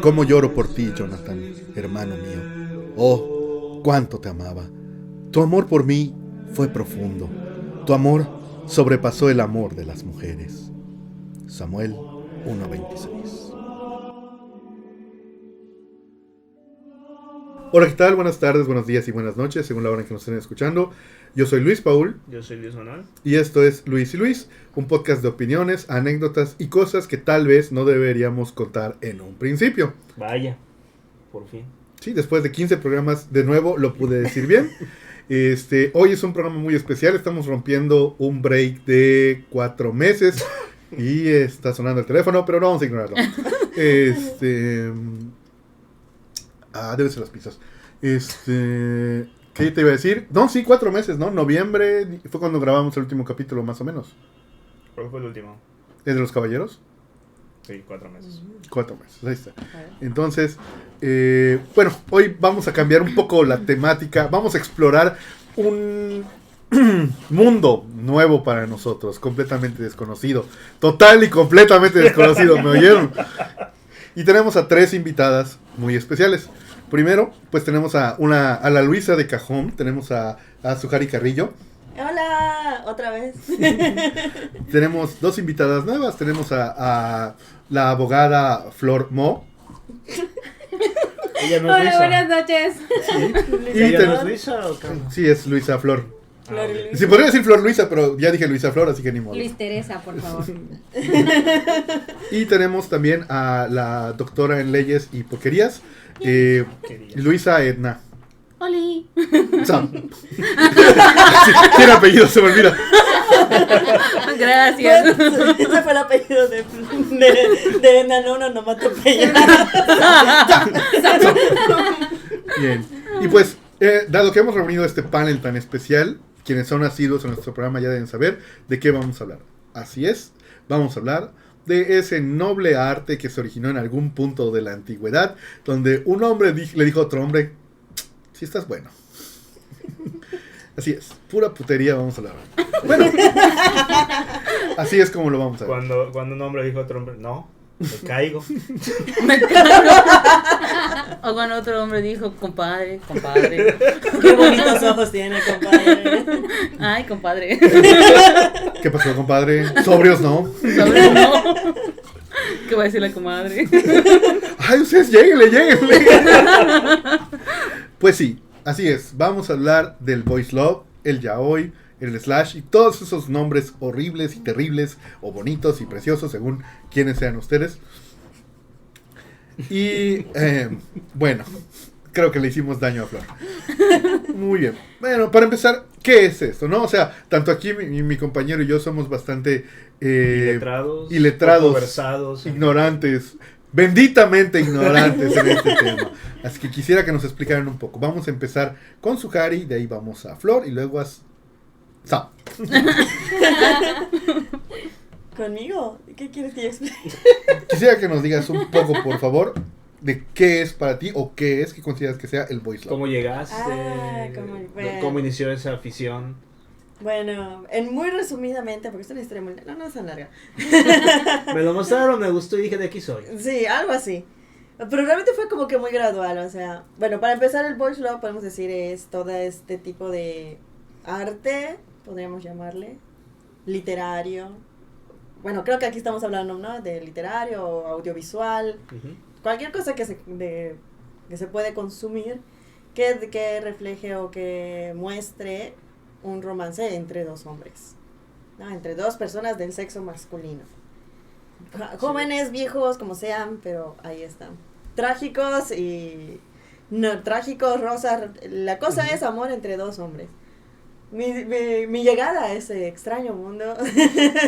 Cómo lloro por ti, Jonathan, hermano mío. Oh, cuánto te amaba. Tu amor por mí fue profundo. Tu amor sobrepasó el amor de las mujeres. Samuel 1.26 Hola, ¿qué tal? Buenas tardes, buenos días y buenas noches, según la hora en que nos estén escuchando. Yo soy Luis Paul. Yo soy Luis Manuel. Y esto es Luis y Luis, un podcast de opiniones, anécdotas y cosas que tal vez no deberíamos contar en un principio. Vaya, por fin. Sí, después de 15 programas, de nuevo lo pude decir bien. Este, hoy es un programa muy especial, estamos rompiendo un break de cuatro meses y está sonando el teléfono, pero no vamos a ignorarlo. Este, ah, debe ser las pizzas. Este, ¿qué te iba a decir? No, sí, cuatro meses, ¿no? Noviembre fue cuando grabamos el último capítulo, más o menos. ¿Cuál fue el último? ¿Es de los caballeros? Sí, cuatro meses. Cuatro meses, ahí está. Entonces, eh, bueno, hoy vamos a cambiar un poco la temática, vamos a explorar un mundo nuevo para nosotros, completamente desconocido, total y completamente desconocido, ¿me oyeron? Y tenemos a tres invitadas muy especiales. Primero, pues tenemos a una a la Luisa de Cajón, tenemos a, a Sujari Carrillo. Hola, otra vez. tenemos dos invitadas nuevas, tenemos a, a la abogada Flor Mo. Ella no es Hola, Luisa. buenas noches. Y ¿Ella ten- no es Luisa o? Sí, es Luisa Flor. Flor y Ah, Luis. Sí, podría decir Flor Luisa, pero ya dije Luisa Flor, así que ni modo. Luis Teresa, por favor. Y tenemos también a la doctora en leyes y poquerías, eh. Luisa Edna. Oli. Sam. Sí, tiene apellido, se me olvida. Gracias. Ese fue el apellido de, de, de Nano, no, no Bien. Y pues, eh, dado que hemos reunido este panel tan especial, quienes son nacidos en nuestro programa ya deben saber de qué vamos a hablar. Así es, vamos a hablar de ese noble arte que se originó en algún punto de la antigüedad, donde un hombre di- le dijo a otro hombre, si estás bueno. Así es, pura putería vamos a hablar. Bueno, así es como lo vamos a ver. Cuando, cuando un hombre dijo a otro hombre, no, me caigo. Me cago. O cuando otro hombre dijo, compadre, compadre. Qué bonitos ojos tiene, compadre. Ay, compadre. ¿Qué pasó, compadre? Sobrios, ¿no? Sobre no. ¿Qué va a decir la comadre? Ay, ustedes lleguenle, lleguenle. pues sí, así es. Vamos a hablar del voice love, el yaoi, el slash y todos esos nombres horribles y terribles, o bonitos y preciosos, según quienes sean ustedes. Y eh, bueno, creo que le hicimos daño a Flor. Muy bien. Bueno, para empezar, ¿qué es esto? ¿No? O sea, tanto aquí mi, mi compañero y yo somos bastante eh, iletrados. iletrados, versados. ignorantes, benditamente ignorantes en este tema. Así que quisiera que nos explicaran un poco. Vamos a empezar con Sujari, de ahí vamos a Flor y luego a S- Sam. ¿Conmigo? ¿Qué quieres que yo explique? Quisiera que nos digas un poco, por favor, de qué es para ti o qué es que consideras que sea el voice love. ¿Cómo llegaste? Ah, cómo- bueno. ¿Cómo inició esa afición? Bueno, en muy resumidamente, porque es una historia muy... No, no es tan larga. Me lo mostraron, me gustó y dije, de aquí soy. Sí, algo así. Pero realmente fue como que muy gradual, o sea, bueno, para empezar el voice love podemos decir es todo este tipo de arte, podríamos llamarle, literario. Bueno, creo que aquí estamos hablando, ¿no? De literario audiovisual, cualquier cosa que se, de- que se puede consumir que, que refleje o que muestre un romance entre dos hombres, ¿no? Entre dos personas del sexo masculino. Jóvenes, viejos, como sean, pero ahí están. Trágicos y... No, trágicos, rosas. La cosa es amor entre dos hombres. Mi, mi, mi llegada a ese extraño mundo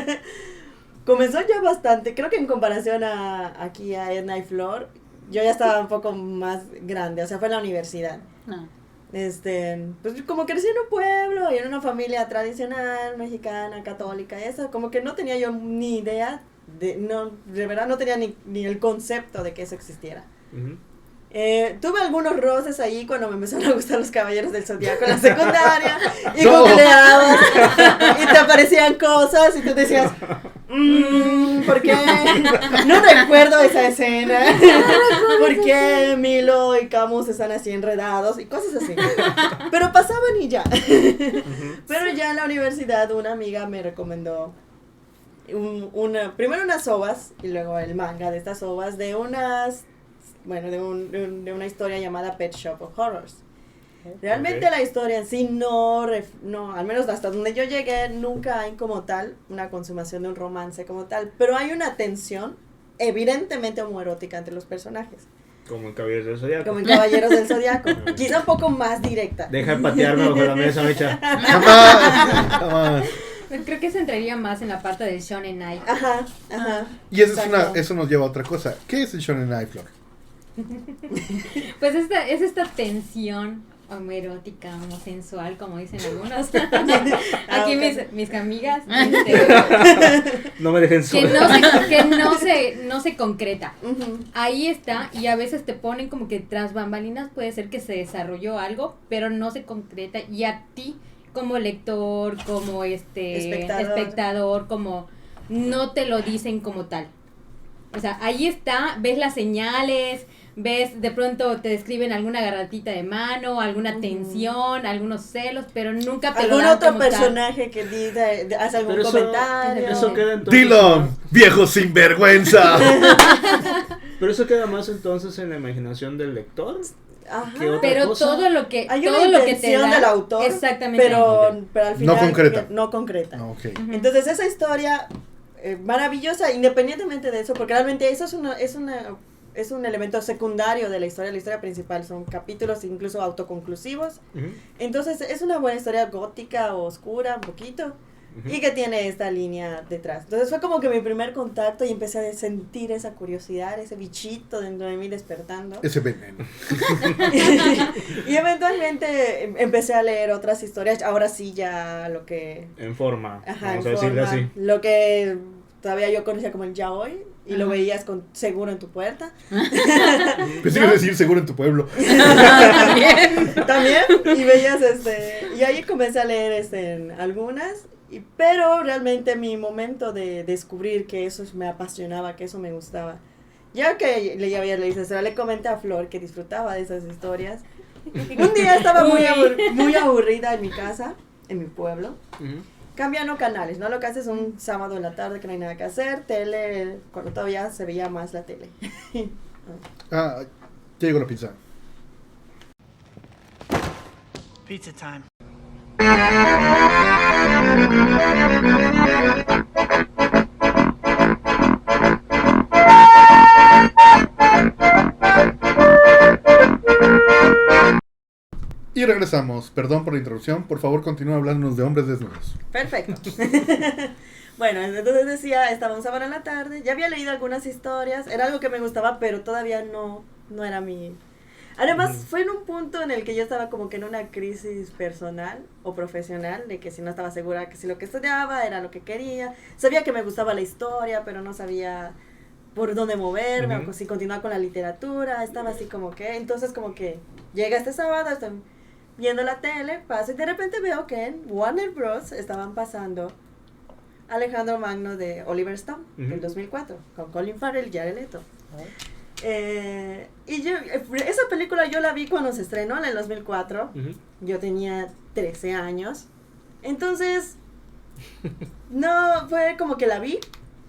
comenzó ya bastante. Creo que en comparación a aquí a Edna y Flor, yo ya estaba un poco más grande. O sea, fue en la universidad. No. Este, pues como crecí en un pueblo y en una familia tradicional, mexicana, católica, eso, como que no tenía yo ni idea, de, no, de verdad no tenía ni, ni el concepto de que eso existiera. Ujú. Eh, tuve algunos roces ahí cuando me empezaron a gustar los caballeros del zodiaco en la secundaria. Y No. googleabas y te aparecían cosas y tú decías, "Mm, por qué, no recuerdo esa escena, por qué Milo y Camus están así enredados y cosas así. Pero pasaban y ya. Pero ya en la universidad una amiga me recomendó un- una, primero unas ovas y luego el manga de estas ovas de unas, bueno, de, un- de un- de una historia llamada Pet Shop of Horrors. Realmente Ok. la historia en sí no, ref- no, al menos hasta donde yo llegué, nunca hay como tal una consumación de un romance como tal, pero hay una tensión evidentemente homoerótica entre los personajes, Como en Caballeros del Zodiaco. como en Caballeros del Zodiaco, quizá un poco más directa. Deja de patearme bajo la mesa, mecha. Jamás, jamás. Pues creo que eso entraría más en la parte del Shonen Night. Ajá, ajá. Y eso, es una, eso nos lleva a otra cosa. ¿Qué es el Shonen Ai, Flor? Pues esta, es esta tensión homoerótica, homosensual, como dicen algunos. Ah, Aquí mis, mis amigas. este, No me dejen que solo. no, se, que no, se, no se concreta. Ahí está, y a veces te ponen como que tras bambalinas puede ser que se desarrolló algo, pero no se concreta. Y a ti, como lector, como este Espectador. espectador, como no te lo dicen como tal. O sea, ahí está, ves las señales, ves de pronto te describen alguna garratita de mano, alguna tensión, algunos celos, pero nunca te lo ¿Algún dan otro como tal. personaje que de- hace algún Pero eso, comentario? eso queda entonces. Dilo, viejo sinvergüenza. Pero eso queda más entonces en la imaginación del lector. Ajá. ¿Qué otra Pero cosa? todo lo que Hay todo una lo que te intención da, del autor, exactamente. pero, pero al final concreta. no concreta. No, ok. Ujú. Entonces esa historia eh, maravillosa, independientemente de eso, porque realmente eso es una, es una es un elemento secundario de la historia, la historia principal son capítulos incluso autoconclusivos. Entonces es una buena historia gótica o oscura un poquito y que tiene esta línea detrás. Entonces fue como que mi primer contacto y empecé a sentir esa curiosidad, ese bichito dentro de mí despertando. Ese veneno. y eventualmente em- empecé a leer otras historias, ahora sí ya lo que En forma. Ajá, vamos a en decirlo forma. así. Lo que todavía yo conocía como el yaoi y lo veías con seguro en tu puerta. Pensé a decir seguro en tu pueblo. También. También y veías este y ahí comencé a leer este en algunas y, pero realmente mi momento de descubrir que eso me apasionaba, que eso me gustaba. Ya que le había leído le comenté a Flor que disfrutaba de esas historias. Un día estaba muy, Uy. abur- muy aburrida en mi casa, en mi pueblo. Ujú. Cambiando canales, ¿no? Lo que haces un sábado en la tarde que no hay nada que hacer, tele, cuando todavía se veía más la tele. Ah, ya llegó la pizza. Pizza time. Y regresamos. Perdón por la interrupción. Por favor, continúa hablándonos de hombres desnudos. Perfecto. bueno, entonces decía, estaba un sábado en la tarde, ya había leído algunas historias, era algo que me gustaba, pero todavía no, no era mi... Además, fue en un punto en el que yo estaba como que en una crisis personal o profesional, de que si no estaba segura que si lo que estudiaba era lo que quería. Sabía que me gustaba la historia, pero no sabía por dónde moverme o si continuar con la literatura. Estaba así como que, entonces como que llega este sábado, estoy viendo la tele, paso y de repente veo que en Warner Bros. estaban pasando Alejandro Magno de Oliver Stone, del 2004, con Colin Farrell y Jared Leto. Eh, y yo, eh, esa película yo la vi cuando se estrenó en el 2004. Ujú. Yo tenía 13 años. Entonces, no, fue como que la vi.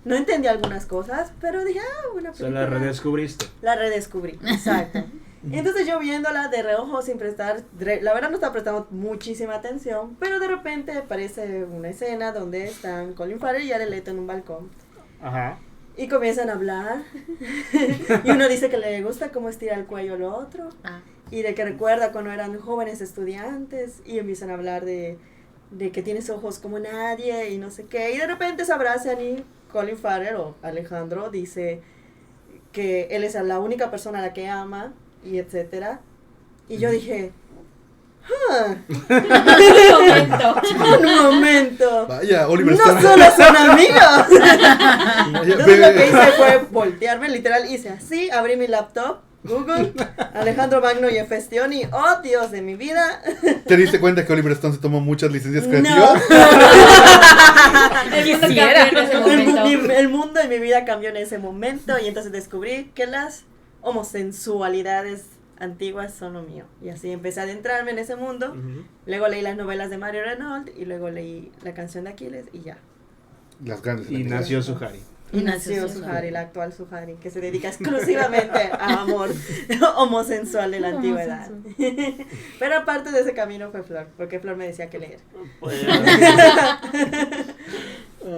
No entendí algunas cosas, pero dije, ah, una O sea, película. la redescubriste. La redescubrí, exacto. Entonces yo viéndola de reojo sin prestar, re- la verdad no estaba prestando muchísima atención, pero de repente aparece una escena donde están Colin Farrell y Jared Leto en un balcón. Ajá. y comienzan a hablar. Y uno dice que le gusta cómo estira el cuello al otro. Ah. y de que recuerda cuando eran jóvenes estudiantes y empiezan a hablar de, de que tienes ojos como nadie y no sé qué. Y de repente se abrazan y Colin Farrell o Alejandro dice que él es la única persona a la que ama y etcétera y yo dije "Ah, Un momento. un momento Vaya, Oliver no Stone. solo son amigos entonces lo que hice fue voltearme, literal, hice así, abrí mi laptop Google, Alejandro Magno y Efestioni, oh Dios de mi vida. ¿Te diste cuenta que Oliver Stone se tomó muchas licencias No. creativas? El mundo en ese El, el mundo de mi vida cambió en ese momento y entonces descubrí que las homosensualidades antiguas son lo mío. Y así empecé a adentrarme en ese mundo. Ujú. Luego leí las novelas de Mario Renault y luego leí la canción de Aquiles y ya. Las grandes. Y nació Suhari. Y nació. Suhari, la actual Suhari, que se dedica exclusivamente a amor homosensual de la antigüedad. Pero aparte de ese camino fue Flor, porque Flor me decía que leer.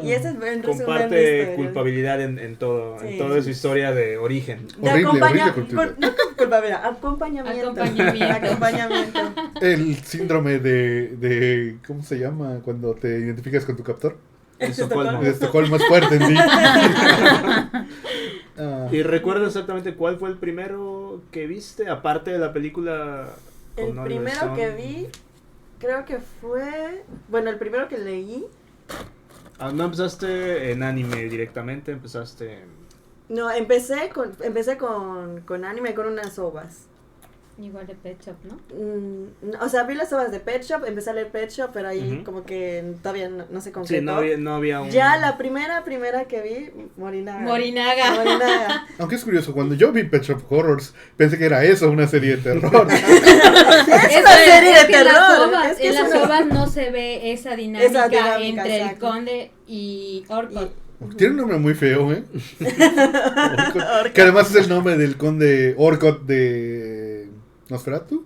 Y ese es en Comparte culpabilidad en, en todo, Sí. en toda su historia de origen. De Horrible, acompaña- horrible no culpabilidad, acompañamiento. Acompañamiento. Acompañamiento. El síndrome de, de. ¿Cómo se llama? Cuando te identificas con tu captor. Estocolmo. De Estocolmo es fuerte en ti. Ah, ¿Y recuerdas exactamente cuál fue el primero que viste? Aparte de la película. El primero que vi, creo que fue. Bueno, el primero que leí. Ah, no empezaste en anime directamente, empezaste en... No, empecé con, empecé con, con anime con unas ovas. Igual de Pet Shop, ¿no? Mm, no, o sea, vi las ovas de Pet Shop, empecé a leer Pet Shop, pero ahí como que todavía no, no se concretó. Sí, no había, no había un... Ya la primera, primera que vi, Morinaga. Morinaga. Morinaga. Aunque es curioso, cuando yo vi Pet Shop Horrors, pensé que era eso, una serie de terror. Es una serie de que en las terror. ovas- es que en las ovas no se ve esa dinámica, dinámica, entre el conde y Orcot. Tiene un nombre muy feo, ¿eh? Orcot. Que además es el nombre del conde Orcot de Nosferatu,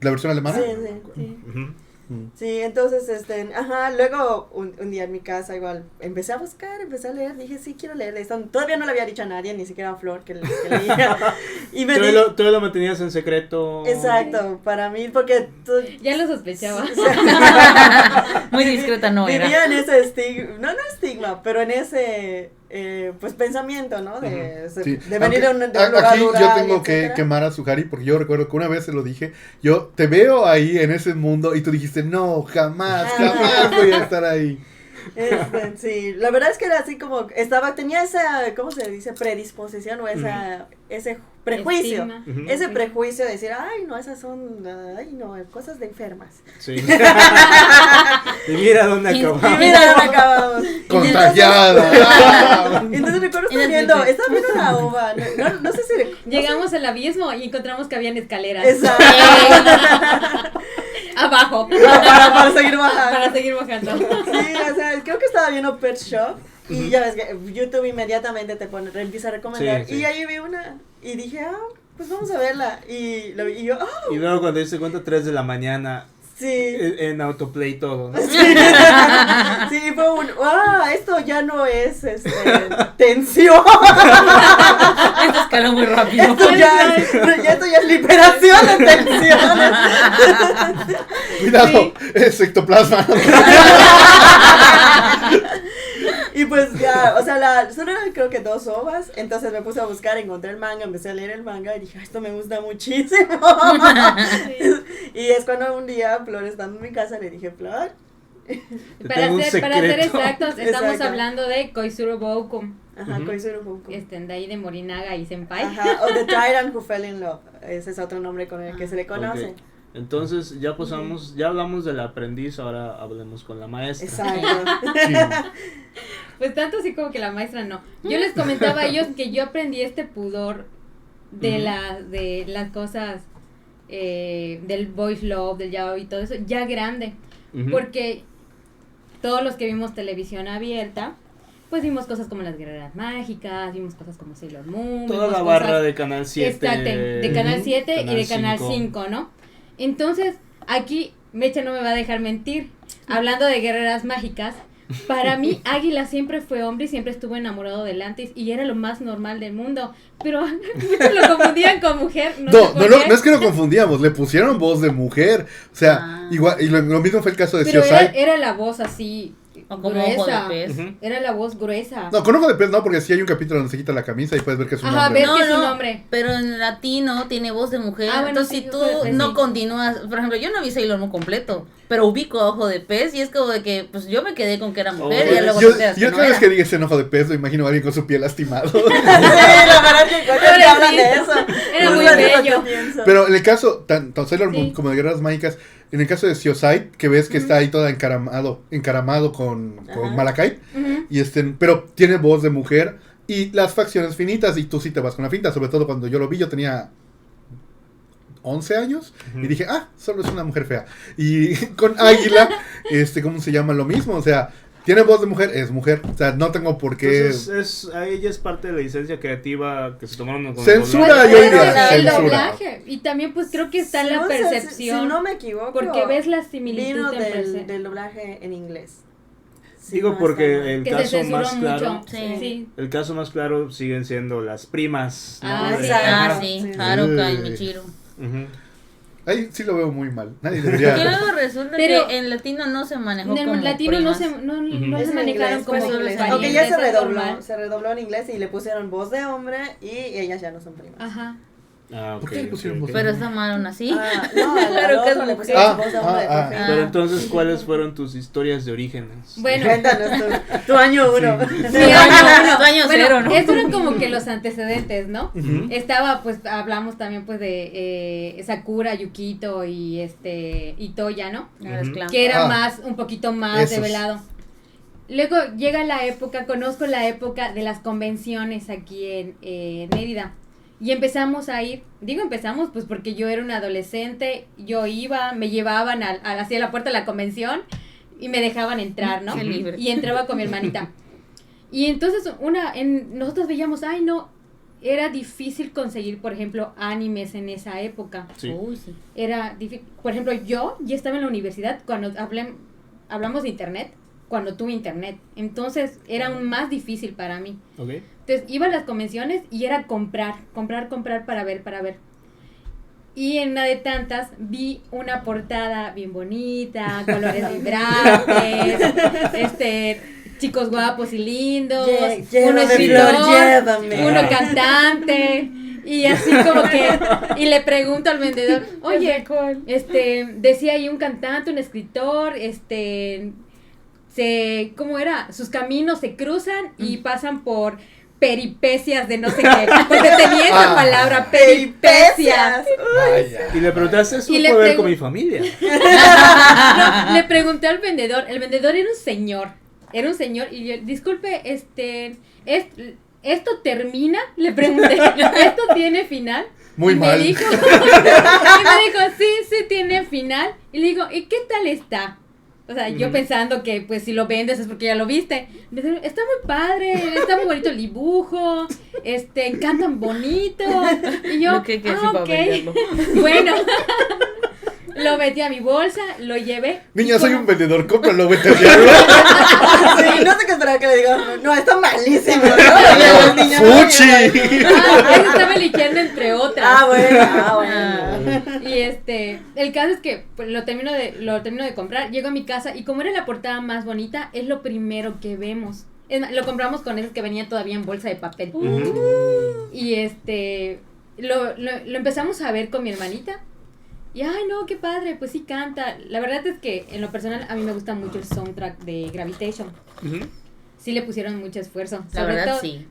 la versión alemana. Sí, sí, sí. Sí, entonces, este, ajá, luego un, un día en mi casa igual empecé a buscar, empecé a leer, dije, sí, quiero leer esto. Todavía no le había dicho a nadie, ni siquiera a Flor que, le- que leía. y me Tú di- lo, tú lo mantenías en secreto. Exacto, para mí, porque tú, Ya lo sospechaba. Muy discreta no vivía era. en ese estigma, no, no estigma, pero en ese, eh, pues, pensamiento, ¿no? De, Sí. de venir de un, de un Aunque- lugar Aquí yo tengo que quemar a Suhari porque yo recuerdo que una vez se lo dije. Yo te veo ahí en ese mundo y tú dijiste, no, jamás, jamás voy a estar ahí. Este, sí, la verdad es que era así como, estaba, tenía esa, ¿cómo se dice? Predisposición o esa, ese prejuicio. Ese prejuicio de decir, ay, no, esas son, ay, no, cosas de enfermas. Sí. y mira dónde Y- Y acabamos. mira dónde acabamos. Contagiada. Entonces recuerdo estar viendo, estaba viendo la ova, no, no, no sé si... no Llegamos al abismo y encontramos que habían escaleras. Exacto. Abajo. sé, para, para seguir bajando. Para seguir bajando. Sí, o sea, creo que estaba viendo Pet Shop y ya ves que YouTube inmediatamente te pone, te empieza a recomendar. Sí, sí. Y ahí vi una y dije, ah, pues vamos a verla. Y, lo vi, y yo, ah, Y luego cuando diste cuenta, 3 de la mañana, sí. en, en autoplay todo, ¿no? Sí, fue un, ah, esto ya no es este, tensión. Esto escaló muy rápido. Esto ya, es- ya esto ya es liberación de tensiones. Cuidado, es ectoplasma. Y pues ya, o sea, la, solo eran creo que dos ovas, entonces me puse a buscar, encontré el manga, empecé a leer el manga y dije, "Ah, esto me gusta muchísimo. y es cuando un día, Flor estando en mi casa, le dije, Flor, Para ser, para ser exactos, estamos Exacto. hablando de Koizuru Boukum, ajá, Ujú. Koizuru Bunko. este, de ahí de Morinaga y Senpai. Ajá, o The Tyrant Who Fell in Love, ese es otro nombre con el que se le conoce. Entonces, ya pasamos, ya hablamos del aprendiz, ahora hablemos con la maestra. Exacto. Sí. Pues tanto así como que la maestra no. Yo les comentaba a ellos que yo aprendí este pudor de la, de las cosas eh, del voice love, del yaoi y todo eso, ya grande. Porque todos los que vimos televisión abierta, pues vimos cosas como las guerreras mágicas, vimos cosas como Sailor Moon. Toda la barra cosas- de Canal 7. Exacto, de Canal 7 y de Canal 5. 5, ¿no? Entonces, aquí Mecha no me va a dejar mentir. Hablando de guerreras mágicas, para mí Águila siempre fue hombre y siempre estuvo enamorado de Lantis y era lo más normal del mundo. Pero muchos lo confundían con mujer. No, No, no, no, qué. no es que lo confundíamos, le pusieron voz de mujer. O sea, Ah. igual, y lo, lo mismo fue el caso de Pero era la voz así, O como ojo de pez. Era la voz gruesa. No, con ojo de pez no, porque sí hay un capítulo donde se quita la camisa y puedes ver que es un Ajá, hombre. ves que es un hombre. Pero en latino tiene voz de mujer. Ah, bueno, entonces, sí, si tú ojo pez, no sí. continúas, por ejemplo, yo no vi Sailor Moon completo, pero ubico a Ojo de Pez y es como de que, pues yo me quedé con que era mujer Oh, y ya luego yo te yo no cada vez que diga ese enojo de pez, lo imagino a alguien con su pie lastimado. Sí, la verdad que cuando te hablan de eso. Era muy decir lo bello. Pero en el caso, tan- tanto Sailor Moon como de Guerras Mágicas, en el caso de Siosite, que ves que está ahí toda encaramado, encaramado con, con Ujú. y este, pero tiene voz de mujer y las facciones finitas, y tú sí te vas con la finta, sobre todo cuando yo lo vi, yo tenía 11 años, y dije, ah, solo es una mujer fea. Y con Águila, este, ¿cómo se llama? Lo mismo, o sea, tiene voz de mujer, es mujer, o sea, no tengo por qué... Es, ahí ya es parte de la licencia creativa que se tomaron con el Censura, doblaje. yo diría, el censura. doblaje. Y también pues creo que está en la No sé, si- percepción. Si, no me equivoco. porque ves la similitud del, doblaje en inglés. Sí, Digo no porque el caso más claro, mucho. Sí. Sí. el caso más claro siguen siendo las primas, ¿no? Ah, De- sí. Ah, sí. Haruka y Sí. Michiru. Ujú. Ahí sí lo veo muy mal, nadie Y debería... luego resulta Pero- que en latino no se manejó En como latino no primas. se, no, no se manejaron como en Aunque ya se redobló, se redobló en inglés y le pusieron voz de hombre y ellas ya no son primas. Ajá. Ah, ¿Por ok, qué le pusieron ok. voz? Pero está mal aún así. Ah, no, Claro que es otro le pusieron Ah, voz ah, por ah. Pero entonces, ¿cuáles fueron tus historias de orígenes? Bueno, tu, tu año uno. mi año uno. Año Bueno, cero, ¿no? Estos eran como que los antecedentes, ¿no? Estaba, pues, hablamos también, pues, de eh, Sakura, Yukito y este, y Toya, ¿no? Clan. Que era Ah. más, un poquito más Esos. revelado. Luego llega la época, conozco la época de las convenciones aquí en eh, Mérida. Y empezamos a ir, digo empezamos, pues porque yo era una adolescente, yo iba, me llevaban al, al- hacia la puerta de la convención y me dejaban entrar, ¿no? Qué libre. Y entraba con mi hermanita. Y entonces una, en, nosotros veíamos, ay no, era difícil conseguir, por ejemplo, animes en esa época Sí. Uy, sí. era difícil. Por ejemplo, yo ya estaba en la universidad cuando hablé, hablamos de internet, cuando tuve internet. Entonces era aún más difícil para mí. Ok. Entonces iba a las convenciones y era comprar, comprar, comprar para ver, para ver. Y en una de tantas vi una portada bien bonita, colores vibrantes, este, chicos guapos y lindos, Lle- uno escritor, flor, uno cantante, y así como que, y le pregunto al vendedor, oye, este, decía ahí un cantante, un escritor, este, se, ¿cómo era? Sus caminos se cruzan y pasan por peripecias de no sé qué, porque tenía esa Ah. palabra, peripecias. Y le preguntaste, ¿eso puedo ver con mi familia? No, le pregunté al vendedor, el vendedor era un señor, era un señor, y yo, disculpe, este, es- ¿esto termina? Le pregunté, ¿esto tiene final? Muy y mal. Me dijo, y me dijo, sí, sí tiene final. Y le digo, ¿y qué tal está? O sea, yo pensando que pues si lo vendes es porque ya lo viste. Me dice, está muy padre, está muy bonito el dibujo, este, encantan bonito. Y yo, Lo que- que sí ah. Bueno, lo metí a mi bolsa, lo llevé. Niña, soy un vendedor, cómpralo, vete a diablo. Sí, no sé qué esperar que le diga. No, está malísimo. ¿no? Y el niño, ¡Fuchi! Ah, estaba eligiendo entre otras. Ah, bueno, ah, bueno. Y este, el caso es que pues, lo termino de lo termino de comprar, llego a mi casa y como era la portada más bonita, es lo primero que vemos. Es más, lo compramos con esos que venían todavía en bolsa de papel. Y este lo, lo, lo empezamos a ver con mi hermanita. Y ay no, qué padre, pues sí canta. La verdad es que en lo personal a mí me gusta mucho el soundtrack de Gravitation. Sí le pusieron mucho esfuerzo. La Sobre verdad, todo- sí.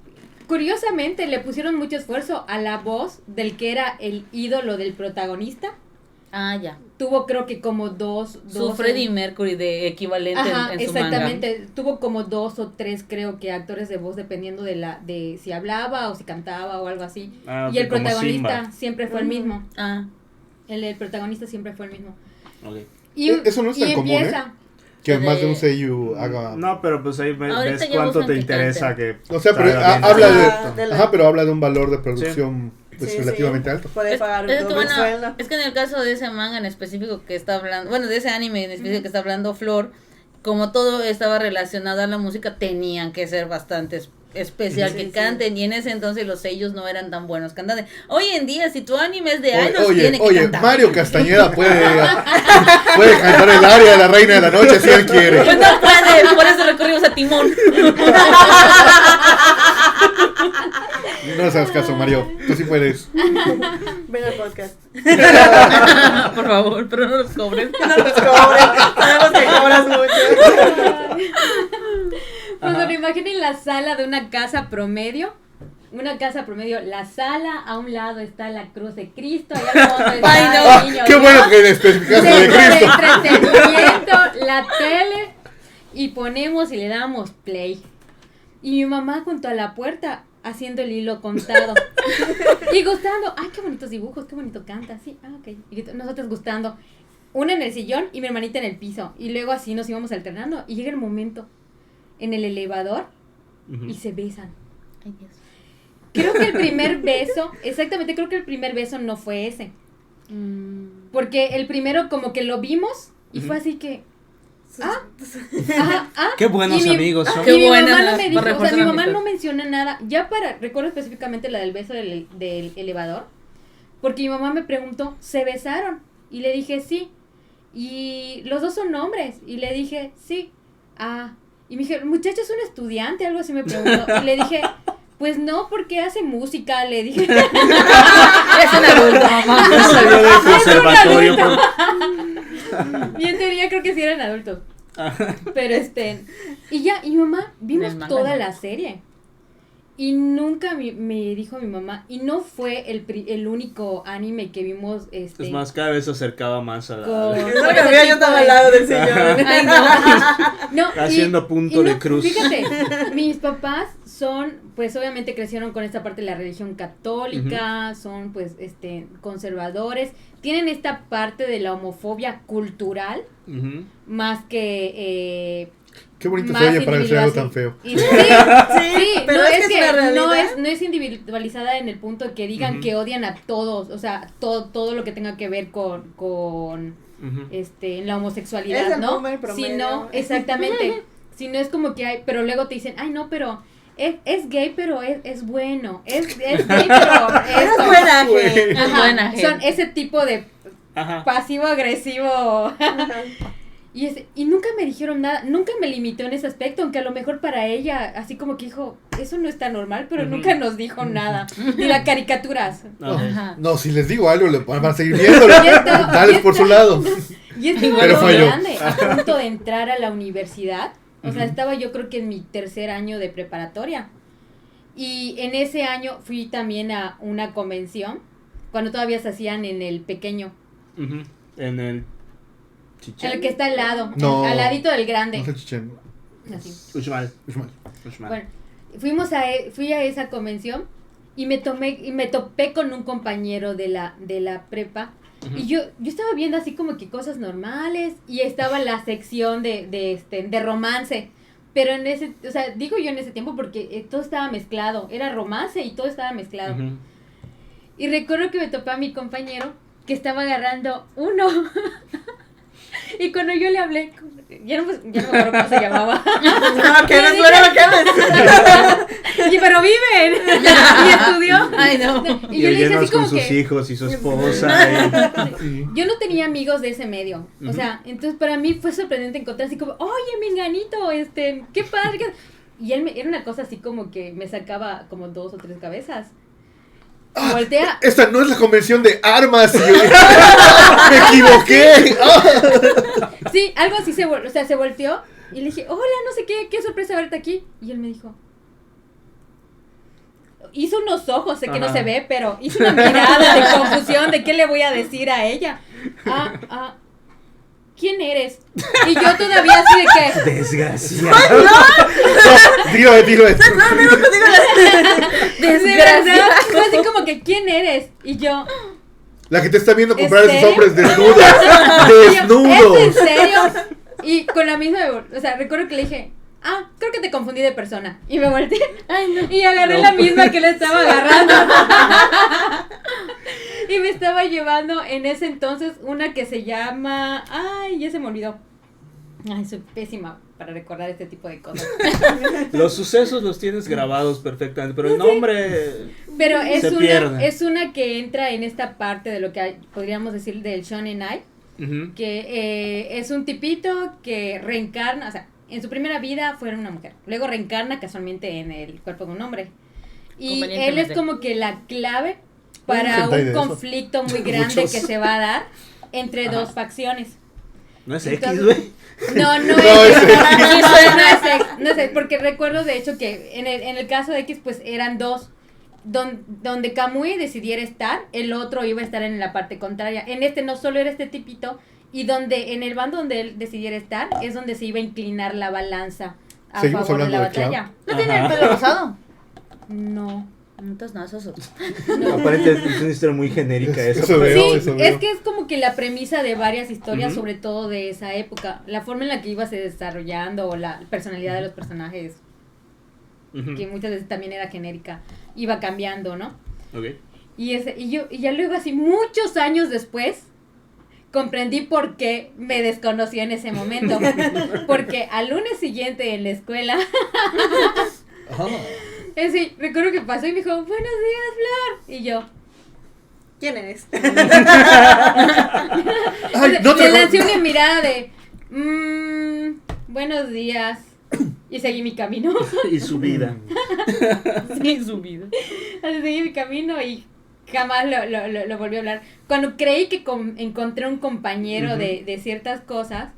Curiosamente le pusieron mucho esfuerzo a la voz del que era el ídolo del protagonista. Ah, ya. Tuvo creo que como dos... Su dos Freddie Mercury de equivalente en- Ajá, en, su manga. exactamente. Tuvo como dos o tres creo que actores de voz dependiendo de la de si hablaba o si cantaba o algo así. Ah, y el protagonista Simba. siempre fue el Ujú. mismo. Ah, El, el protagonista siempre fue el mismo. Ok. Y, Eh, eso no es y tan común, ¿eh? Que De- más de un seiyuu haga... No, pero pues ahí ves ya cuánto te que interesa que. O sea, pero ah, habla perfecto. de- de la- Ajá, pero habla de un valor de producción pues, Sí, relativamente sí. alto. Puede Es, pagar un es que, bueno, sueldo. es que en el caso de ese manga en específico que está hablando, bueno, de ese anime en específico que está hablando Flor, como todo estaba relacionado a la música, tenían que ser bastante es- especial Sí, que sí. canten y en ese entonces los sellos no eran tan buenos cantando. Hoy en día, si tu anime es de oye, tiene que oye, cantar. Mario Castañeda puede, puede cantar el área de la reina de la noche si él quiere. Pues no puede, por eso recurrimos a Timón. No seas caso, Mario. Tú sí puedes. Ven al podcast. por favor, pero no los cobres. No nos cobres. Sabemos que cobras mucho. Pues bueno, imaginen la sala de una casa promedio una casa promedio, la sala, a un lado está la cruz de Cristo, allá al fondo está Ay, no. el Ah, niño qué Dios, bueno que especificaste de Cristo. entretenimiento, la tele, y ponemos y le damos play. Y mi mamá junto a la puerta haciendo el hilo contado. y gustando, ay, qué bonitos dibujos, qué bonito canta, sí, ah, ok. Y nosotros gustando. Una en el sillón y mi hermanita en el piso. Y luego así nos íbamos alternando. Y llega el momento en el elevador Ujú. y se besan. Ay, Dios. Creo que el primer beso, exactamente, creo que el primer beso no fue ese. Mm, Porque el primero como que lo vimos y Ujú. fue así que... Ah, ajá, ah. Qué buenos Y mi- amigos son. Y Qué mi buenas mamá no me dijo, o sea, mi mamá amistad. no menciona nada. Ya para, recuerdo específicamente la del beso del, del elevador, porque mi mamá me preguntó, ¿se besaron? Y le dije, sí. Y los dos son hombres. Y le dije, sí. Ah. Y me dije, muchacho es un estudiante, algo así me preguntó. Y le dije, pues no, porque hace música, le dije. Es un adulto, mamá. Salió del conservatorio. adulto. por- Y en teoría creo que sí eran adultos. Pero este. Y ya, y mamá, vimos toda ¿no? la serie. Y nunca mi- me dijo mi mamá. Y no fue el, pri- el único anime que vimos. Este, Es más, cada vez se acercaba más a la. con- Es con lo que ese había yo estaba al lado del sillón. Ay, no. No, y- Haciendo punto y de no, cruz. Fíjate, mis papás son, pues obviamente crecieron con esta parte de la religión católica, son pues este conservadores, tienen esta parte de la homofobia cultural más que eh, Qué bonito se oye para decir algo tan feo. Sí, Sí, sí, pero no, es es, que es una realidad. no es no es individualizada en el punto que digan que odian a todos, o sea, todo todo lo que tenga que ver con con Ujú. este la Es homosexualidad, el ¿no? Sino exactamente, si no es como que hay, pero luego te dicen, "Ay, no, pero es, es gay, pero es, es bueno. Es, es gay, pero es Eres buena, gente. Es Ajá, buena gente. Son ese tipo de Ajá. Y, ese- y nunca me dijeron nada, nunca me limitó en ese aspecto, aunque a lo mejor para ella, así como que dijo, eso no está normal, pero nunca nos dijo nada. Ni las caricaturas. No, si les digo algo, le van a seguir esto- Dale por su lado. Y estaba Pero falló. grande, a punto de entrar a la universidad. O sea, estaba yo creo que en mi tercer año de preparatoria. Y en ese año fui también a una convención, cuando todavía se hacían en el pequeño. En el. En Chichén. el que está al lado, No. al ladito del grande. No sé, chichen. Así. Uxmal. Uxmal. Uxmal. Bueno, fuimos a, e- fui a esa convención y me tomé y me topé con un compañero de la de la prepa Ujú. y yo yo estaba viendo así como que cosas normales y estaba la sección de de este de romance. Pero en ese, o sea, digo yo en ese tiempo porque eh, todo estaba mezclado, era romance y todo estaba mezclado. Ujú. Y recuerdo que me topé a mi compañero que estaba agarrando uno. y cuando yo le hablé, ya no, me- ya no me acuerdo cómo se llamaba. No, que no es bueno lo que. Oye, pero viven. y estudió. Ay, no. Y Y yo le dije así como con sus que. hijos y su esposa. y-. Yo no tenía amigos de ese medio. O sea, entonces para mí fue sorprendente encontrar así como, oye, menganito, este, qué padre. qué-". Y él me, era una cosa así como que me sacaba como dos o tres cabezas. Ah, Voltea. Esta no es la convención de armas. Me equivoqué. Sí, algo así se, o sea, se volteó y le dije, hola, no sé qué, qué sorpresa verte aquí. Y él me dijo, hizo unos ojos, sé que no se ve, pero hizo una mirada de confusión de qué le voy a decir a ella. Ah, ah, ¿quién eres? Y yo todavía así de que, Desgraciado. Dilo, dilo. de verdad, fue así como que, ¿quién eres? Y yo, La que te está viendo comprar ¿En a esos serio? hombres desnudos. yo, ¿es Desnudos. en serio? Y con la misma, o sea, recuerdo que le dije, ah, creo que te confundí de persona. Y me volteé. Y agarré No. la misma que le estaba agarrando. y me estaba llevando en ese entonces una que se llama. Ay, ya se me olvidó. Ay, soy pésima para recordar este tipo de cosas. Los sucesos los tienes grabados perfectamente, pero el nombre. Pero es Se una, pierde. es una que entra en esta parte de lo que hay- podríamos decir del Shonen Ai. Ujú. que eh, es un tipito que reencarna, o sea, en su primera vida fue una mujer, luego reencarna casualmente en el cuerpo de un hombre. Y él es como que la clave para un eso. conflicto muy grande Muchos. que se va a dar entre Ajá. dos facciones. No es X, güey. No, no, No, es, es no, no es ex, no es porque recuerdo de hecho que en el, en el caso de X pues eran dos don- donde Kamui decidiera estar, el otro iba a estar en la parte contraria. En este no solo era este tipito, y donde en el bando donde él decidiera estar es donde se iba a inclinar la balanza a Seguimos favor de la de batalla. ¿No tiene el pelo rosado? No. Entonces no, eso es otro. Aparentemente es una historia muy genérica Eso eso. veo, Sí, eso es que es como que la premisa de varias historias, Ujú. sobre todo de esa época, la forma en la que iba se desarrollando o la personalidad de los personajes, Ujú. que muchas veces también era genérica, iba cambiando, ¿no? Ok. Y, ese, y, yo, y ya luego, así muchos años después, comprendí por qué me desconoció en ese momento. Porque al lunes siguiente en la escuela, Ajá. es decir, recuerdo que pasó y me dijo, buenos días, Flor. Y yo, ¿Quién eres? Ay, no le te lancé una mirada de, "Mm, buenos días. Y seguí mi camino. Y su vida. Sí, su vida. Así seguí mi camino y jamás lo, lo, lo, lo volví a hablar. Cuando creí que com- encontré un compañero de, de ciertas cosas,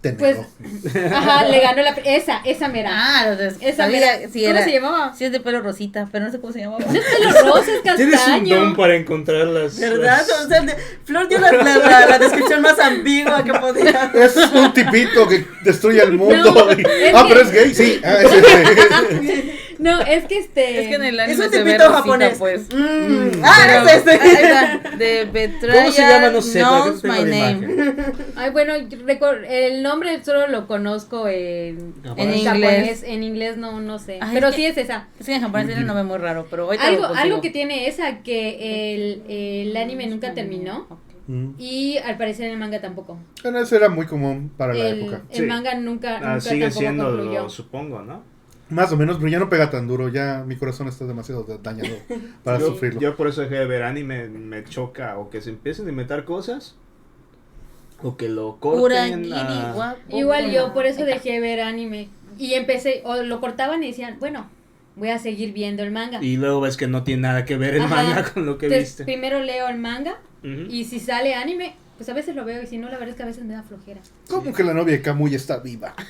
Te Pues, ajá, le ganó la... Esa, esa mera. Ah, de- esa mera. si ¿Cómo era. se llamaba? Sí, es de pelo rosita, pero no sé cómo se llamaba. Los rosas Tienes un castaño. don para encontrar las. ¿Verdad? las- O sea, de- Flor dio la, la, la- la descripción más ambigua que podía. Es un tipito que destruye el mundo. No, Y- es ah, que- pero es gay, sí. Ah, es ese. No, es que este... Es que en el Es anime un se ve tipito rosita, japonés. pues. Mm, Ah, es Pero- ahí este. está, De Betrayal ¿Cómo se llama? No sé, knows my la name. Ay, bueno, el nombre solo lo conozco en, En en inglés. japonés. En inglés no, no sé. Ay, pero es que- sí es esa. Es que en japonés tiene un nombre muy raro, pero ahorita Algo, lo algo que tiene esa, que el, el anime nunca terminó. Mm. Y al parecer el manga tampoco. Bueno, eso era muy común para la El, época. el Sí. manga nunca, Ah, nunca sigue tampoco siendo, concluyó. lo supongo, ¿no? Más o menos, pero ya no pega tan duro. Ya mi corazón está demasiado dañado para yo, sufrirlo. yo por eso dejé de ver anime, me choca o que se empiecen a inventar cosas o que lo corten. Uragiri, a- guapo. Igual yo, por eso dejé de ver anime. Y empecé, o lo cortaban y decían, bueno, voy a seguir viendo el manga. Y luego ves que no tiene nada que ver el Ajá. manga con lo que Entonces, viste. primero leo el manga y si sale anime, pues a veces lo veo y si no, la verdad es que a veces me da flojera. ¿Cómo que la novia de Kamui está viva?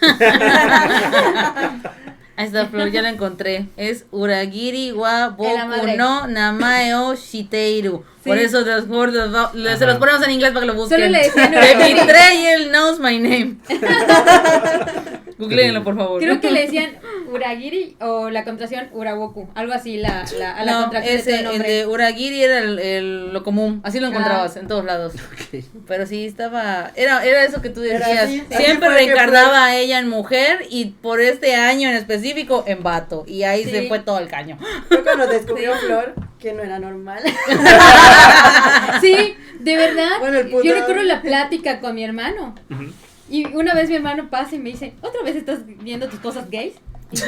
Ahí está, Flor, ya la encontré. Es Uragiri wa boku no namae o shiteiru. Sí. Por eso los, por los- los- se los ponemos en inglés para que lo busquen. Solo le decían Uragiri. betrayal knows my name. Googleenlo, por favor. Creo que le decían Uragiri o la contracción Urawoku, algo así la, la, a la no, contracción de ese, todo el de Uragiri era el, el- lo común, así lo encontrabas Ah. en todos lados. Ok. Pero sí estaba, era, era eso que tú decías, así, siempre reencarnaba a ella en mujer y por este año en específico en vato y ahí Sí. se fue todo el caño. Fue cuando descubrió Flor que no era normal. Sí, de verdad. Bueno, el Yo recuerdo la plática con mi hermano. Ujú. Y una vez mi hermano pasa y me dice, ¿otra vez estás viendo tus cosas gays? Y yo,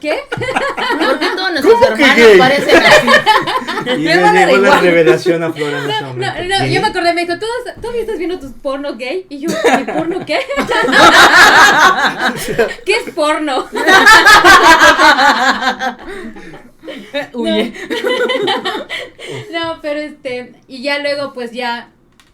¿qué? ¿Por qué todos nuestros ¿Cómo que hermanos gay? parecen así? Y era llegó la igual. revelación a Flor en ese No, momento. no, ¿Qué? yo me acordé, me dijo, ¿tú todavía estás viendo tus porno gay? Y yo, ¿mi porno qué? ¿Qué es porno? Huye. No, pero este, y ya luego pues ya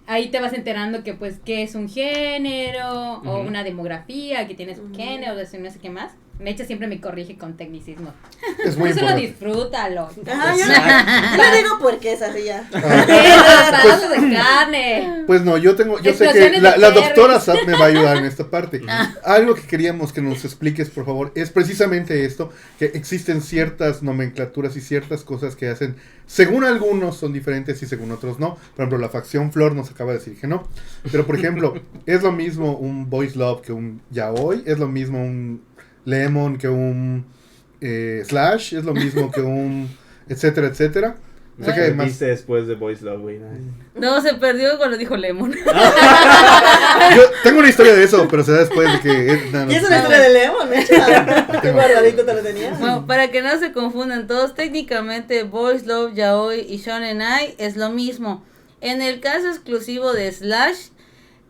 ahí te vas enterando que pues qué es un género o Ujú. una demografía, que tienes un género, o no sé qué más. Mecha siempre me corrige con tecnicismo. Es muy Solo disfrútalo. Ajá, yo, yo le digo porque es así ya. Ah, pedazo de carne. Pues no, yo tengo, yo sé que la, la doctora Sat me va a ayudar en esta parte. Ah. Algo que queríamos que nos expliques, por favor, es precisamente esto, que existen ciertas nomenclaturas y ciertas cosas que hacen, según algunos son diferentes y según otros no. Por ejemplo, la facción Flor nos acaba de decir que no. Pero, por ejemplo, es lo mismo un Boys Love que un Yaoi, es lo mismo un Lemon que un eh, Slash, es lo mismo que un etcétera, etcétera. O sea que hay más- Viste después de Boys Love, güey. ¿no? Se perdió cuando dijo Lemon. Yo tengo una historia de eso, pero será después de que... no, no. Y es una historia de León, ¿eh? Qué guardadito te lo tenía. Bueno, para que no se confundan todos, técnicamente Boys Love, Yaoi y Shonen Ai es lo mismo. En el caso exclusivo de Slash,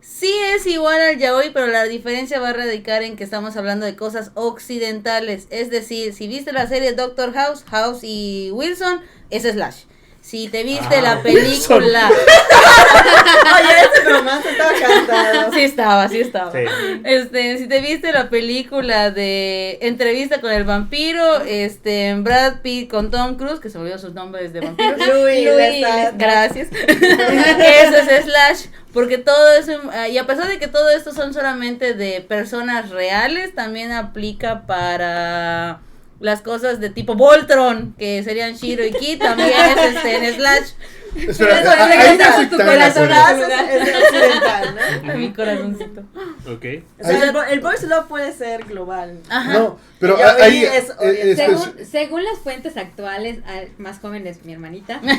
sí es igual al Yaoi, pero la diferencia va a radicar en que estamos hablando de cosas occidentales. Es decir, si viste la serie Doctor House, House y Wilson, es Slash. Si te viste Ah, la película. Oye, ese romance estaba cantado. Sí estaba, sí estaba. Sí. Este, si te viste la película de Entrevista con el vampiro, este, Brad Pitt con Tom Cruise, que se olvidó sus nombres de vampiros. Louis, Louis, gracias. Eso es Slash, porque todo eso, y a pesar de que todo esto son solamente de personas reales, también aplica para las cosas de tipo Voltron, que serían Shiro y Ki, también es este, en Slash. Espera, Eso, no soy tu de acuerdo. Es, es occidental, ¿no? Mi corazoncito. Ok. O sea, el, el boys love puede ser global. Ajá. No, pero ahí es es- Según, según las fuentes actuales, al- más joven es mi hermanita.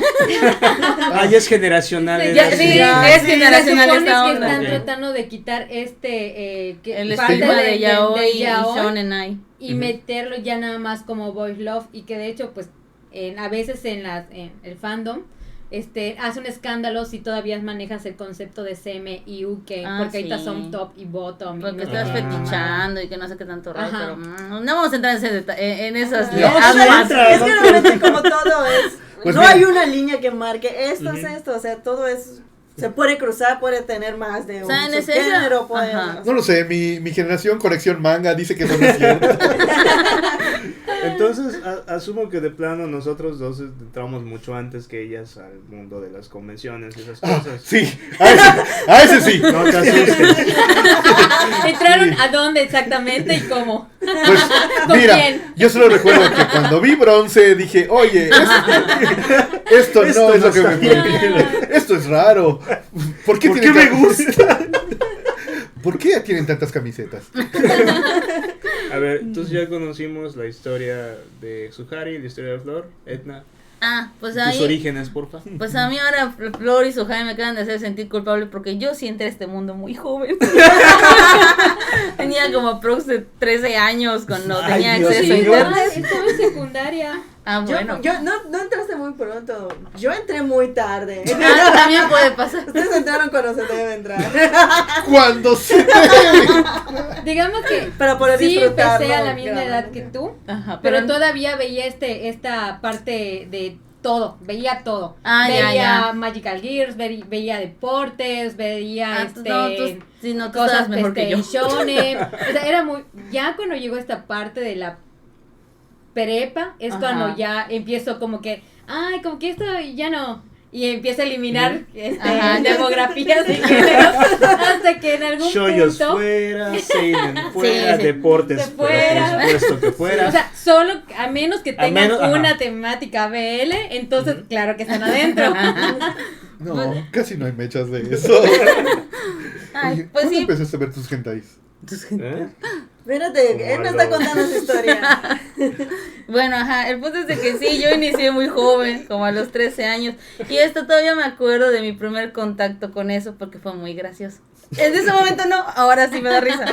Ah, ya es generacional. Sí, es Ya, sí, Ya, es sí, generacional Se esta que onda. están Ok. tratando de quitar este eh, que El parte estigma de- de de- yaoi de y yaoi shonen ai. y Ujú. meterlo ya nada más como boys love y que de hecho pues en, a veces en las en el fandom este hace un escándalo si todavía manejas el concepto de CM y UK Ah, porque ahorita sí. son top y bottom y Porque no estás Ah. fetichando y que no sé qué tanto rollo, pero mm, no vamos a entrar en, ese en, esas No, Aguas. es, es que realmente como todo es, Pues no mira. hay una línea que marque esto es esto, o sea, todo es, se puede cruzar, puede tener más de O un subgénero, puede. No lo sé, mi, mi generación colección manga dice que eso no es cierto. Entonces, a- asumo que de plano nosotros dos entramos mucho antes que ellas al mundo de las convenciones y esas Ah, cosas. sí, a ese, a ese sí. No te asustes. entraron a dónde exactamente y cómo Pues ¿Con mira, quién? yo solo recuerdo que cuando vi bronce dije, oye, esto, esto Esto no es lo que me. Esto es raro. ¿Por qué, ¿Por tiene qué me gusta? ¿Por qué tienen tantas camisetas? A ver, entonces ya conocimos la historia de Suhari, la historia de Flor, Etna. Ah, pues Tus ahí. orígenes, porfa. Pues a mí ahora Fl- Flor y su Jaime me acaban de hacer sentir culpable porque yo sí entré a este mundo muy joven. tenía como aprox de 13 años cuando Ay, tenía Dios acceso a internet. Estaba en secundaria Ah, bueno. yo no, no entraste muy pronto, yo entré muy tarde. Ah, también puede pasar. Ustedes entraron cuando se debe entrar. Cuando se digamos que Para poder sí empecé a la misma claro. edad que tú Ajá, pero, pero, todavía veía este esta parte de todo, veía todo. Ah, ya, veía ya. Magical Gears, ve- veía deportes, veía Ah, este no, tú, sí, no, tú cosas mejor que yo. shonen. O sea, era muy ya cuando llegó esta parte de la prepa es Ajá. cuando ya empiezo como que, ay, como que esto ya no y empiezo a eliminar este, Ajá. demografías y géneros hasta que en algún Shoyos punto fuera, Seinen fuera, sí. deportes De fuera. Por supuesto que fuera. O sea, solo a menos que tengan menos- ajá. una temática BL, entonces claro que están adentro. No, casi no hay mechas de eso. Ay, Oye, pues ¿Cuándo sí. empezaste a ver tus gentais? ¿Eh? Espérate, él me está contando su historia. Bueno, ajá, el punto es de que sí, yo inicié muy joven, como a los 13 años, y esto todavía me acuerdo de mi primer contacto con eso porque fue muy gracioso. En ese momento no, ahora sí me da risa.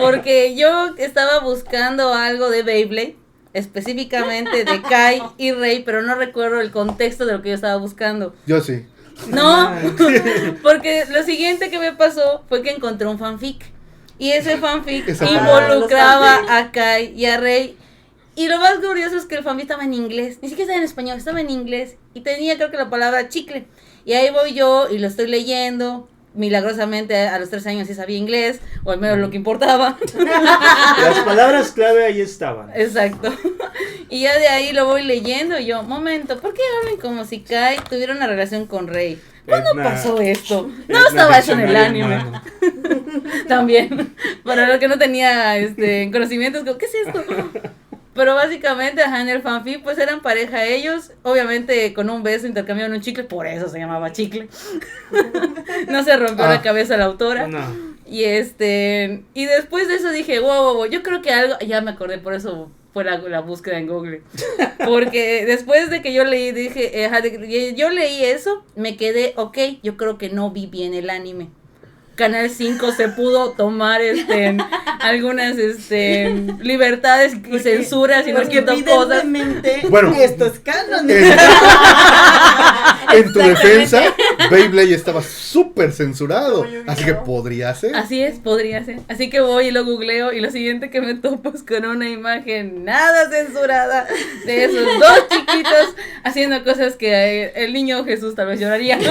Porque yo estaba buscando algo de Beyblade, específicamente de Kai y Rey, pero no recuerdo el contexto de lo que yo estaba buscando. Yo sí. No, porque lo siguiente que me pasó fue que encontré un fanfic. Y ese fanfic Esa involucraba a Kai y a Rey. Y lo más curioso es que el fanfic estaba en inglés. Ni siquiera estaba en español, estaba en inglés. Y tenía creo que la palabra chicle. Y ahí voy yo y lo estoy leyendo. Milagrosamente a los tres años sí sabía inglés, o al menos lo que importaba. Las palabras clave ahí estaban. Exacto. Y ya de ahí lo voy leyendo y yo, momento, ¿por qué hablan como si Kai tuviera una relación con Rey? ¿Cuándo Edna- pasó esto? No estaba eso en el anime. También. Para lo que no tenía este conocimientos, como, ¿qué es esto? Pero básicamente, ajá, en el fanfic, pues eran pareja ellos. Obviamente, con un beso intercambiaron un chicle, por eso se llamaba chicle. no se rompió Ah. la cabeza la autora. No. Y este, y después de eso dije, wow, wow, wow, yo creo que algo, ya me acordé, por eso fue la, la búsqueda en Google. Porque después de que yo leí, dije, eh, que yo leí eso, me quedé, ok, yo creo que no vi bien el anime. Canal 5 se pudo tomar este algunas este libertades y censuras y no Porque quitó cosas. evidentemente Bueno. esto es canon. En, en tu defensa, Beyblade estaba súper censurado. Así que podría ser. Así es, podría ser. Así que voy y lo googleo y lo siguiente que me topo es con una imagen nada censurada de esos dos chiquitos haciendo cosas que eh, el niño Jesús tal vez lloraría.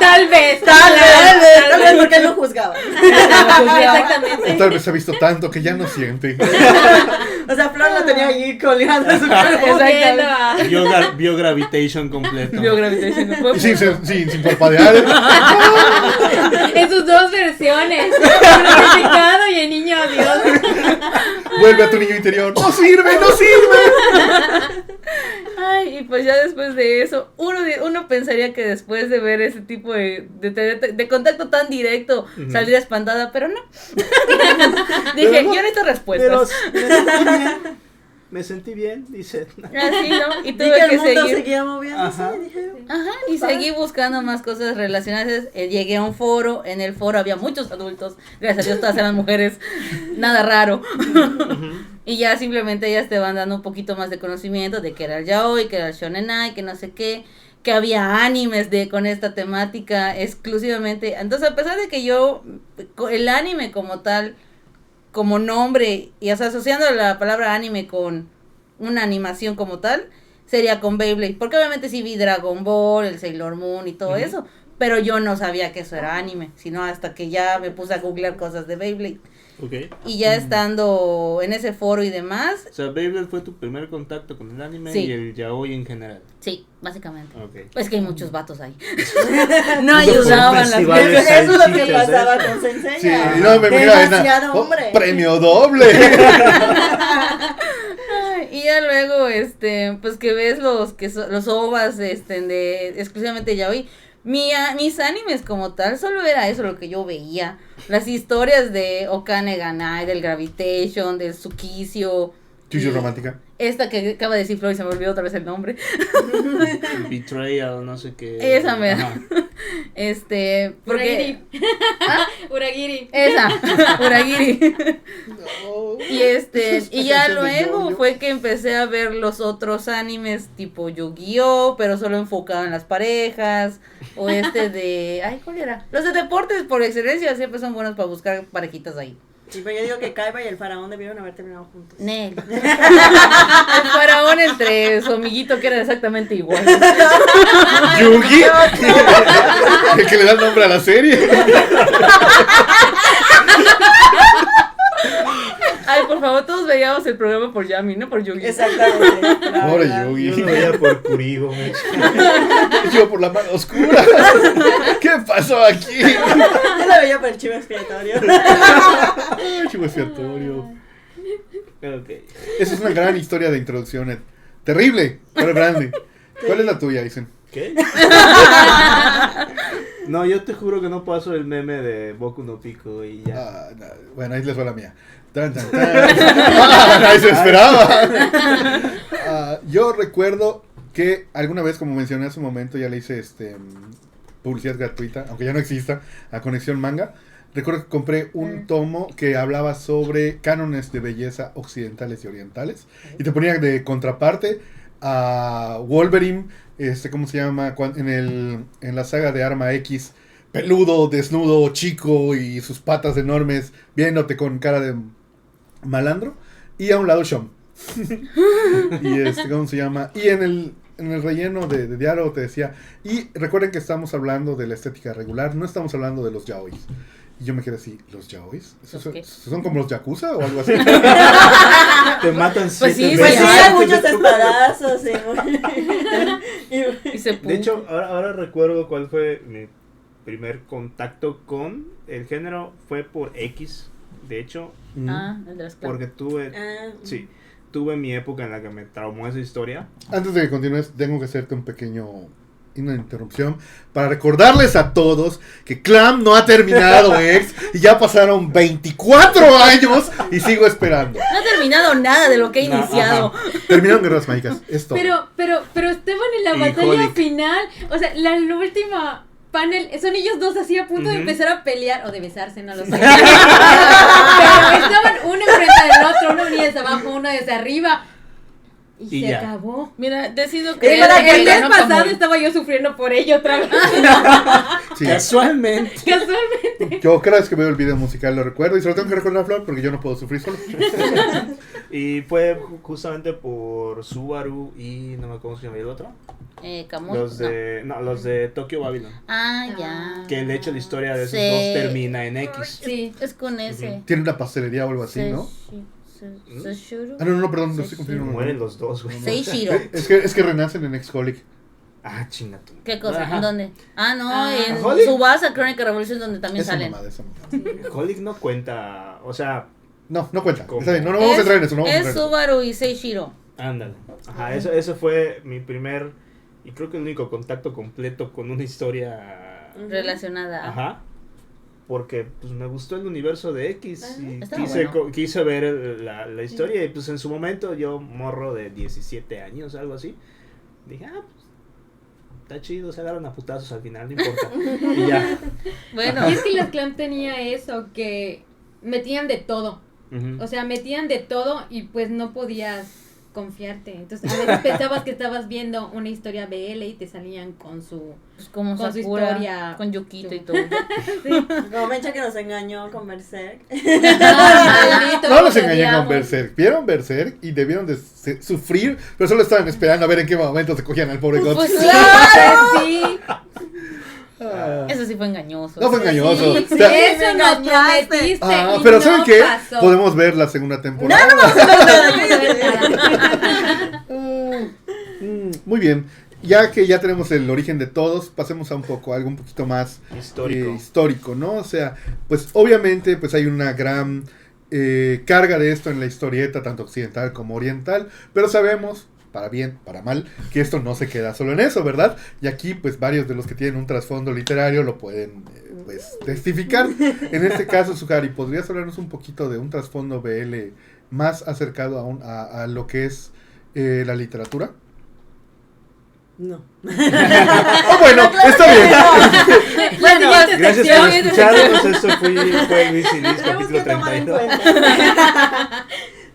Tal vez, Tal vez, tal vez, tal vez porque él lo juzgaba. O Exactamente. tal vez ha visto tanto que ya no siente. O sea, Flor lo tenía ahí colgando su cuerpo. A- Vio, gra- vio Gravitation completo. Vio Gravitation. Y sin, sin, sin, sin parpadear. En sus dos versiones. Y el niño Dios. Vuelve a tu niño interior. ¡No sirve! ¡No sirve! Ay, y pues ya después de eso, uno, uno pensaría que después de ver ese tipo de, de, de- de contacto tan directo, saldría espantada, pero no. Dije, Pero no, yo necesito Pero respuestas. bien. Me sentí bien, dice. Así, ¿no? Y tuve que el mundo seguir. seguía moviéndose. Ajá. y dije, Ajá, y seguí buscando más cosas relacionadas. Eh, llegué a un foro, en el foro había muchos adultos, gracias a Dios todas eran mujeres, nada raro. y ya simplemente ellas te van dando un poquito más de conocimiento de que era el yaoi, que era el shonen ai, que no sé qué, que había animes de con esta temática exclusivamente. Entonces, a pesar de que yo el anime como tal como nombre y o sea, asociando la palabra anime con una animación como tal, sería con Beyblade. Porque obviamente sí vi Dragon Ball, el Sailor Moon y todo eso. Pero yo no sabía que eso era anime, sino hasta que ya me puse a googlear cosas de Beyblade. Ok. Y ya estando en ese foro y demás, O sea, Beyblade fue tu primer contacto con el anime Sí. y el yaoi en general. Sí, básicamente. Ok. Es que hay muchos vatos ahí. no ayudaban las mujeres. Eso es lo que Salchichas, pasaba ¿eh? con Sensei. Sí, no, me mira, Demasiado oh, hombre. premio doble. Y ya luego, este, pues que ves los que so- los ovas, este, de exclusivamente yaoi. Mi, a- mis animes como tal, solo era eso lo que yo veía. Las historias de Okane Ganai, del Gravitation, del Tsukisio. Chucho y romántica. Esta que acaba de decir Floyd, se me olvidó otra vez el nombre. Betrayal, no sé qué. Esa mera. Ajá. Este, porque... Uragiri. Uragiri. Esa, Uragiri. No. Y este, y ya luego fue que empecé a ver los otros animes tipo Yu-Gi-Oh, pero solo enfocado en las parejas, o este de, ay, ¿cuál era? Los de deportes por excelencia siempre son buenos para buscar parejitas ahí. Sí, pero yo digo que Kaiba y el faraón debieron haber terminado juntos. Nel. El faraón entre su amiguito que era exactamente igual. Yugi. El que le da el nombre a la serie. Ay, por favor, todos veíamos el programa por Yami, no por Yu-Gi. Exactamente. Pobre. Yo Yugi. lo veía por Kurigo, me Yo por la mano oscura. ¿Qué pasó aquí? Yo la veía por el chivo expiatorio. Chivo expiatorio. Ok. Esa es una gran historia de introducción. Ed. Terrible, pero grande. ¿Cuál es la tuya, Isen? ¿Qué? No, yo te juro que no paso el meme de Boku no Pico y ya. Ah, no, bueno, ahí les va la mía. Tan, tan, tan. Ah, nadie se esperaba. Ah, yo recuerdo que alguna vez, como mencioné hace un momento, ya le hice este publicidad gratuita, aunque ya no exista, a Conexión Manga. Recuerdo que compré un Mm. tomo que hablaba sobre cánones de belleza occidentales y orientales. Y te ponía de contraparte a Wolverine, este, ¿cómo se llama? En, el, en la saga de Arma X, peludo, desnudo, chico y sus patas enormes, viéndote con cara de malandro. Y a un lado Sean. y este, ¿cómo se llama? Y en el, en el relleno de, de diálogo te decía, y recuerden que estamos hablando de la estética regular, no estamos hablando de los yaois. Y yo me quedé así, ¿los yaois? ¿Esos ¿Los son, son como los yakuza o algo así? Te matan Pues sí, Pues sí, hay muchos espadazos. y- se De hecho, ahora, ahora recuerdo cuál fue mi primer contacto con el género. Fue por X. De hecho, Mm. Ah, el de las porque tuve. Ah, Sí, tuve mi época en la que me traumó esa historia. Antes de que continúes, tengo que hacerte un pequeño una interrupción para recordarles a todos que Clam no ha terminado ex y ya pasaron 24 años y sigo esperando. No ha terminado nada de lo que he No, iniciado. Terminaron Guerras Mágicas, esto. Pero, pero, pero Esteban en la batalla final, o sea, la, la última panel, son ellos dos así a punto de empezar a pelear, o de besarse, no lo sé. pero estaban uno enfrente del otro, uno venía desde abajo, uno desde arriba. Y, Y se ya. acabó. Mira, decido El, que el mes pasado estaba yo sufriendo por ello otra vez. Sí. Casualmente. Casualmente. Yo cada vez que veo el video musical lo recuerdo y se lo tengo que recordar a Flor porque yo no puedo sufrir solo. Y fue justamente por Subaru y no me acuerdo cómo se llama el otro. Eh, Camus. Los de, no, los de Tokyo Babylon. Ah, ya. Que de hecho la historia de esos Sí. dos termina en X. Sí. Es con ese. Tiene una pastelería o algo así, ¿no? Se- Seshiro. Ah, no, no, perdón, no estoy confundiendo. Mueren los dos, güey. Seishiro. Es que, es que renacen en Excolic. Ah, chinga tú. ¿Qué cosa? Ajá. ¿Dónde? Ah, no, Ah. en. Subasa Crónica Revolution donde también Esa salen. mamada, esa mamada. Holic no cuenta, o sea, No, no cuenta. ¿Cómo? Está bien, no, no vamos a Es- entrar en eso. No vamos a es en. Subaru y Seishiro. ándale. Ajá, eso, eso fue mi primer y creo que el único contacto completo con una historia. Relacionada. Ajá. Porque pues me gustó el universo de X Ajá. y quise, bueno. quise ver el- la, la historia y pues en su momento yo morro de 17 años, algo así. Dije, ah, pues está chido, se agarran a putazos al final, no importa. y ya. Bueno, Y es que los clan tenía eso, que metían de todo. O sea, metían de todo y pues no podías confiarte. Entonces, a veces pensabas que estabas viendo una historia BL y te salían con su... pues como Con su historia. con Yukito y todo. Como Mecha que nos engañó con Berserk. Maldito, No los engañé con. Berserk. Vieron Berserk y debieron de se- sufrir, pero solo estaban esperando a ver en qué momento se cogían al pobre God. Pues Claro, sí. Ah. Eso sí fue engañoso. No fue engañoso. Sí, O sea, eso nos prometiste ah, y pero no ¿saben qué? pasó. Podemos ver la segunda temporada. No, no vamos a ver nada, a. Mm, Muy bien. Ya que ya tenemos el origen de todos, pasemos a un poco, algo un poquito más Histórico. eh, histórico, ¿no? O sea, pues obviamente pues hay una gran eh, carga de esto en la historieta, tanto occidental como oriental, pero sabemos, para bien, para mal, que esto no se queda solo en eso, ¿verdad? Y aquí pues varios de los que tienen un trasfondo literario lo pueden eh, pues testificar. En este caso, Sugari, ¿podrías hablarnos un poquito de un trasfondo BL más acercado a, un- a, a lo que es eh, la literatura? No. Oh, bueno, está bien. Bueno, Gracias por escucharnos. Esto fue, fue Luis y Liz, capítulo que tomar en 32. cuenta.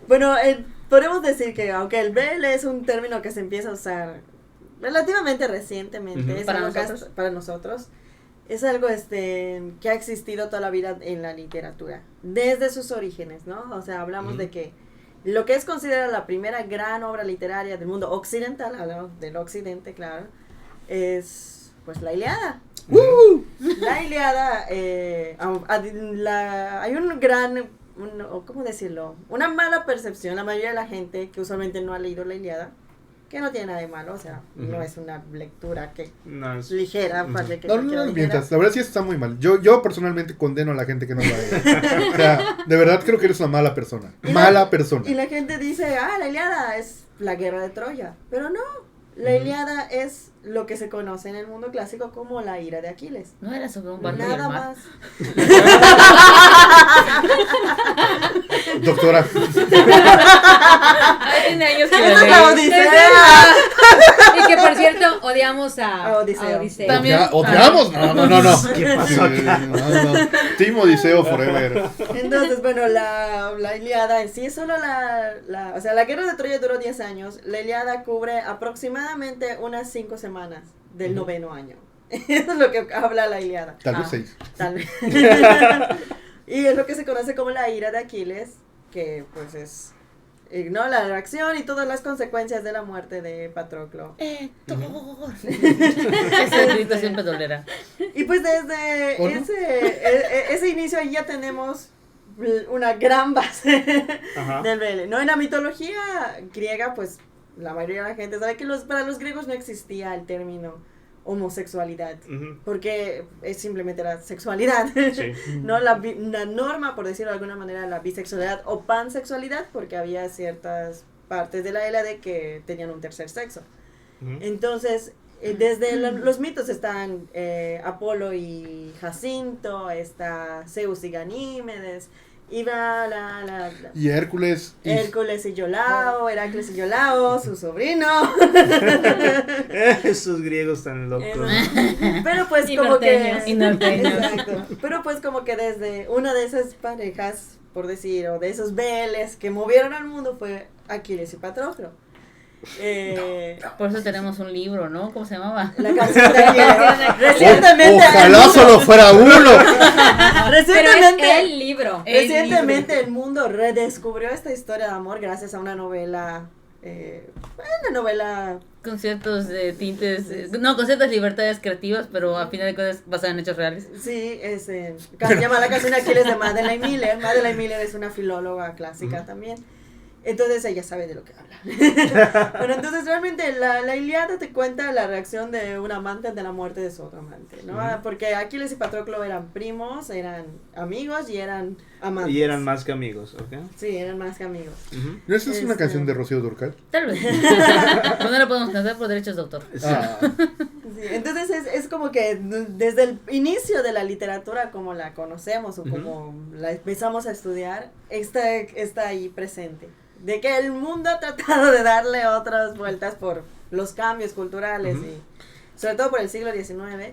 bueno, eh, podemos decir que aunque el BL es un término que se empieza a usar relativamente recientemente, Para nosotros. para nosotros, es algo este que ha existido toda la vida en la literatura, desde sus orígenes, ¿no? O sea, hablamos de que lo que es considerada la primera gran obra literaria del mundo occidental, hablamos del occidente, claro, es pues la Iliada. La Iliada, eh, la- hay un gran, un- o ¿cómo decirlo? Una mala percepción, la mayoría de la gente que usualmente no ha leído la Iliada, que no tiene nada de malo, o sea, no Ujú. es una lectura que No, es- ligera, Ujú. para que No, no, no mientas. La verdad sí está muy mal. Yo, yo personalmente condeno a la gente que no lo haga. O sea, de verdad creo que eres una mala persona. Y la- Mala persona. Y la gente dice, ah, la Iliada es la guerra de Troya, pero no, la. Iliada es lo que se conoce en el mundo clásico como la ira de Aquiles. No era sobre un barco Nada mar. más. Doctora. Tiene años que es la. Odisea. Y que por cierto, odiamos a, A Odiseo. a Odiseo. También. Odia- ¿Odiamos? No, no, no, no. ¿Qué pasó acá? No, no. Team Odiseo Forever. Entonces, bueno, la, la Iliada en sí, solo la, la, o sea, la guerra de Troya duró 10 años, la Iliada cubre aproximadamente unas 5 semanas del noveno año. Eso es lo que habla la Iliada. Tal vez Ah, seis. Tal vez. y es lo que se conoce como la ira de Aquiles, que pues es ¿no? la reacción y todas las consecuencias de la muerte de Patroclo. Héctor. Ese grito siempre dolerá. Y pues desde ese, e- e- ese inicio ahí ya tenemos una gran base Ajá. del BL. ¿no? En la mitología griega, pues la mayoría de la gente sabe que los, para los griegos no existía el término homosexualidad, porque es simplemente la sexualidad. Sí. No, la, la norma, por decirlo de alguna manera, la bisexualidad o pansexualidad, porque había ciertas partes de la Hélade que tenían un tercer sexo. Entonces, eh, desde lo- los mitos están eh, Apolo y Jacinto, está Zeus y Ganímedes, la- Y Hércules. Y... Hércules y Yolao, Heracles y Yolao, su sobrino. Esos griegos tan locos. Eso. Pero pues Y como que... norteños. Y norteños. Exacto. Pero pues como que desde una de esas parejas, por decir, o de esos veles que movieron al mundo fue Aquiles y Patroclo. Eh, Por eso tenemos un libro, ¿no? ¿Cómo se llamaba? la canción de. O- Recientemente, ojalá solo fuera uno. Pero recientemente, es el libro. El Recientemente el mundo redescubrió esta historia de amor gracias a una novela, eh, una novela, Con ciertos eh, tintes, eh, no, con ciertas libertades creativas, pero a final de cuentas basada en hechos reales. sí, es, eh, llama La canción de Aquiles de Madeleine Miller. Madeleine Miller es una filóloga clásica también. Entonces ella sabe de lo que habla. bueno, entonces realmente la, la Iliada te cuenta la reacción de un amante ante la muerte de su otro amante, ¿no? Ujú. Porque Aquiles y Patroclo eran primos, eran amigos y eran amantes. Y eran más que amigos, ¿ok? Sí, eran más que amigos. Ujú. ¿No esa es una Este- canción de Rocío Durcal? Tal vez. Pero no la podemos cantar por derechos de autor. Sí. Ah, Sí, entonces es, es como que desde el inicio de la literatura como la conocemos o como la empezamos a estudiar, está, está ahí presente. De que el mundo ha tratado de darle otras vueltas por los cambios culturales Ujú. y sobre todo por el siglo XIX.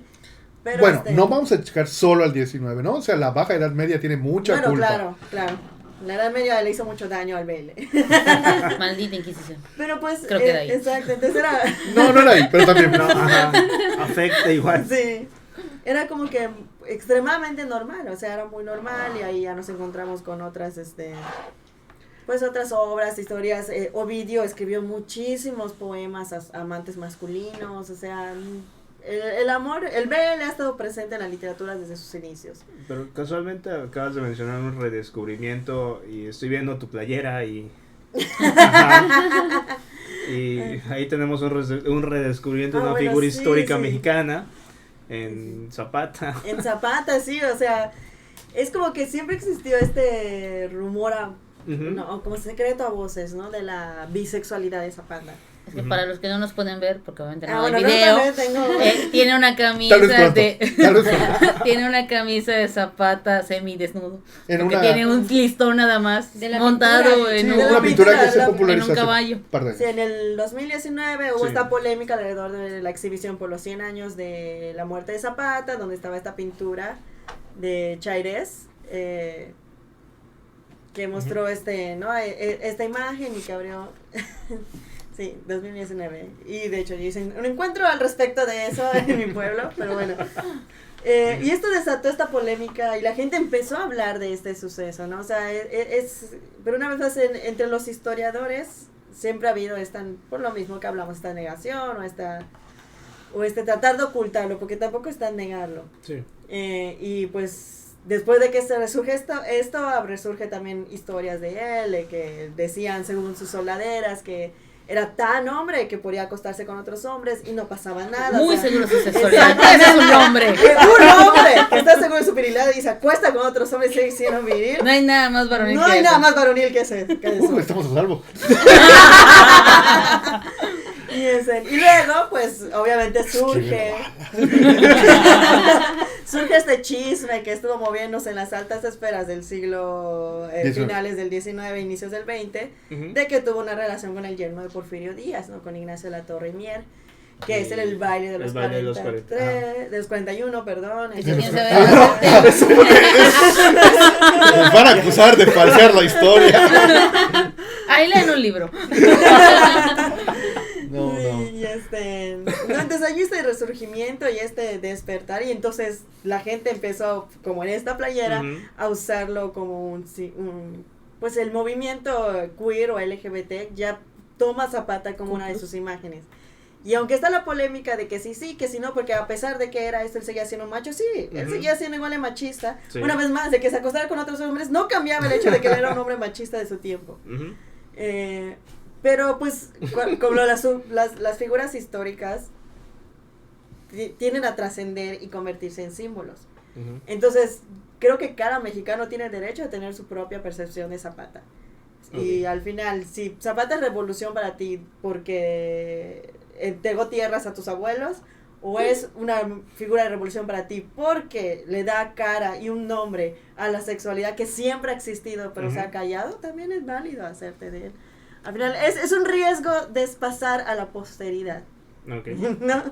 Pero bueno, este, no vamos a checar solo al 19, ¿no? O sea, la Baja Edad Media tiene mucha Bueno, culpa. claro, claro. La Edad Media le hizo mucho daño al baile. Maldita Inquisición. Pero pues, Creo que eh, era ahí. exacto, entonces era... No, no era ahí, pero también. No, ajá. Afecta igual. Sí, era como que extremadamente normal, o sea, era muy normal y ahí ya nos encontramos con otras, este, pues otras obras, historias. eh, Ovidio escribió muchísimos poemas a, amantes masculinos, o sea, el, el amor, el BL ha estado presente en la literatura desde sus inicios. Pero casualmente acabas de mencionar un redescubrimiento y estoy viendo tu playera y... Y ahí tenemos un, un redescubrimiento de Ah, una bueno, figura sí, histórica sí. mexicana en Zapata. En Zapata, sí, o sea, es como que siempre existió este rumor, a, No, como secreto a voces, ¿no? De la bisexualidad de Zapata. Es que para los que no nos pueden ver, porque obviamente no Ah, hay bueno, no, video, tengo... eh, tiene una camisa de tiene una camisa de zapata semidesnudo. En una- tiene un listón nada más De la montado pintura. en Sí, un, una pintura que se pintura, popularizó en un caballo. Sí, en el 2019 hubo Sí. esta polémica alrededor de la exhibición por los 100 años de la muerte de Zapata, donde estaba esta pintura de Chairés, eh, que mostró este, ¿no? E- e- esta imagen y que abrió... sí, 2019. Y de hecho yo hice un encuentro al respecto de eso en mi pueblo, pero bueno. Eh, y esto desató esta polémica y la gente empezó a hablar de este suceso, ¿no? O sea, e- es, pero una vez más en- entre los historiadores siempre ha habido esta, por lo mismo que hablamos, esta negación o esta, o este tratar de ocultarlo, porque tampoco está en negarlo. Sí. Eh, y pues después de que se resurge esto, esto resurge también historias de él, de que decían según sus soldaderas que era tan hombre que podía acostarse con otros hombres y no pasaba nada. o Muy sea, seguro de su sexualidad. Exactamente. Ese es un hombre. que un hombre que está seguro de su virilidad y se acuesta con otros hombres y sigue siendo viril. No hay nada más varonil No que hay eso. nada más varonil que ese. que eso. Uh, estamos a salvo. Y, y luego, pues, obviamente surge. surge este chisme que estuvo moviéndose en las altas esferas del siglo. eh, finales del 19, inicios del 20, Ujú. de que tuvo una relación con el yerno de Porfirio Díaz, ¿no? Con Ignacio La Torre y Mier. Que es el, el baile de El los, baile de los 43, de los 41, perdón. El- Nos van a acusar de falsear la historia. Ahí leen un libro. No, no. Y este, no, entonces hay este resurgimiento y este despertar y entonces la gente empezó, como en esta playera, Ujú. a usarlo como un, sí, un- pues el movimiento queer o LGBT ya toma Zapata como una de sus imágenes. Y aunque está la polémica de que sí, sí, que sí, no, porque a pesar de que era esto, él seguía siendo un macho, sí, él Ujú. seguía siendo igual de machista. Sí. Una vez más, de que se acostara con otros hombres, no cambiaba el hecho de que él era un hombre machista de su tiempo. Ujú. Eh, pero pues, como las, las, las figuras históricas ti- tienden a trascender y convertirse en símbolos. Entonces, creo que cada mexicano tiene derecho a tener su propia percepción de Zapata. Y al final, si Zapata es revolución para ti porque entregó tierras a tus abuelos, o es una figura de revolución para ti porque le da cara y un nombre a la sexualidad que siempre ha existido pero se ha callado, también es válido hacerte de él. Al final, es, es un riesgo despasar a la posteridad. Ok. ¿no?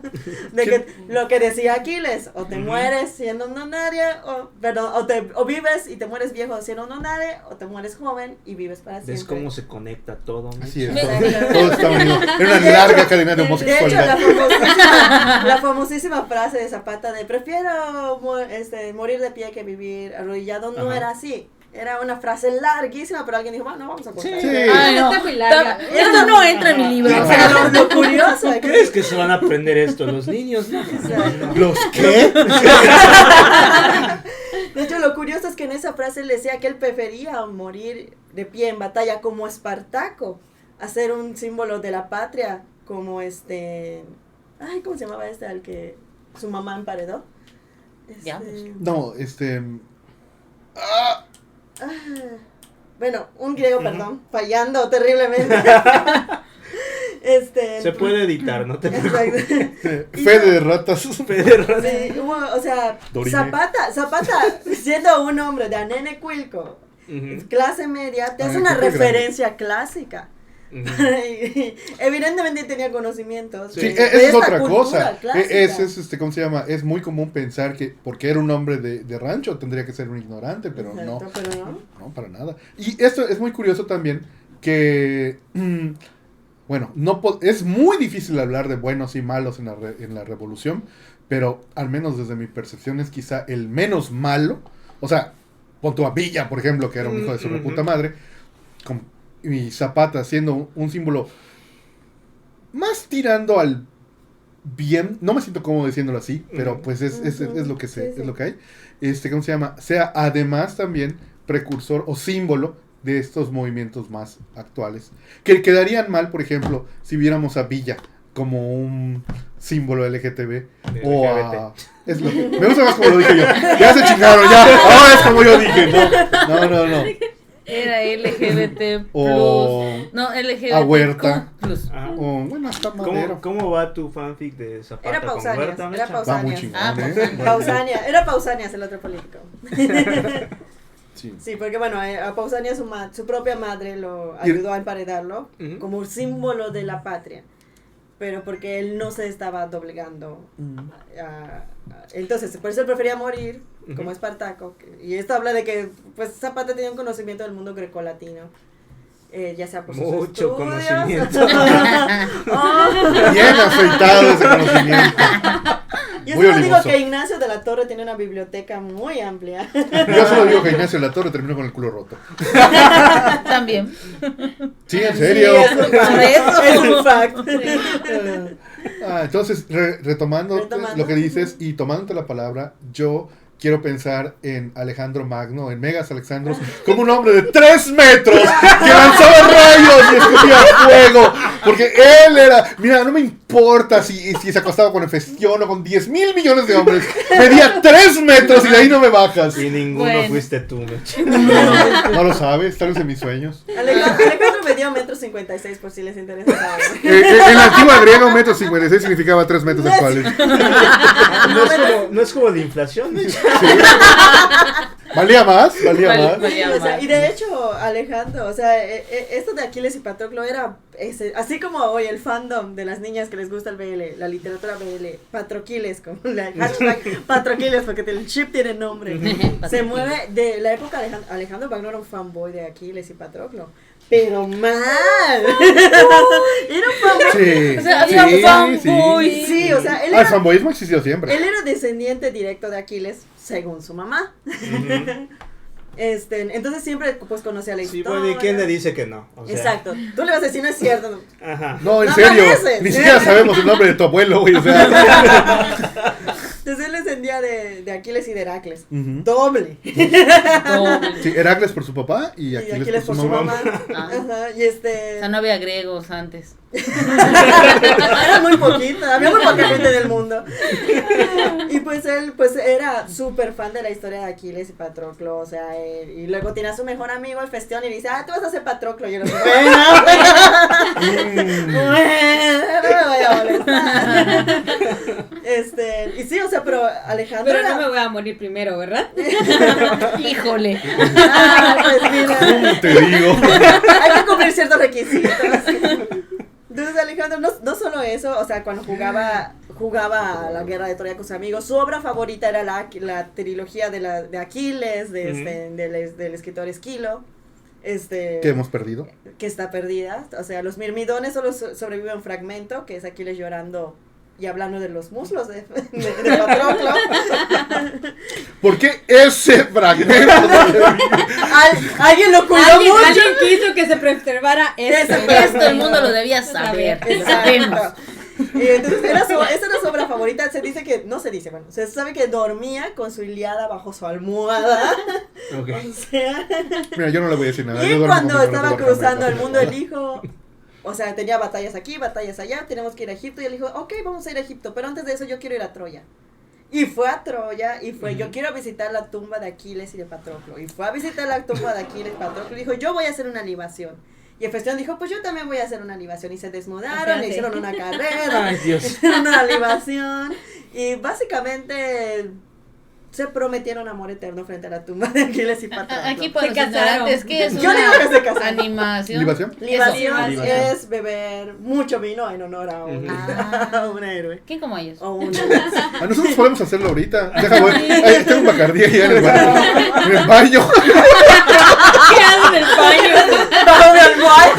De que lo que decía Aquiles, o te mueres siendo un nonario, o, perdón, o, te, o vives y te mueres viejo siendo un nonario, o te mueres joven y vives para siempre. ¿Ves cómo se conecta todo? Así es. Todo, está unido. Era una De hecho- larga cadena de De hecho, la homosexualidad. famosísima, la famosísima frase de Zapata de prefiero este, morir de pie que vivir arrodillado no Ajá. era así. Era una frase larguísima, pero alguien dijo, bueno, vamos a cortar. Sí. Ay, no. Está muy larga. Esto no entra en mi libro. O sea, lo, lo curioso es que- ¿Crees que se van a aprender esto los niños? No. ¿Los qué? De hecho, lo curioso es que en esa frase le decía que él prefería morir de pie en batalla como Espartaco, a ser un símbolo de la patria, como este. Ay, ¿cómo se llamaba este al que su mamá emparedó? Este. No, este. ah, bueno, un griego, perdón, fallando terriblemente. este. Se puede editar, no te preocupes. Fe de ratas. Pedro. Sí, hubo- o sea, Dorime. Zapata, Zapata, siendo un hombre de Anene Cuilco, clase media, te Ah, hace una grande. referencia clásica. Evidentemente tenía conocimientos. Sí, e- es esta otra cosa. E- Es, es, este, ¿cómo se llama? Es muy común pensar que porque era un hombre de, de rancho tendría que ser un ignorante, pero no. Exacto, pero no. No, para nada. Y esto es muy curioso también que, mm, bueno, no es muy difícil hablar de buenos y malos en la, re- en la revolución, pero al menos desde mi percepción es quizá el menos malo. O sea, pon a Villa, por ejemplo, que era un hijo de su Ujú. reputa madre, con, y Zapata siendo un, símbolo más tirando al bien, no me siento cómodo diciéndolo así, pero pues es, es, es lo que se, es lo que hay. Este, ¿cómo se llama? Sea además también precursor o símbolo de estos movimientos más actuales. Que quedarían mal, por ejemplo, si viéramos a Villa como un símbolo LGTB o a... Es lo que, me gusta más como lo dije yo. Ya se chingaron, ya. Ahora es como yo dije. No, no, no. no. Era LGBT O-. No, LGBT a Huerta. plus. Ajá. o, bueno, hasta Madero. ¿Cómo, ¿Cómo va tu fanfic de Zapata Era con Pausanias, Huerta, era? Pausanias. Va muy chingón, Ah, ¿eh? Pausanias. Pausania, era Pausanias el otro político. sí. Sí, porque bueno, eh, a Pausanias su, ma- su propia madre lo ayudó a emparedarlo como un símbolo de la patria. Pero porque él no se estaba doblegando. a- a- entonces, por eso él prefería morir como. Espartaco. Y esto habla de que pues Zapata tenía un conocimiento del mundo grecolatino. Eh, ya sea por sus Mucho conocimiento. Oh, Bien aceitado ese conocimiento. yo Muy solo digo que Ignacio de la Torre tiene una biblioteca muy amplia. Yo solo digo que Ignacio La Torre terminó con el culo roto. También. Sí, en serio. Sí, es un. Es fact. Ah, entonces, re- retomando, Retomando. lo que dices y tomándote la palabra, yo quiero pensar en Alejandro Magno, en Megas Alexandros, como un hombre de tres metros que lanzaba rayos y escupía fuego. Porque él era, mira, no me importa si, si se acostaba con Hefestión o con 10 mil millones de hombres, medía tres metros y de ahí no me bajas. Y ninguno Bueno. fuiste tú, Mecha. No lo sabes, tal vez en mis sueños. Alejandro, Alejandro me dio metro 56 por si les interesa saber. Eh, eh, en antiguo griego, metro 56 significaba 3 metros No es- actuales. No es como, no es como de inflación, Mecha. ¿Valía más? ¿Valía más? Sí, o sea, y de hecho, Alejandro, o sea, eh, eh, esto de Aquiles y Patroclo era, ese- así como hoy el fandom de las niñas que les gusta el BL, la literatura BL, Patroquiles, como la hashtag Patroquiles, porque el chip tiene nombre, se mueve de la época Alejandro, Alejandro Magno era un fanboy de Aquiles y Patroclo, pero mal, era un fanboy, Sí. O sea, había sí, fanboy. sí. sí, o sea, él Ah, el fanboyismo ha existido siempre. él era descendiente directo de Aquiles, según su mamá, este, entonces siempre pues conocía la Sí, historia. bueno, ¿y quién le dice que no? O sea, Exacto. Tú le vas a decir, no es cierto. Ajá. No, en No serio. Ni siquiera sabemos el nombre de tu abuelo, güey. O sea. Entonces él descendía de, de Aquiles y de Heracles. Doble. Doble. Sí, Heracles por su papá y Y Aquiles, Aquiles por su mamá. Ah. Ajá, y O este. sea, no había griegos antes. Era muy poquito, había muy poca gente del mundo. Y pues él, pues era súper fan de la historia de Aquiles y Patroclo, o sea, él- y luego tiene a su mejor amigo, el Festión, y dice, ah, tú vas a ser Patroclo. Y yo le digo, bueno, bueno, no me voy a molestar. Este, y sí, o sea, pero Alejandro Pero era- no me voy a morir primero, ¿verdad? Híjole. Ah, pues mira. ¿Cómo te digo? Hay que cumplir ciertos requisitos. Entonces Alejandro, no, no solo eso, o sea, cuando jugaba jugaba a la guerra de Troya con sus amigos, su obra favorita era la, la trilogía de, la, de Aquiles, de este, del, del escritor Esquilo. Este, Que hemos perdido. que está perdida. O sea, los mirmidones solo so- sobreviven un fragmento, que es Aquiles llorando y hablando de los muslos de, de, de Patroclo. ¿Por qué ese fragmento? Al- alguien lo cuidó Alguien, mucho. alguien quiso que se preservara. Ese Esto el mundo lo debía saber. Sabemos. Y entonces era su, esa era su obra favorita. Se dice que, no se dice, bueno, se sabe que dormía con su Iliada bajo su almohada. O sea, Mira, yo no le voy a decir nada. y cuando estaba cruzando el mundo, el hijo, o sea, tenía batallas aquí, batallas allá, tenemos que ir a Egipto. Y él dijo, ok, vamos a ir a Egipto, pero antes de eso yo quiero ir a Troya. Y fue a Troya y fue, yo quiero visitar la tumba de Aquiles y de Patroclo. Y fue a visitar la tumba de Aquiles y Patroclo y dijo, yo voy a hacer una libación. Y Hefestión dijo, pues yo también voy a hacer una libación. Y se desnudaron, le hicieron una carrera, Ay, Dios. hicieron una libación. Y básicamente se prometieron amor eterno frente a la tumba de Aquiles y Patroclo. Aquí los casaron. ignorantes, ¿qué es Yo digo que se casaron. animación? ¿Libación? Libación Libación. es beber mucho vino en honor a un, Ujú. a un héroe. ¿Quién como ellos? O un A nosotros podemos hacerlo ahorita. Deja, voy. Ay, tengo un bacardí ahí en el baño. En el baño. ¿Qué hago en el baño? almohada.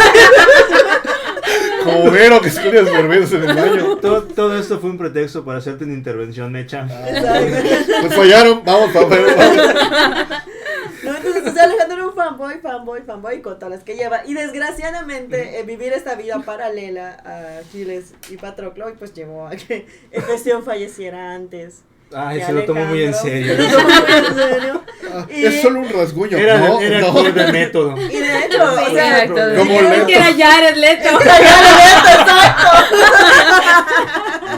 Como Vero que esconde las cervezas en el baño. Todo, todo esto fue un pretexto para hacerte una intervención, Mecha. Pues fallaron. Vamos, vamos, vamos. No, entonces, o sea, Alejandro era un fanboy, fanboy, fanboy con todas las que lleva. Y desgraciadamente, eh, vivir esta vida paralela a Aquiles y Patroclo, y pues llevó a que Hefestión falleciera antes. Ay, se lo tomó muy en Alejandro. serio. Se lo tomó muy en serio. Ah, Y- Es solo un rasguño. Era, no, era no. el de método. Y de hecho, o Sí, sea, exacto. Como lento. que era Jared Leto.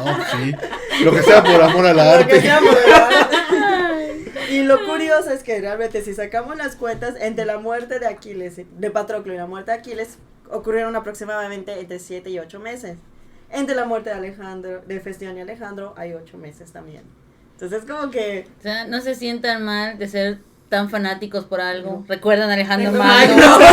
No, sí. Lo que sea por amor al Lo que arte. sea por arte. Y lo curioso es que realmente si sacamos las cuentas, entre la muerte de Aquiles, de Patroclo y la muerte de Aquiles, ocurrieron aproximadamente entre 7 y 8 meses. Entre la muerte de Alejandro, de Festión y Alejandro, hay 8 meses también. Entonces como que... O sea, no se sientan mal de ser tan fanáticos por algo. Recuerdan a Alejandro Magno. Magno.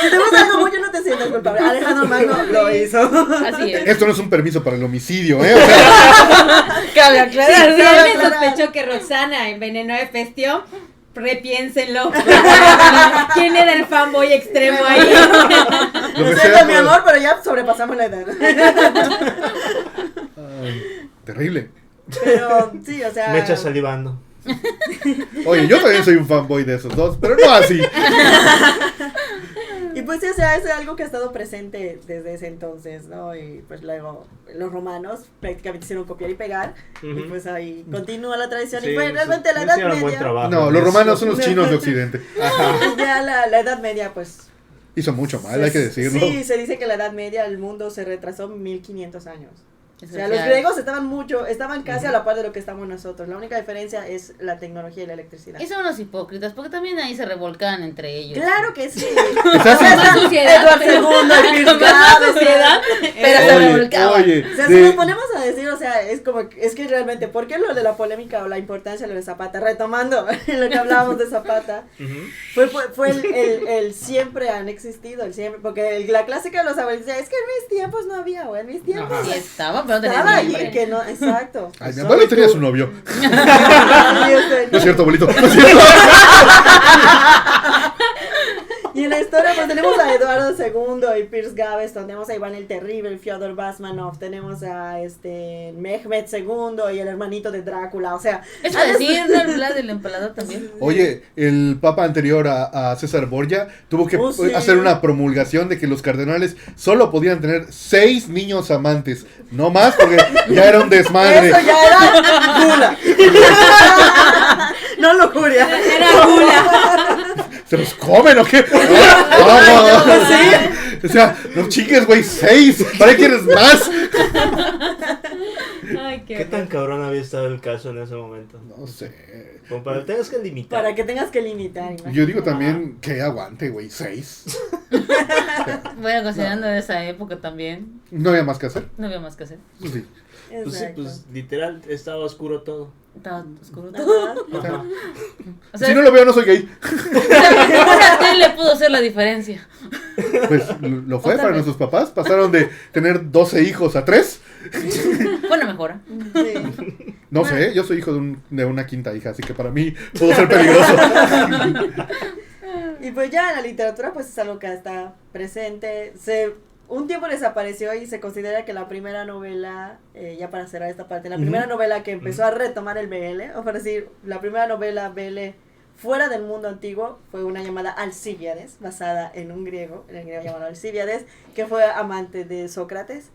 Si te gusta algo mucho, no te sientas culpable. Alejandro Magno lo hizo. Así es. Esto no es un permiso para el homicidio, ¿eh? O sea, Cabe aclarar. Si alguien sospechó que Roxana envenenó a Festión, repiénsenlo. ¿Quién era el fanboy extremo ahí? lo siento, mi por- amor, pero ya sobrepasamos la edad. Ay, terrible. Pero sí, o sea... Mecha salivando. Oye, yo también soy un fanboy de esos dos, pero no así. Y pues, sí, o sea, es algo que ha estado presente desde ese entonces, ¿no? Y pues luego los romanos prácticamente hicieron copiar y pegar. Y Ujú. pues ahí continúa la tradición. Sí, y fue sí, realmente la Edad Media. trabajo. No, los romanos son los chinos de Occidente. pues, ya la, la Edad Media, pues. Hizo mucho mal, hay que decirlo. Sí, se dice que la Edad Media el mundo se retrasó 1500 años. O sea, los griegos estaban mucho, estaban casi a la par de lo que estamos nosotros. La única diferencia es la tecnología y la electricidad. Y son unos hipócritas, porque también ahí se revolcan entre ellos. Claro que sí. Estás O sea, está Sociedad, Edward pero- II, sociedad. Pero se Oye, revolcaban. oye, O sea, si de- nos ponemos a decir, o sea, es como, que- es que realmente, ¿por qué lo de la polémica o la importancia de lo de Zapata? Retomando lo que hablábamos de Zapata, Ujú. fue, fue, fue el, el, el siempre han existido, el siempre, porque el- la clásica de los abuelos decía, es que en mis tiempos no había, o en mis tiempos Ajá. Sí estaba, pero no tenía estaba ahí, que no, exacto. Ay, mi abuelo tenía su novio. No es cierto, abuelito. No es cierto. Y en la historia pues tenemos a Eduardo II y Pierce Gaveston, tenemos a Iván el Terrible, Fyodor Basmanov, tenemos a este Mehmed II y el hermanito de Drácula, o sea, Eso decir, ¿no? El Vlad del empalador también. Oye, el papa anterior a, a César Borgia tuvo que Oh, sí. hacer una promulgación de que los cardenales solo podían tener seis niños amantes, no más porque ya era un desmadre. Eso ya era gula. no lujuria. Era gula. ¿Se los comen o qué? No, no, no. O sea, no chingues, güey, seis. ¿Para qué quieres más? Ay, qué ¿Qué tan cabrón había estado el caso en ese momento? No sé. Como para que tengas que limitar. Para que tengas que limitar. Yo digo también que aguante, güey, seis. Bueno, considerando esa época también, No había más que hacer. no había más que hacer. Pues sí. Pues sí, pues literal estaba oscuro todo. Estaba oscuro todo. Ajá. Ajá. O sea, Si no lo veo, no soy gay. una tele pudo ser la diferencia. Pues lo fue Otra para vez. nuestros papás. Pasaron de tener 12 hijos a 3. Bueno, mejora. Sí. No sé, yo soy hijo de, un- de una quinta hija, así que para mí pudo ser peligroso. Y pues ya en la literatura pues es algo que está presente. Se, un tiempo desapareció y se considera que la primera novela, eh, ya para cerrar esta parte, la primera novela que empezó a retomar el BL, o para decir, la primera novela BL fuera del mundo antiguo fue una llamada Alcíbiades, basada en un griego, en el griego llamado Alcíbiades, que fue amante de Sócrates,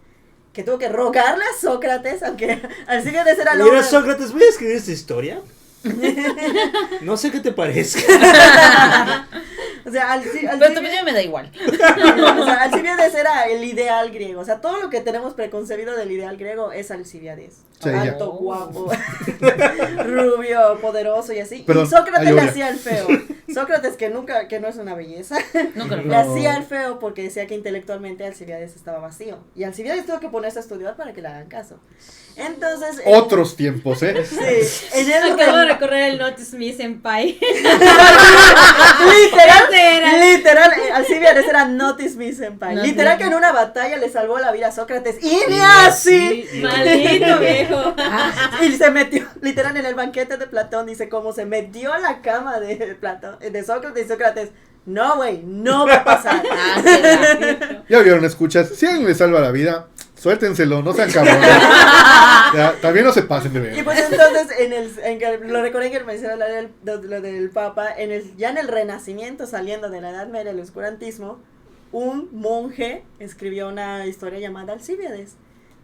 que tuvo que rogarle a Sócrates, aunque Alcíbiades era el Mira, Sócrates, voy a escribir esta historia. No sé qué te parezca. O sea, Alci- Pero Alcíbiades- también me da igual. o sea, Alcibiades era el ideal griego. O sea, todo lo que tenemos preconcebido del ideal griego es Alcibiades. Sí. Alto, guapo, rubio, poderoso y así. Perdón, y Sócrates le hacía el feo. Sócrates, que nunca, que no es una belleza, Nunca lo le hacía el feo porque decía que intelectualmente Alcibiades estaba vacío. Y Alcibiades tuvo que ponerse a estudiar para que le hagan caso. Entonces. en- Otros tiempos, ¿eh? Sí, Acabo de recorrer el Notice Me Senpai. literal, literal, eh, Alcibiades era Notice Me Senpai. Literal que en una batalla le salvó la vida a Sócrates. Y ni así. Maldito viejo. Y se metió, literal, en el banquete de Platón, dice cómo se metió a la cama de Platón, de Sócrates y Sócrates. No, güey, no va a pasar. Ah. Ya vieron, escuchas. Si alguien les salva la vida, suéltenselo, no sean cabrones. Ya, también no se pasen de Y ver. pues entonces, en el, en que, lo recordé que mencioné lo del, lo, lo del Papa, en el, ya en el Renacimiento, saliendo de la Edad Media, el oscurantismo, un monje escribió una historia llamada Alcíbiades,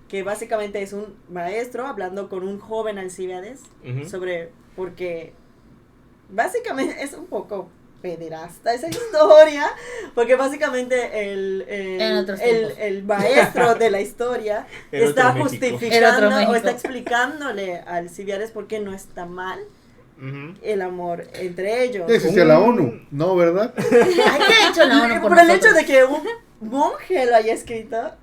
que básicamente es un maestro hablando con un joven Alcíbiades Ujú. sobre, porque básicamente es un poco pederasta esa historia, porque básicamente el, el, el, maestro de la historia El está justificando o está explicándole a Alcibiades por qué no está mal el amor entre ellos. Ya existía la ONU, ¿no, verdad? Ay, ¿qué ha hecho la ONU por por el hecho de que un monje lo haya escrito,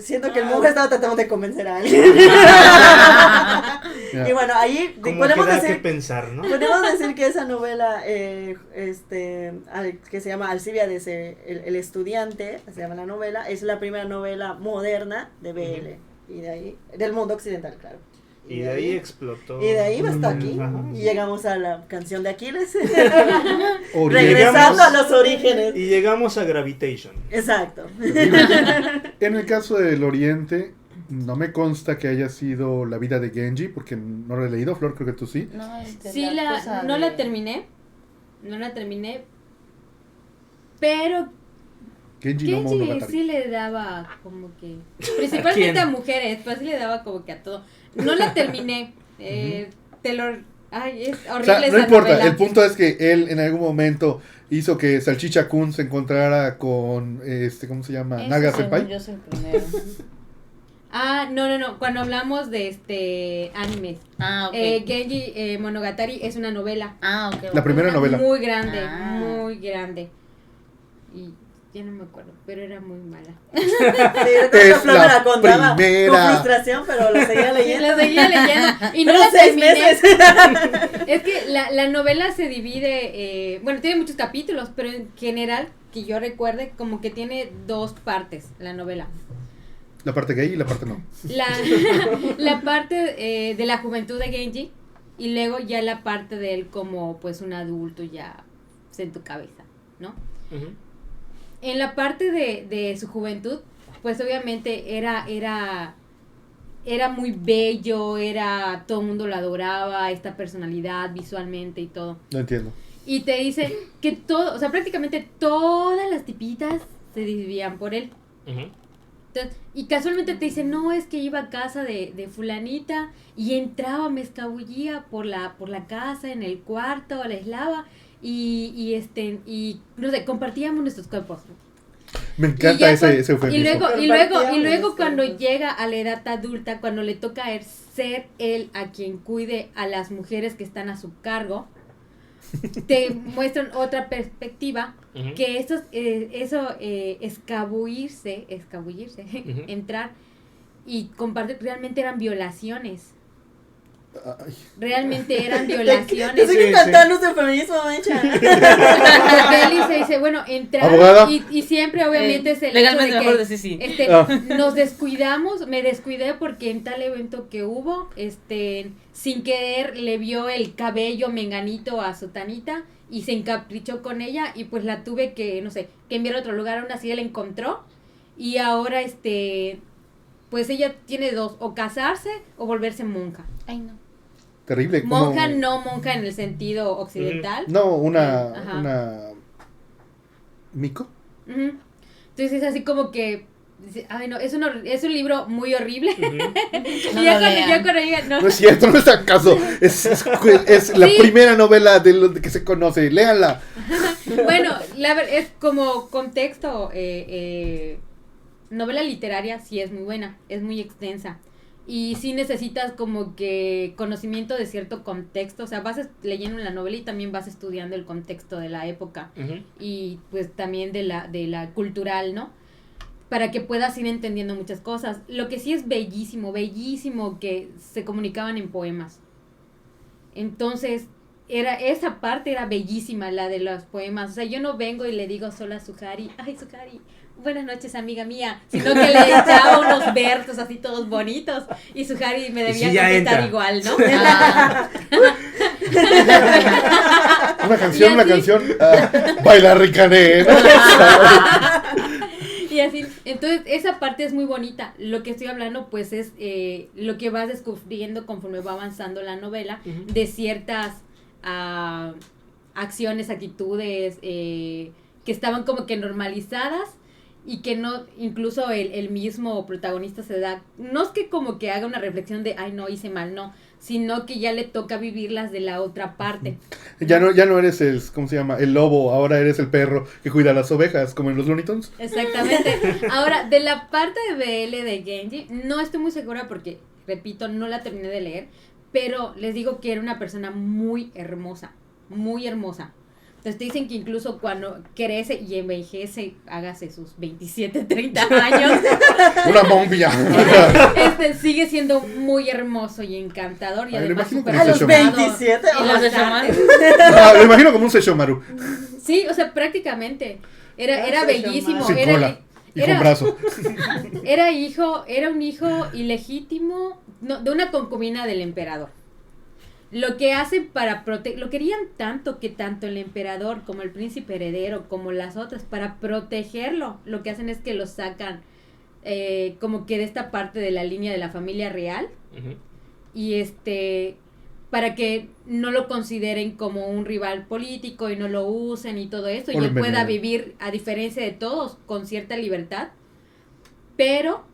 siento que el monje estaba tratando de convencer a alguien. Y bueno, ahí Como que podemos que decir pensar, ¿no? Podemos decir que esa novela, eh, este, al- que se llama Alcibiades, eh, el, el estudiante, se llama la novela, es la primera novela moderna de BL. Y de ahí, del mundo occidental, claro. Y de ahí explotó. y de ahí hasta aquí. Ajá. Y llegamos a la canción de Aquiles. Regresando a los orígenes. Y llegamos a Gravitation. Exacto. En el caso del Oriente, no me consta que haya sido la vida de Genji, porque no lo he leído. Flor, creo que tú sí. No, este, Sí, la, cosa no de- la terminé. No la terminé. Pero Genji no sí le daba como que. Principalmente quién? a, mujeres, pero sí le daba como que a todo. No la terminé. eh, Te lo. Ay, es O horrible sea, no esa importa, novela. el punto es que él en algún momento hizo que Salchicha Kun se encontrara con, este, ¿cómo se llama? Ese, Naga Senpai. Yo soy el primero. Ah, no, no, no. Cuando hablamos de este animes. Ah, ok. Eh, Genji eh, Monogatari es una novela. ah, ok. La primera Una novela. Muy grande, Ah. muy grande. Y ya no me acuerdo, pero era muy mala. Sí, Es la la contaba primera. con frustración, pero lo seguía leyendo. la seguía leyendo. Y no Pero la seis terminé. meses. Es que la, la novela se divide, eh, bueno, tiene muchos capítulos, pero en general, que yo recuerde, como que tiene dos partes la novela. La parte gay y la parte no. La, la parte eh, de la juventud de Genji y luego ya la parte de él como pues un adulto ya en tu cabeza, ¿no? Ujú. En la parte de, de su juventud, pues obviamente era, era, era muy bello, era, todo el mundo lo adoraba, esta personalidad visualmente y todo. No entiendo. Y te dice que todo, o sea, prácticamente todas las tipitas se desvivían por él. Entonces, y casualmente te dice, no, es que iba a casa de, de fulanita y entraba, me escabullía por la, por la casa, en el cuarto, la aislaba y, y este, y no sé, compartíamos nuestros cuerpos. Me Y encanta ese, y luego, y luego, y luego cuando cuerpos. llega a la edad adulta, cuando le toca a él ser él a quien cuide a las mujeres que están a su cargo, te muestran otra perspectiva que esos, eh, eso, eh, escabullirse, escabullirse, entrar y compartir, realmente eran violaciones. Ay, realmente eran violaciones. estoy Sí, encantando el feminismo. Beli se dice, bueno, entrar y, y siempre obviamente Eh, es el legalmente hecho de mejor que, decir sí. este, Ah. nos descuidamos, me descuidé porque en tal evento que hubo, este, sin querer le vio el cabello menganito a Sotanita y se encaprichó con ella y pues la tuve que, no sé, que enviar a otro lugar, aún así él encontró y ahora este, pues ella tiene dos, o casarse o volverse monja. Ay, no. Terrible. como- Monja no monja en el sentido occidental. No, una. Ajá. Una. ¿Mico? Entonces es así como que, ay no, es un, es un libro muy horrible. No y ya cuando, ya no, No es cierto, no es acaso. Es, es, es la Sí. primera novela de, lo- que se conoce. Léanla. bueno, la es como contexto, eh, eh, novela literaria sí es muy buena, es muy extensa. Y sí necesitas como que conocimiento de cierto contexto, o sea, vas leyendo la novela y también vas estudiando el contexto de la época. Y pues también de la, de la cultural, ¿no? Para que puedas ir entendiendo muchas cosas. Lo que sí es bellísimo, bellísimo que se comunicaban en poemas. Entonces, era, esa parte era bellísima, la de los poemas. O sea, yo no vengo y le digo solo a ay Sujari, buenas noches amiga mía, sino que le echaba unos versos así todos bonitos y Sujari me Y debía sí, contestar igual, ¿no? Ah, Una canción, una canción. ah, bailar ricané. ¿no? Y así, entonces esa parte es muy bonita. Lo que estoy hablando, pues, es eh, lo que vas descubriendo conforme va avanzando la novela, de ciertas ah, acciones, actitudes eh, que estaban como que normalizadas y que no, incluso el, el mismo protagonista se da, no es que como que haga una reflexión de, ay, no, hice mal, no, sino que ya le toca vivirlas de la otra parte. Ya no, ya no eres el, ¿cómo se llama? El lobo, ahora eres el perro que cuida las ovejas, como en los Looney Tunes. Exactamente. Ahora, de la parte de BL de Genji, no estoy muy segura porque, repito, no la terminé de leer, pero les digo que era una persona muy hermosa, muy hermosa. Entonces te dicen que incluso cuando crece y envejece, hágase sus 27, 30 años, Una momia. este sigue siendo muy hermoso y encantador y Ay, lo además imagino A los Seishomaru. formado 27. en ¿Y los. Ah, lo imagino como un Seishomaru. Sí, o sea, prácticamente. Era, era bellísimo. Sin Era, cola. Y con brazo. Era hijo, era un hijo ilegítimo no, de una concubina del emperador. Lo que hacen para proteger, lo querían tanto que tanto el emperador como el príncipe heredero como las otras, para protegerlo, lo que hacen es que lo sacan eh, como que de esta parte de la línea de la familia real. Y este para que no lo consideren como un rival político y no lo usen y todo eso y él pueda vivir a diferencia de todos con cierta libertad. Pero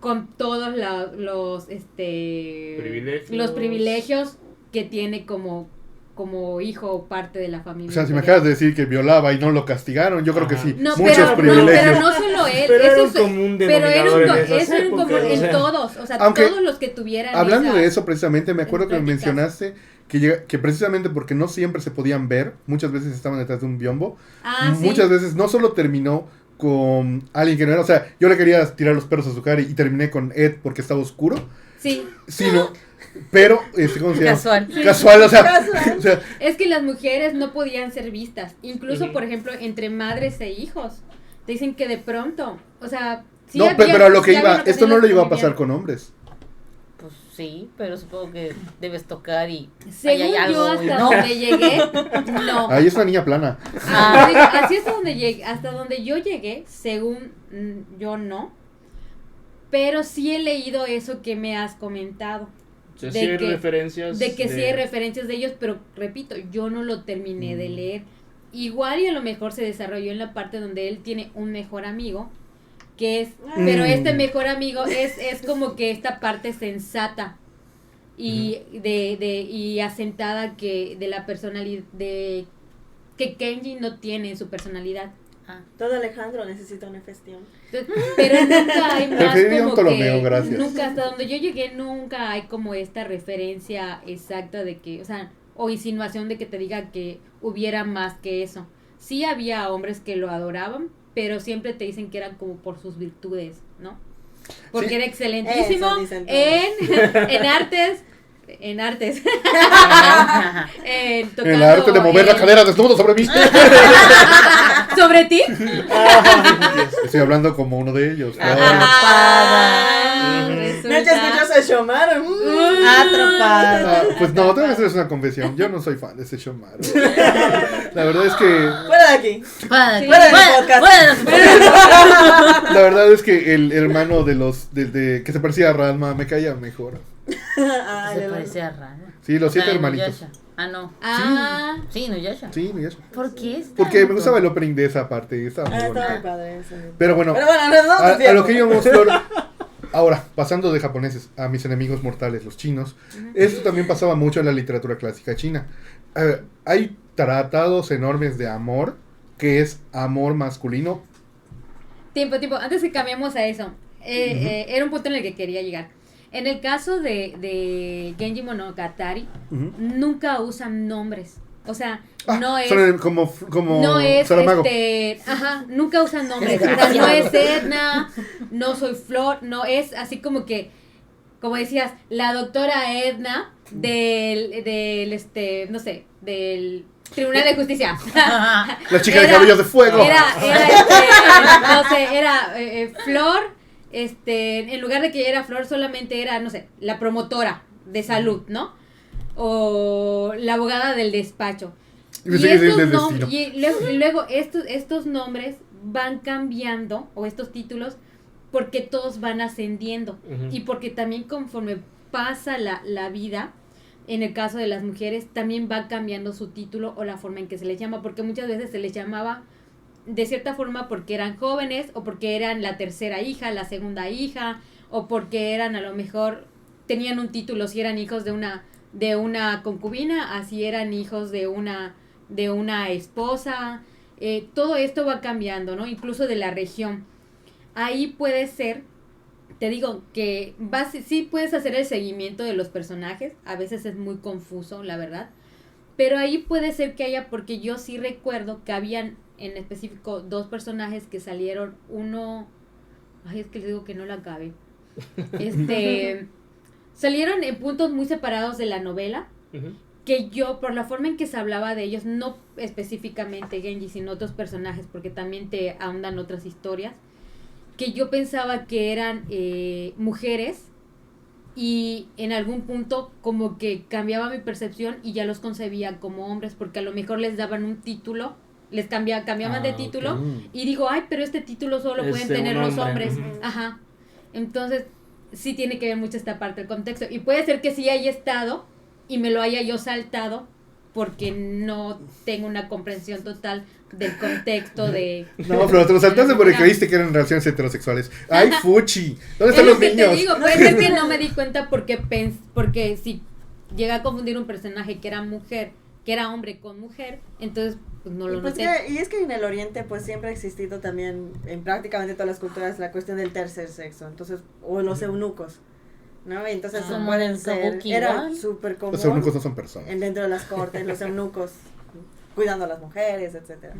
con todos la- los este Privilegios. los privilegios que tiene como como hijo o parte de la familia O sea, si me acabas de decir que violaba y no lo castigaron, yo creo que sí. no, Muchos pero, no, privilegios. pero no solo él, Pero eso era un es- común pero era un, denominador en esas eso era un común o en sea. todos, o sea, Aunque, todos los que tuvieran Hablando esa- de eso precisamente, me acuerdo que me mencionaste que, llega- que precisamente porque no siempre se podían ver, muchas veces estaban detrás de un biombo, Ah, sí. muchas veces no solo terminó con alguien que no era, o sea, yo le quería tirar los perros a su cara y, y terminé con Ed porque estaba oscuro, Sí, sino, pero, este, ¿cómo se llama? Casual. Casual, o sea, Casual. o sea, es que las mujeres no podían ser vistas, incluso por ejemplo entre madres e hijos. Te dicen que de pronto, o sea, sí no, había- pero a lo que sí iba, esto no le iba a pasar con hombres. Pues sí, pero supongo que debes tocar y. Según hay yo hasta ¿no? donde llegué, no. Ahí es una niña plana. Ah, digo, así es donde llegué, hasta donde yo llegué, según mm, yo no. Pero sí he leído eso que me has comentado. De sí hay que- referencias. De que sí hay referencias de ellos, pero repito, yo no lo terminé de leer. Igual y a lo mejor se desarrolló en la parte donde él tiene un mejor amigo, que es, pero Mm. este mejor amigo es, es como que esta parte sensata y de, de y asentada que de la personalidad de que Kenji no tiene en su personalidad. Ah, Todo Alejandro necesita una. Entonces, pero nunca hay más como Ptolomeo, que, gracias. nunca hasta donde yo llegué nunca hay como esta referencia exacta de que, o sea, o insinuación de que te diga que hubiera más que eso. Sí había hombres que lo adoraban, pero siempre te dicen que eran como por sus virtudes, ¿no? Porque Sí. era excelentísimo en, en artes en artes. en, En el tocando arte de mover la en- cadera desnudo sobre mí. ¿Sobre ti? Estoy hablando como uno de ellos. claro. Ah, No te escuchas a Shomar. Mm. Atrapada. Ah, pues no, tengo que hacerles una confesión. Yo no soy fan de ese Shomaru. La verdad es que. Fuera de aquí. Fuera de- Fuera del fuera- podcast. fuera de- La verdad es que el hermano de los. de- de- que se parecía a Ranma me caía mejor. Ah, Se de- parecía raro. Sí, los siete Ah, hermanitos. Ah, no. Ah, Sí, Inuyasha. Sí, no, ya sé. ¿Por qué? es Porque me gustaba el opening de esa parte. Muy Ah, está muy padre eso. Pero bueno, Pero bueno, no, no, a, a lo que íbamos, Flor. Ahora, pasando de japoneses a mis enemigos mortales, los chinos. Esto también pasaba mucho en la literatura clásica china. Hay tratados enormes de amor, que es amor masculino. tiempo, tiempo. Antes que cambiemos a eso, eh, eh, era un punto en el que quería llegar. En el caso de, de Genji Monogatari, Ujú. nunca usan nombres. O sea, Ah, no es. como, como no es este, ajá, nunca usan nombres, o sea, no es Edna, no soy Flor, no es así como que, como decías, la doctora Edna del, del este, no sé, del Tribunal de Justicia. La chica de Era- cabellos de fuego. Era, era este, no sé, era eh, eh, Flor, este, en lugar de que era Flor, solamente era, no sé, la promotora de salud, ¿no? O la abogada del despacho. Y estos y luego, y luego estos, estos nombres van cambiando, o estos títulos, porque todos van ascendiendo. Y porque también conforme pasa la, la vida, en el caso de las mujeres, también va cambiando su título o la forma en que se les llama, porque muchas veces se les llamaba de cierta forma porque eran jóvenes o porque eran la tercera hija, la segunda hija, o porque eran a lo mejor tenían un título si eran hijos de una de una concubina, así eran hijos de una de una esposa. Eh, todo esto va cambiando, ¿no? Incluso de la región. Ahí puede ser, te digo, que vas, sí puedes hacer el seguimiento de los personajes. A veces es muy confuso, la verdad. Pero ahí puede ser que haya, porque yo sí recuerdo que habían en específico dos personajes que salieron. Uno, ay, es que les digo que no la acabé. Este, salieron en puntos muy separados de la novela que yo, por la forma en que se hablaba de ellos, no específicamente Genji, sino otros personajes, porque también te ahondan otras historias, que yo pensaba que eran eh, mujeres y en algún punto como que cambiaba mi percepción y ya los concebía como hombres, porque a lo mejor les daban un título, les cambia, cambiaban de Ah, título y digo, ay, pero este título solo Es pueden de tener los hombre. hombres. Ajá. Entonces, sí tiene que ver mucho esta parte del contexto. Y puede ser que sí haya estado y me lo haya yo saltado porque no tengo una comprensión total del contexto de... No, pero te lo saltaste porque creíste que eran relaciones heterosexuales. ¡Ay, fuchi! ¿Dónde están Es lo los que te niños? digo, puede ser que no me di cuenta porque pens porque si llega a confundir un personaje que era mujer, que era hombre con mujer, entonces pues no Y, lo pues noté. que- y es que en el Oriente pues siempre ha existido también en prácticamente todas las culturas la cuestión del tercer sexo, entonces, o los eunucos, ¿no? Y entonces Ah. pueden ser, era súper común Los eunucos no son personas. en dentro de las cortes, los eunucos cuidando a las mujeres, etcétera.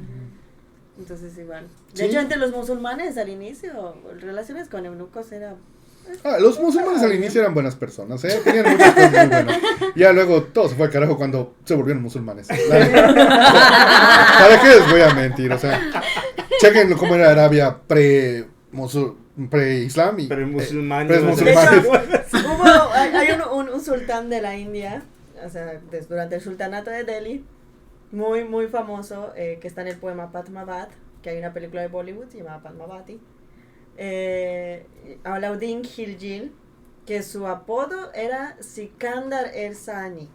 Entonces igual. De Sí. hecho, entre los musulmanes al inicio, relaciones con eunucos era... Ah, los musulmanes al inicio eran buenas personas, ¿eh? Tenían muchas cosas muy buenas. Ya luego todo se fue al carajo cuando se volvieron musulmanes. ¿Para qué les voy a mentir? O sea, chequen cómo era Arabia pre pre-islam y el eh, pre- hay, un, un- un sultán de la India, o sea, durante el sultanato de Delhi, muy, muy famoso, eh, que está en el poema Padmavat, que hay una película de Bollywood llamada Padmavati. Eh, Alauddin Khilji, que su apodo era Sikandar el-Sani.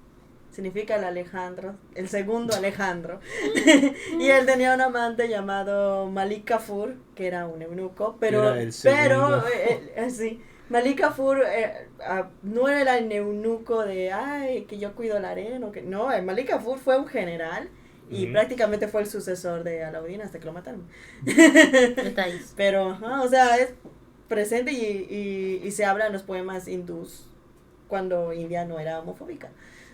Significa el Alejandro, el segundo Alejandro. y él tenía un amante llamado Malik Kafur, que era un eunuco, pero, Era el pero eh, eh, sí, Malik Kafur eh, ah, no era el eunuco de, ay, que yo cuido el harén, que no, el Malik Kafur fue un general y prácticamente fue el sucesor de Alauddin hasta que lo mataron. Detalles. Pero, ajá, o sea, es presente y, y, y se habla en los poemas hindús cuando India no era homofóbica.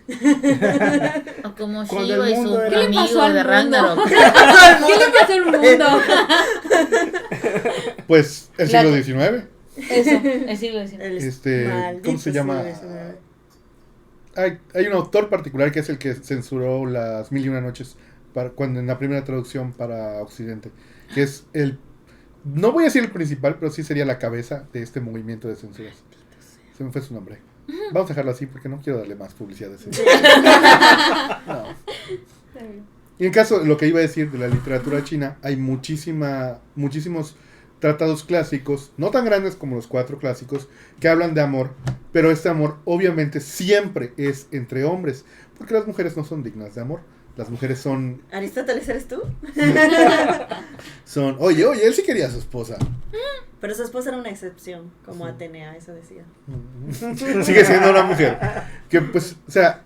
O como Cuando Shiva el y su mundo era- ¿Qué le amigo pasó al de mundo? Ragnarok. ¿Qué le pasó al mundo? Pues el La- siglo XIX. Eso, el siglo XIX. El Este, maldito ¿cómo se llama? hay, hay un autor particular que es el que censuró las Mil y Una Noches para, cuando en la primera traducción para Occidente, que es el, no voy a decir el principal, pero sí sería la cabeza de este movimiento de censuras. Se me fue su nombre. Vamos a dejarlo así porque no quiero darle más publicidad a ese. No. Y en caso, lo que iba a decir de la literatura china, hay muchísima, muchísimos tratados clásicos, no tan grandes como los cuatro clásicos, que hablan de amor, pero este amor obviamente siempre es entre hombres, porque las mujeres no son dignas de amor. Las mujeres son, Aristóteles, ¿eres tú? son, oye, oye, él sí quería a su esposa. Pero su esposa era una excepción, como Atenea, eso decía. Sigue siendo una mujer. Que pues, o sea,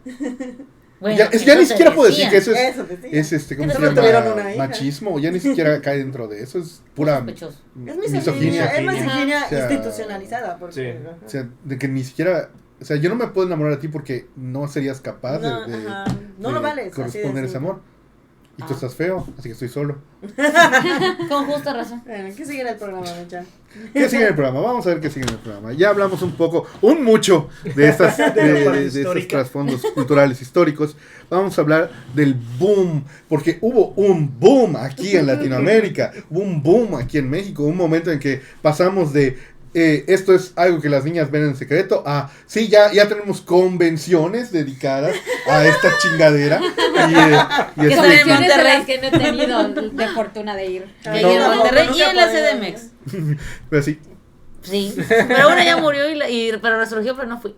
Bueno, ya, es- ya ni siquiera puedo decir que eso es, Eso decía. es este, ¿cómo se llama? Machismo, ya ni siquiera cae dentro de eso, es pura Sospechoso. Es misoginia, es Misoginia. misoginia O sea, institucionalizada. Porque, sí. O sea, de que ni siquiera. O sea, yo no me puedo enamorar de ti porque no serías capaz de- No, de, ajá, no de lo vales, así de corresponder ese simple. amor. Y tú Ah. estás feo, así que estoy solo. Con justa razón. Bueno, ¿qué sigue en el programa, Mecha? ¿Qué sigue en el programa? Vamos a ver qué sigue en el programa. Ya hablamos un poco, un mucho, de estas de, de- estos trasfondos culturales históricos. Vamos a hablar del boom, porque hubo un boom aquí en Latinoamérica, hubo un boom aquí en México, un momento en que pasamos de eh, esto es algo que las niñas ven en secreto a sí, ya, ya tenemos convenciones dedicadas a esta chingadera. Y, eh, y Que son en Monterrey. las que no he tenido de fortuna de ir. No, en no, Monterrey no, y en la. CDMX. pero sí, Sí. Pero una ya murió y, la- y- pero resurgió, pero no fui.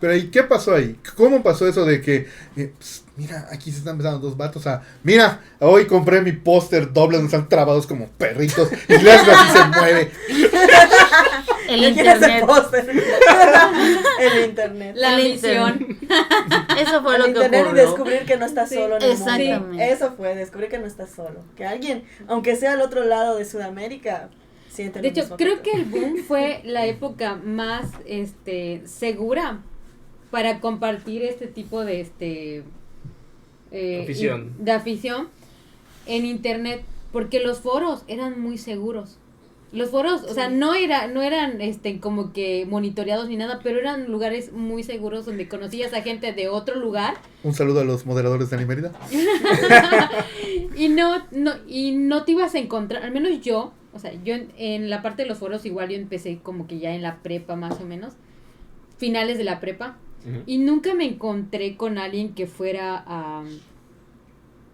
Pero ¿y qué pasó ahí? ¿Cómo pasó eso de que, eh, ps, mira, aquí se están besando dos vatos a, mira, hoy compré mi póster doble donde están trabados como perritos y le haces así se mueve. El ¿Qué quiere ese internet. el internet. La misión. Eso fue el lo que internet y descubrir que no estás Sí, solo en el mundo. Eso fue, descubrir que no estás solo. Que alguien, aunque sea al otro lado de Sudamérica, siente De lo hecho, mismo creo que el boom fue la época más este segura para compartir este tipo de este eh, Afición. in- de afición en internet porque los foros eran muy seguros. Los foros, o sea, no era no eran este como que monitoreados ni nada, pero eran lugares muy seguros donde conocías a gente de otro lugar Un saludo a los moderadores de Animérida. y no, no, y no te ibas a encontrar, al menos yo, o sea, yo en, en la parte de los foros igual yo empecé como que ya en la prepa más o menos, finales de la prepa, Y nunca me encontré con alguien que fuera a...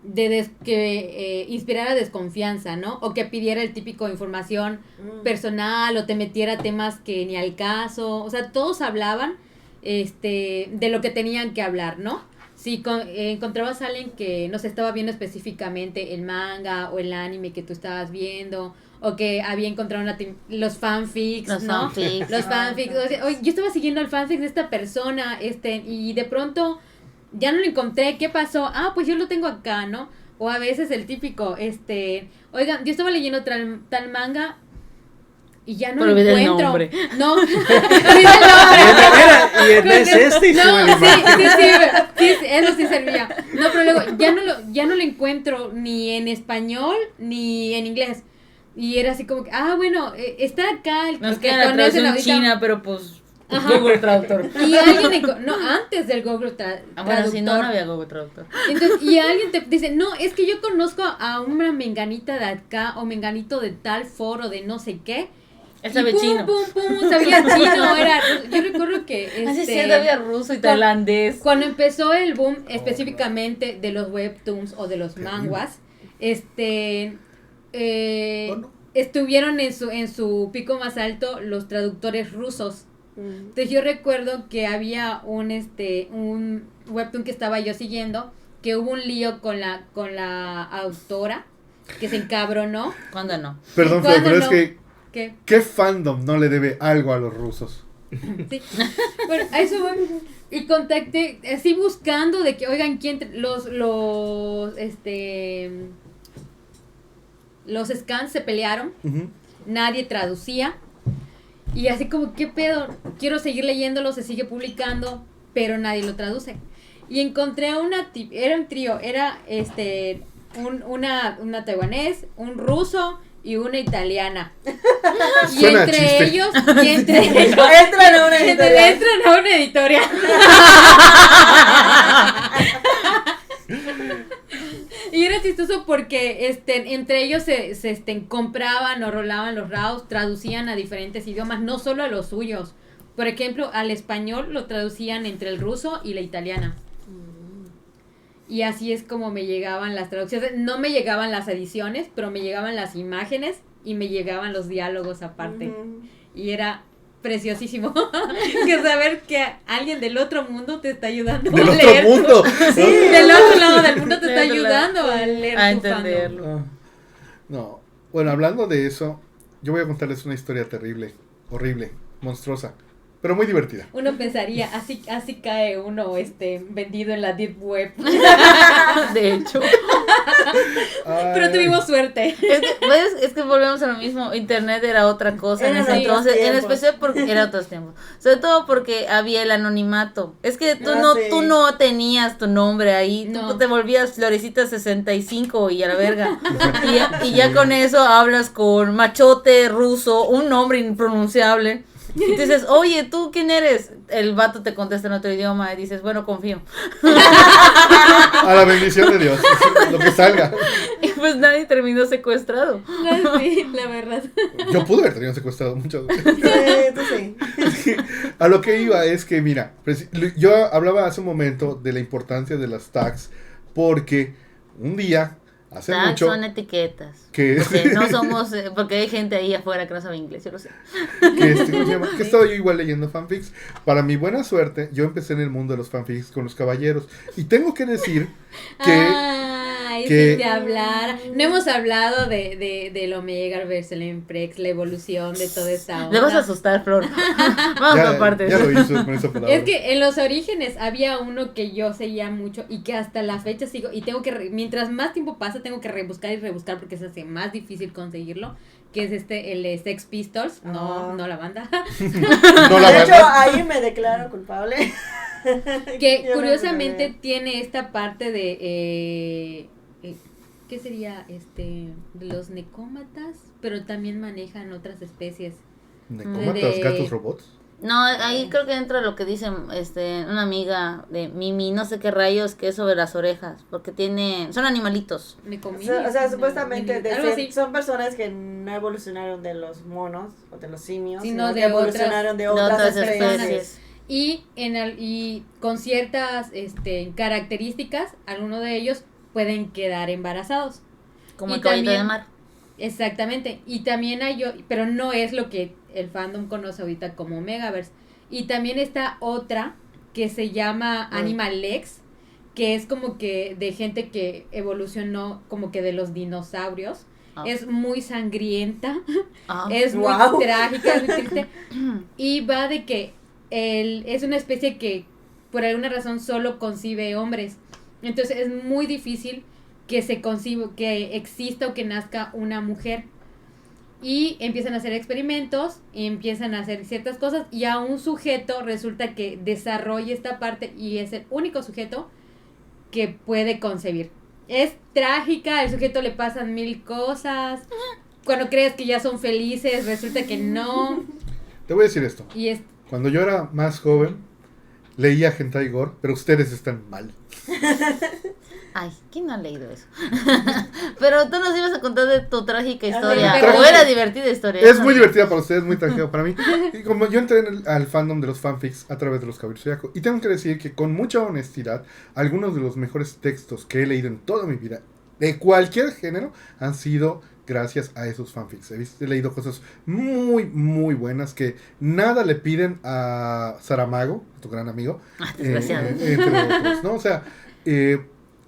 de des- que eh, inspirara desconfianza, ¿no? O que pidiera el típico información Mm. personal o te metiera temas que ni al caso, o sea, todos hablaban este de lo que tenían que hablar, ¿no? Si con- eh, encontrabas a alguien que no se estaba viendo específicamente el manga o el anime que tú estabas viendo o que había encontrado una los fanfics, Los ¿no? fanfics. Los fanfics, o sea, oye, yo estaba siguiendo el fanfic de esta persona, este, y de pronto ya no lo encontré, ¿qué pasó? Ah, pues yo lo tengo acá, ¿no? O a veces el típico, este, oigan, yo estaba leyendo tal, tal manga y ya no Pero lo el encuentro. nombre. No, olvidé el nombre. Mira, y en es este y No, sí, sí, sí, sí, eso sí servía. No, pero luego ya no lo, ya no lo encuentro ni en español ni en inglés. Y era así como que, ah, bueno, eh, está acá el Nos que queda la china, pero pues Ajá. Google Traductor. Y alguien, no, antes del Google tra- Ah, bueno, si no, no había Google Traductor. Entonces, y alguien te dice, no, es que yo conozco a una menganita de acá o menganito de tal foro de no sé qué. Él Y sabe pum, chino. pum, pum, sabía chino, era, yo recuerdo que Así este, sí, había ruso y tailandés. cuando empezó el boom específicamente de los webtoons o de los manguas, este eh, no. estuvieron en su en su pico más alto los traductores rusos. Mm. Entonces yo recuerdo que había un este un webtoon que estaba yo siguiendo que hubo un lío con la con la autora que se encabronó. ¿Cuándo no? Perdón, ¿Cuándo Feo, pero es que, ¿Qué? ¿qué fandom no le debe algo a los rusos? Sí. Bueno, a eso voy. Y contacté, así buscando de que, oigan, quién los, los, este, los scans se pelearon, nadie traducía. Y así como, ¿qué pedo? Quiero seguir leyéndolo, se sigue publicando, pero nadie lo traduce. Y encontré a una, era un trío, era este, un, una, una taiwanés, un ruso y una italiana. Y entre chiste. ellos, y entre ellos, Entran a una editorial. entran a una editorial. Y era chistoso porque este, entre ellos se, se este, compraban o rolaban los RAWs, traducían a diferentes idiomas, no solo a los suyos. Por ejemplo, al español lo traducían entre el ruso y la italiana. Y así es como me llegaban las traducciones. No me llegaban las ediciones, pero me llegaban las imágenes y me llegaban los diálogos aparte. Y era preciosísimo que saber que alguien del otro mundo te está ayudando Del a otro leer. tu- mundo. Del otro lado del mundo te está ayudando a leer a tu entenderlo. Ah, No. Bueno, hablando de eso, yo voy a contarles una historia terrible, horrible, monstruosa, pero muy divertida. Uno pensaría, así, así cae uno este vendido en la deep web. De hecho. Pero tuvimos suerte. Es que, ¿ves? es que volvemos a lo mismo. Internet era otra cosa en ese entonces. En especial porque era otros tiempos. Sobre todo porque había el anonimato. Es que tú Ah, no, sí. tú no tenías tu nombre ahí. No. Tú te volvías Florecita 65 y a la verga. y, ya- y ya con eso hablas con machote ruso, un nombre impronunciable. Y te dices, oye, ¿tú quién eres? El vato te contesta en otro idioma y dices, bueno, confío. A la bendición de Dios, lo que salga. Y pues nadie terminó secuestrado. Sí, la verdad. Yo pude haber tenido secuestrado muchas veces. Sí, tú sí. A lo que iba es que, mira, preci- yo hablaba hace un momento de la importancia de las tags porque un día, hace Tags mucho, son etiquetas. que, Porque no somos, eh, porque hay gente ahí afuera que no sabe inglés, yo lo sé. que, este, que estaba yo igual leyendo fanfics. Para mi buena suerte, yo empecé en el mundo de los fanfics con los caballeros. Y tengo que decir que... Ah, que- de hablar. No hemos hablado de, de, del Omega versus el Emprex, la evolución de toda esta Le vas a onda. asustar, Flor. Vamos ya, por partes. ya lo hizo con esa palabra. Es que en los orígenes había uno que yo seguía mucho y que hasta la fecha sigo y tengo que, re- mientras más tiempo pasa, tengo que rebuscar y rebuscar porque se hace más difícil conseguirlo, que es este, el de Sex Pistols, no, Ah. no la banda, No la de hecho, banda. ahí me declaro culpable. que Yo curiosamente me- tiene esta parte de, eh, eh, ¿qué sería? Este, los necómatas, pero también manejan otras especies. ¿Necómatas, de- gatos robots? No, ahí creo que entra lo que dice este, una amiga de Mimi, no sé qué rayos, que es sobre las orejas, porque tiene, son animalitos. Me O sea, o sea, supuestamente de ser- son personas que no evolucionaron de los monos o de los simios, Sino sino, de que otras- evolucionaron de De otras, otras especies. especies. y en al- y con ciertas este, características algunos de ellos pueden quedar embarazados Como Y el caballito de también- mar. exactamente y también hay yo pero no es lo que el fandom conoce ahorita como Megaverse y también está otra que se llama Ah. Animal Lex que es como que de gente que evolucionó como que de los dinosaurios Ah. es muy sangrienta Ah. es muy trágica, es muy triste. Y va de que él es una especie que por alguna razón solo concibe hombres. Entonces es muy difícil que se conciba, que exista o que nazca una mujer. Y empiezan a hacer experimentos, y empiezan a hacer ciertas cosas, y a un sujeto resulta que desarrolla esta parte y es el único sujeto que puede concebir. Es trágica, al sujeto le pasan mil cosas. Cuando crees que ya son felices, resulta que no. Te voy a decir esto. Y es Cuando yo era más joven, leía Hentai Gore, pero ustedes están mal. Ay, ¿quién no ha leído eso? Pero tú nos ibas a contar de tu trágica historia. pero- o era divertida historia. Es no muy divertida para ustedes, muy tranquila para mí. Y como yo entré en el- al fandom de los fanfics a través de los Caballeros y tengo que decir que con mucha honestidad, algunos de los mejores textos que he leído en toda mi vida, de cualquier género, han sido gracias a esos fanfics. He, visto- he leído cosas muy, muy buenas que nada le piden a Saramago, tu gran amigo, Ah, eh, desgraciado. eh, entre otros, ¿no? O sea, eh,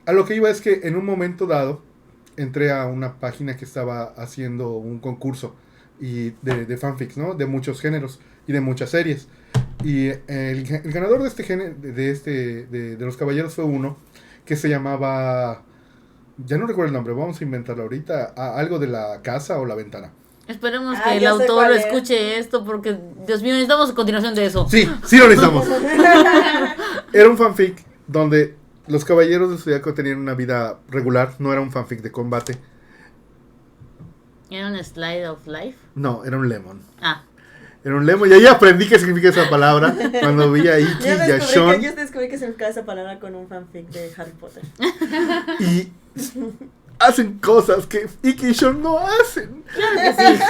a lo que iba es que en un momento dado entré a una página que estaba haciendo un concurso y de, de fanfics, ¿no? De muchos géneros y de muchas series. Y el, el ganador de este género, de, este, de, de los caballeros fue uno que se llamaba, ya no recuerdo el nombre, vamos a inventarlo ahorita, a- algo de la casa o la ventana. Esperemos Ah, que el autor es. escuche esto porque, Dios mío, necesitamos continuación de eso. Sí, sí lo necesitamos. Era un fanfic donde los caballeros del zodiaco tenían una vida regular, no era un fanfic de combate. Era un slide of life. No, era un lemon. Ah, Era un lemon. Y ahí aprendí qué significa esa palabra. Cuando vi a Iki Yo y a descubrí, que, Sean. yo descubrí que significa esa palabra con un fanfic de Harry Potter. Y hacen cosas que Iki y Sean no hacen. claro que sí.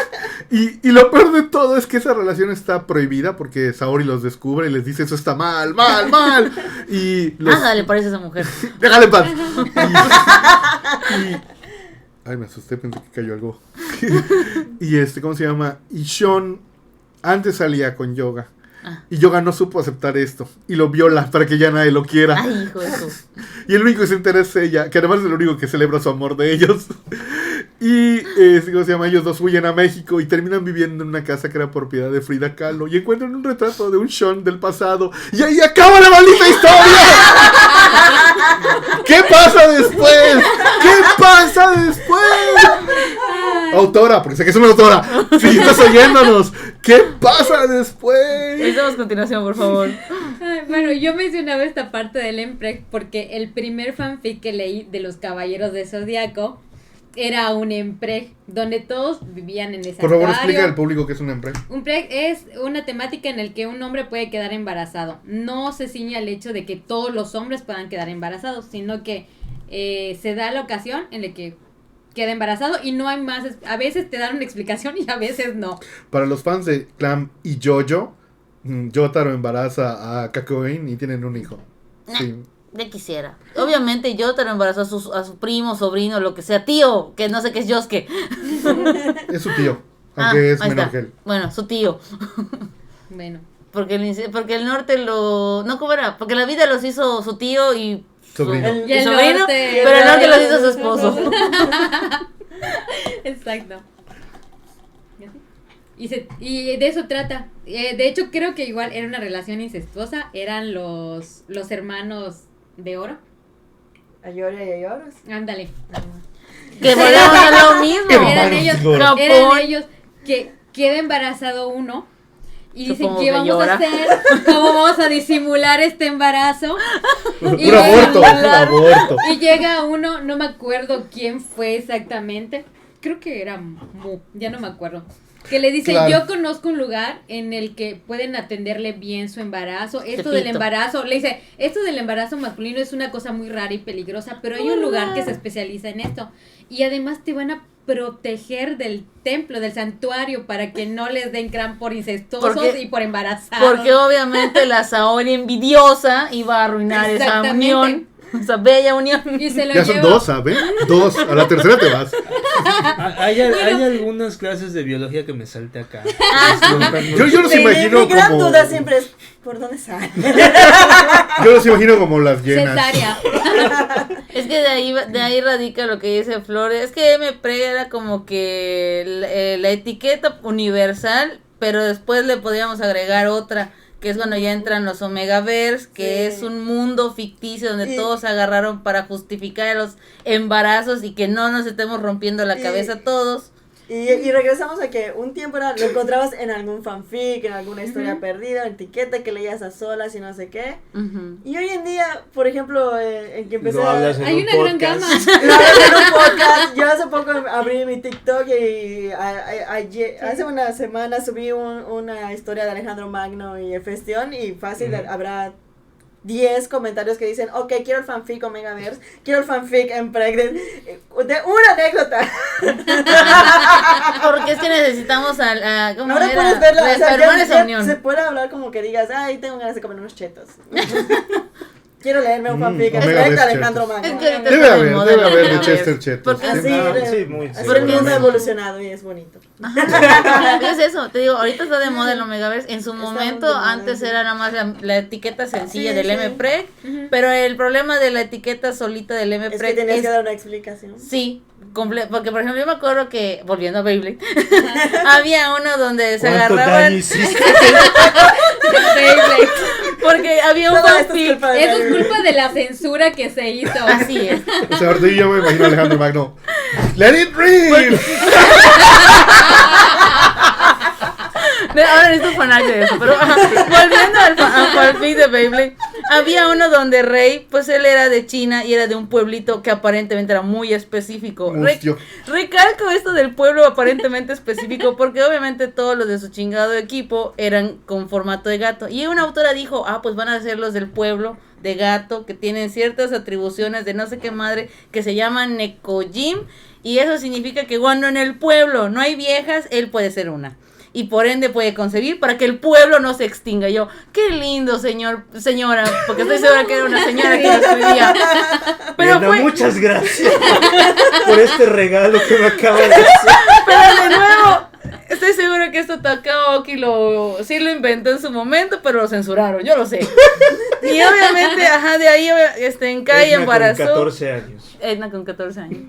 Y, y lo peor de todo es que esa relación está prohibida porque Saori los descubre y les dice eso está mal, mal, mal. Y los... Nada le parece a esa mujer. Déjale en paz. Y, y- Ay, me asusté, pensé que cayó algo. y este, ¿cómo se llama? Y Sean antes salía con Yoga. Ah. Y Yoga no supo aceptar esto. Y lo viola para que ya nadie lo quiera. Ay, hijo de su. Y el único que se entera es ella, que además es el único que celebra su amor de ellos. Y, eh, ¿cómo se llama? Ellos dos huyen a México y terminan viviendo en una casa que era propiedad de Frida Kahlo. Y encuentran un retrato de un Sean del pasado. Y ahí acaba la maldita historia. ¿Qué pasa después? ¿Qué pasa después? Autora, porque sé que es una autora. Si estás oyéndonos, ¿qué pasa después? Necesitamos continuación, por favor. Ay, bueno, yo mencionaba esta parte del Empreg porque el primer fanfic que leí de los Caballeros de Zodíaco era un Empreg donde todos vivían en ese Por favor, explica al público qué es una empresa. Un preg es una temática en la que un hombre puede quedar embarazado. No se ciña al hecho de que todos los hombres puedan quedar embarazados, sino que eh, se da la ocasión en la que queda embarazado y no hay más. es- A veces te dan una explicación y a veces no. Para los fans de Clam y Jojo, mm, Yotaro embaraza a Kakoin y tienen un hijo. Sí. Ya quisiera. Obviamente yo te lo embarazó a su, a su primo, sobrino, lo que sea, tío, que no sé qué es Yosuke. Es su tío, Ah, aunque es ahí menor está. que él. Bueno, su tío. Bueno. Porque el, porque el norte lo... No, ¿cómo era? Porque la vida los hizo su tío y... Sobrino. El- el sobrino, norte. pero el norte los hizo su esposo. Exacto. ¿Y se- de eso trata. Eh, de hecho, creo que igual era una relación incestuosa. Eran los, los hermanos de oro. A Yoria y a Yoros. Ándale. que volvemos a lo mismo. Eran ellos, eran ellos que queda embarazado uno. Y dicen, ¿qué vamos llora. a hacer? ¿Cómo vamos a disimular este embarazo? Y aborto, un llega- aborto. Y llega uno, no me acuerdo quién fue exactamente. Creo que era Mu, ya no me acuerdo. Que le dice, Claro. yo conozco un lugar en el que pueden atenderle bien su embarazo. Esto del embarazo, le dice, esto del embarazo masculino es una cosa muy rara y peligrosa, pero hay un lugar que se especializa en esto. Y además te van a proteger del templo, del santuario, para que no les den cran por incestuosos Porque- y por embarazados. Porque obviamente la Saori envidiosa iba a arruinar esa Exactamente. Unión. Esa bella unión. Y se lo Ya son lleva- dos, ¿sabes? Dos. A la tercera te vas. Ah, Hay, hay algunas clases de biología que me salte acá. Yo, yo los Mi- imagino mi gran como. duda siempre es, ¿por dónde sale? Yo los imagino como las llenas. Es que de ahí, va- de ahí radica lo que dice Flores. Es que MP era como que la, eh, la etiqueta universal, pero después le podríamos agregar otra, que es cuando ya entran los Omegaverse, que Sí. es un mundo ficticio donde Y- todos se agarraron para justificar los embarazos y que no nos estemos rompiendo la Y- cabeza todos. Y, y regresamos a que un tiempo era, lo encontrabas en algún fanfic, en alguna historia perdida, etiqueta que leías a solas y no sé qué. Ujú. Y hoy en día, por ejemplo, eh, en que empecé Lo a... hablas en Hay un una gran gama. Hablé en un podcast. Yo hace poco abrí mi TikTok y a- hace una semana subí un- una historia de Alejandro Magno y Efestión y fácil habrá 10 comentarios que dicen, ok, quiero el fanfic Omegaverse, quiero el fanfic en Pregnant, de una anécdota. Porque es que necesitamos a, a ¿cómo Ahora era? puedes verla, o sea, Reafirmar ya- esa ya unión. se puede hablar como que digas, ay, tengo ganas de comer unos chetos. quiero leerme un Mm, fanfic Pregnant de Alejandro chetos. Magno. Es que ahorita Debe haber, moda debe haber de. Chester Chetos. Porque Así. Ah, sí, muy así mundo ha evolucionado y es bonito. Ajá. Es eso, te digo, ahorita está de moda el Omegaverse. En su Está momento, antes era nada más la, la etiqueta sencilla Sí, del sí. MPREG, Ujú. pero el problema de la etiqueta solita del Es que MPREG tenías es, que dar una explicación. sí, comple- porque por ejemplo yo me acuerdo que, volviendo a Beyblade, había uno donde se ¿Cuánto daño agarraban? Beyblade. porque había un esto es fanfic, culpa es culpa de la censura que se hizo. así es, O sea, ahorita yo me imagino a Alejandro Magno. ¡Let it read! Ahora necesito fanart de eso, pero volviendo al, fa- al fanfic de Beyblade, había uno donde Rey, pues él era de China y era de un pueblito que aparentemente era muy específico. Re- recalco esto del pueblo aparentemente específico porque obviamente todos los de su chingado equipo eran con formato de gato. Y una autora dijo, ah, pues van a ser los del pueblo de gato que tienen ciertas atribuciones de no sé qué madre que se llaman Nekojim. Y eso significa que cuando en el pueblo no hay viejas, él puede ser una. Y por ende puede concebir para que el pueblo no se extinga. Yo, qué lindo, señor, señora, porque estoy segura que era una señora que lo escribía. Pero fue, muchas gracias por este regalo que me acaba de hacer. pero de nuevo, estoy segura que esto Takaoki lo, sí lo inventó en su momento, pero lo censuraron, yo lo sé. Y obviamente, ajá, de ahí este, en Kai Edna con embarazó. 14 años. Edna con 14 años.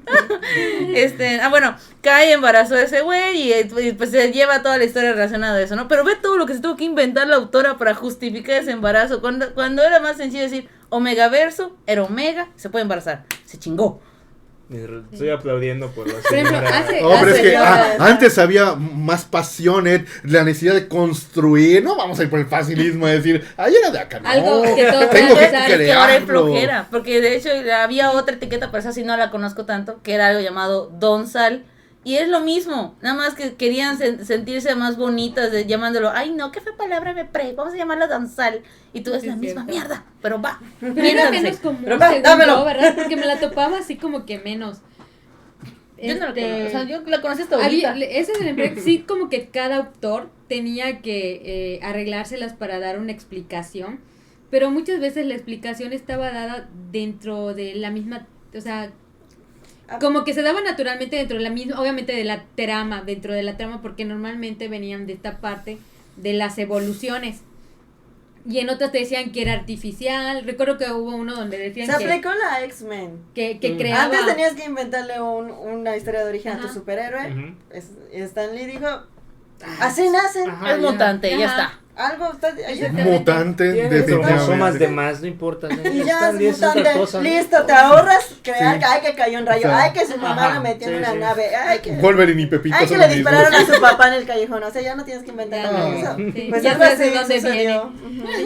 este, ah, bueno, Kai embarazó a ese güey y, y, pues se lleva toda la historia relacionada a eso, ¿no? Pero ve todo lo que se tuvo que inventar la autora para justificar ese embarazo. Cuando, cuando era más sencillo decir Omega verso, era Omega, se puede embarazar. Se chingó. Estoy aplaudiendo por la señora. hace- No, pero es que ah, antes había más pasión, Ed, la necesidad de construir. No vamos a ir por el facilismo de decir, ay, era de acá, no. Algo que todos Tengo que flojera, porque de hecho había otra etiqueta, pero esa sí no la conozco tanto, que era algo llamado Don Sal. Y es lo mismo, nada más que querían sen- sentirse más bonitas de, llamándolo, ay no, qué fue palabra me pre, vamos a llamarlo Don Sal. Y tú es Sí, la misma cierto. mierda, pero va. Pero era menos común, Pero va, yo, ¿verdad? Porque me la topaba así como que menos. Yo no la Este, conozco, o sea, yo la conocí hasta había- ahorita. ese es el empleo- sí como que cada autor tenía que eh, arreglárselas para dar una explicación, pero muchas veces la explicación estaba dada dentro de la misma, o sea. Como que se daba naturalmente dentro de la misma, obviamente de la trama, dentro de la trama, porque normalmente venían de esta parte de las evoluciones. Y en otras te decían que era artificial. Recuerdo que hubo uno donde decían Se que, aplicó la X-Men. que, que Mm. creaba... Antes tenías que inventarle un- una historia de origen a tu superhéroe. Ujú. Es- y Stan Lee dijo, así nacen. Ajá, es ya. mutante, ya está. Algo está. Mutante, definitivamente. de más, no importa. ¿no? Y ya Están es mutante. Listo, te ahorras crear Sí. que ay que cayó un rayo, O sea, ay que su mamá ajá, lo metió en una sí. nave, ay que Wolverine y Pepito ay que le dispararon a su papá en el callejón, o sea, ya no tienes que inventar nada no. eso. Pues ya algo sabes de dónde viene.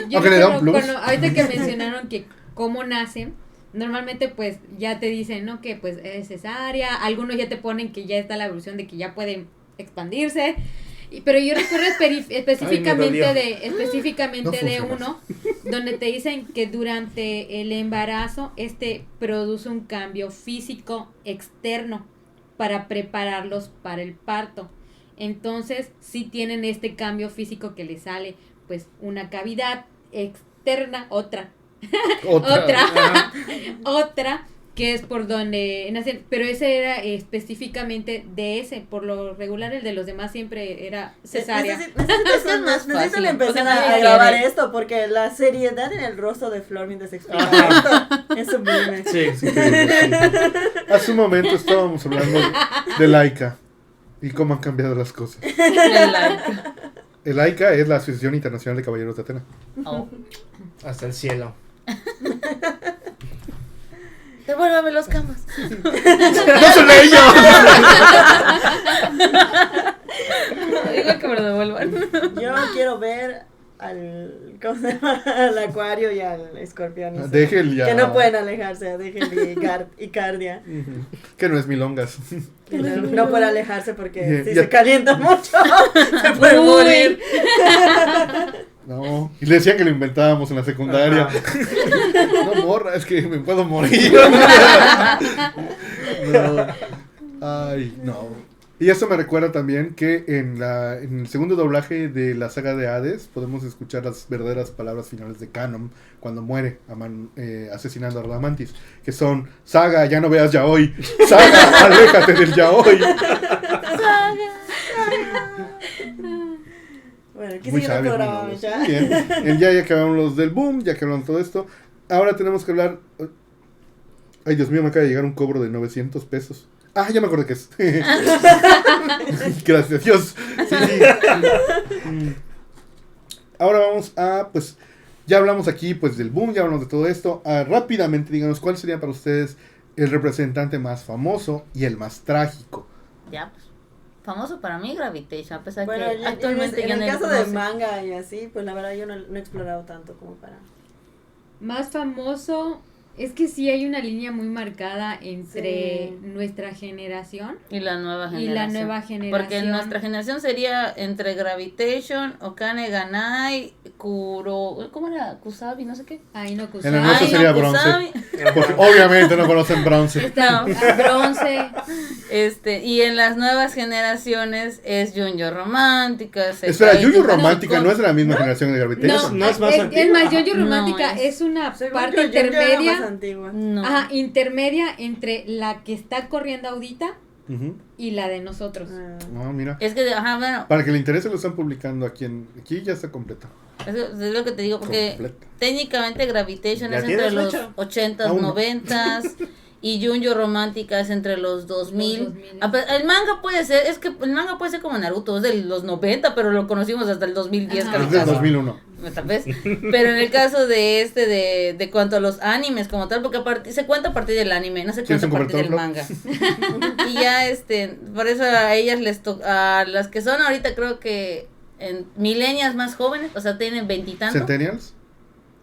Yo plus. cuando- ahorita que mencionaron que cómo nacen, normalmente pues ya te dicen, ¿no? Que pues es cesárea, algunos ya te ponen que ya está la evolución de que ya pueden expandirse. Pero yo recuerdo específicamente de específicamente No de uno donde te dicen que durante el embarazo este produce un cambio físico externo para prepararlos para el parto. Entonces, sí tienen este cambio físico que les sale pues una cavidad externa, otra, Otra. otra que es por donde nacen, pero ese era específicamente de ese, por lo regular el de los demás siempre era cesárea. Necesi- Necesitas, Es más necesitan empezar a, grabar quiere. esto porque la seriedad en el rostro de Flor mientras explica esto es sublime. Sí, sí. Hace un momento estábamos hablando de Laika y cómo han cambiado las cosas. El Laika es la Asociación Internacional de Caballeros de Atena. Oh. Hasta el cielo. Devuélvame los camas. ¡No son ellos! Digo que me lo devuelvan. Yo quiero ver al, ¿cómo se llama? al acuario y al escorpión. ese. Déjel ya. Que no pueden alejarse, a Déjel y, Gar- y Cardia. Que no es milongas. Que no, no puede alejarse porque si ya- se calienta mucho, se puede Uy. morir. No. Y le decían que lo inventábamos en la secundaria. No, morra, es que me puedo morir. No. Ay, no. Y eso me recuerda también que en, la, en el segundo doblaje de la saga de Hades podemos escuchar las verdaderas palabras finales de Canon cuando muere aman- eh, asesinando a Radamantis, que son Saga, ya no veas ya hoy, Saga, aléjate del ya hoy. Bueno, ¿qué Muy sigue el sabios, muy programa? Muy bien. El ya, ya que hablamos los del boom, ya que hablamos todo esto, ahora tenemos que hablar. Ay, Dios mío, me acaba de llegar un cobro de 900 pesos. Ah, ya me acordé que es. Gracias, Dios. Sí, sí. Mm. Ahora vamos a, pues, ya hablamos aquí, pues, del boom, ya hablamos de todo esto. Ah, rápidamente, díganos, ¿cuál sería para ustedes el representante más famoso y el más trágico? Ya, pues. Famoso para mí Gravitation, a pesar Bueno, que en- en, actualmente en el caso de manga y así, pues la verdad yo no, no he explorado tanto como para... Más famoso, es que sí hay una línea muy marcada entre Sí. nuestra generación Y la nueva y generación. la nueva generación. Porque nuestra generación sería entre Gravitation, Okane Ganai, Kuro. ¿Cómo era? Kusabi, no sé qué. Ahí no En el nuestro Ay, no, sería bronce. Kusabi. Porque obviamente no conocen bronce. Está bronce. Este, y en las nuevas generaciones es Junjo Romántica. Espera, Tsuruko. Romántica no es de la misma generación de No, Gravitation. no es más es, más, No, Romántica es- es, una parte era más antigua. No. Ajá, intermedia entre la que está corriendo ahorita Ujú. y la de nosotros. Ah. No, mira. Es que, ajá, bueno, Para que le interese lo están publicando aquí en aquí ya está completa. es, es lo que te digo, porque Completa. técnicamente Gravitation ¿Ya es entre los fecha? 80s, Aún no. 90s. Y Junjo Romántica es entre los 2000. Los 2000. Ah, pero El manga puede ser, es que el manga puede ser como Naruto, es de los 90, pero lo conocimos hasta el 2010 Ajá. casi. Es del casi. 2001. Tal vez. Pero en el caso de este, de, de cuanto a los animes como tal, porque a partir- se cuenta a partir del anime, no se ¿Quieres cuenta a partir del manga. y ya, este, por eso a ellas les toca, a las que son ahorita creo que en milenias más jóvenes, o sea, tienen veintitantos. Centennials.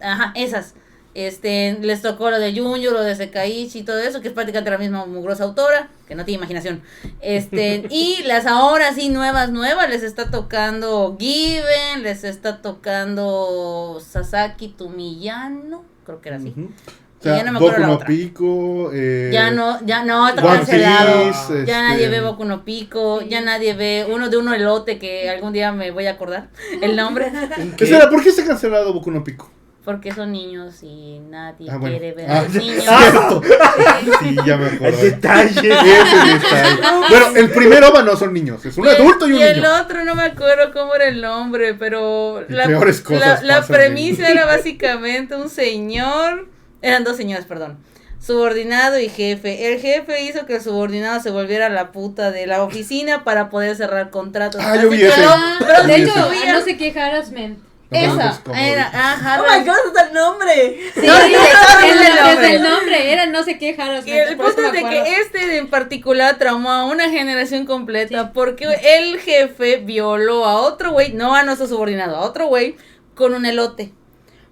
Ajá, esas. Este, les tocó lo de Junjo, lo de Sekaichi y todo eso, que es prácticamente la misma mugrosa autora, que no tiene imaginación. Este, y las ahora sí nuevas, nuevas, les está tocando Given, les está tocando Sasaki Tumiyano, creo que era así. O ya no me acuerdo Boku la no otra. Pico. Eh, Ya no, ya no, está cancelado. Piece, Ya este, nadie ve Boku no Pico, ya nadie ve uno de uno elote que algún día me voy a acordar el nombre, Espera, ¿por qué está cancelado Boku no Pico? Porque son niños y nadie Ah, bueno. quiere ver Ah, a los niños. cierto. Sí, ya me El acuerdo. detalle. Ese detalle. Bueno, el primer OVA no son niños, es un Y el- adulto y un y el niño. otro no me acuerdo cómo era el nombre, pero Y la, peores cosas la, la premisa era básicamente un señor, eran dos señores, perdón, subordinado y jefe. El jefe hizo que el subordinado se volviera la puta de la oficina para poder cerrar contratos. Ah, yo vi que ese. lo- pero de hecho, ah, no sé qué harassment. Esa era, ajá, Oh my god, está el nombre. Sí, No, sí, sí, sí, desde, sí, el nombre. desde el nombre, era no sé qué harassment. Y el punto es de que este en particular traumó a una generación completa porque el jefe violó a otro güey, no a nuestro subordinado, a otro güey con un elote.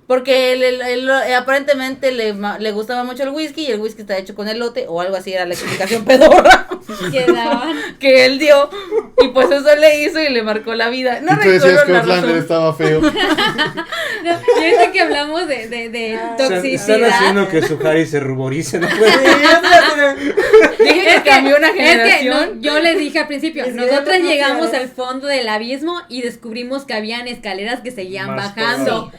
Porque él, él- él, eh, aparentemente le, ma- le gustaba mucho el whisky y el whisky está hecho con elote o algo así era la explicación pedorra que él dio y pues eso le hizo y le marcó la vida. No y tú decías recuerdo que estaba feo. No, y ahorita que hablamos de, de, de Están- toxicidad. Están haciendo que su Harry se ruborice, ¿no? Pues, Dije que Es que, cambió una es que generación. no, yo le dije al principio, Es nosotras no llegamos al fondo del abismo y descubrimos que habían escaleras que seguían Más bajando.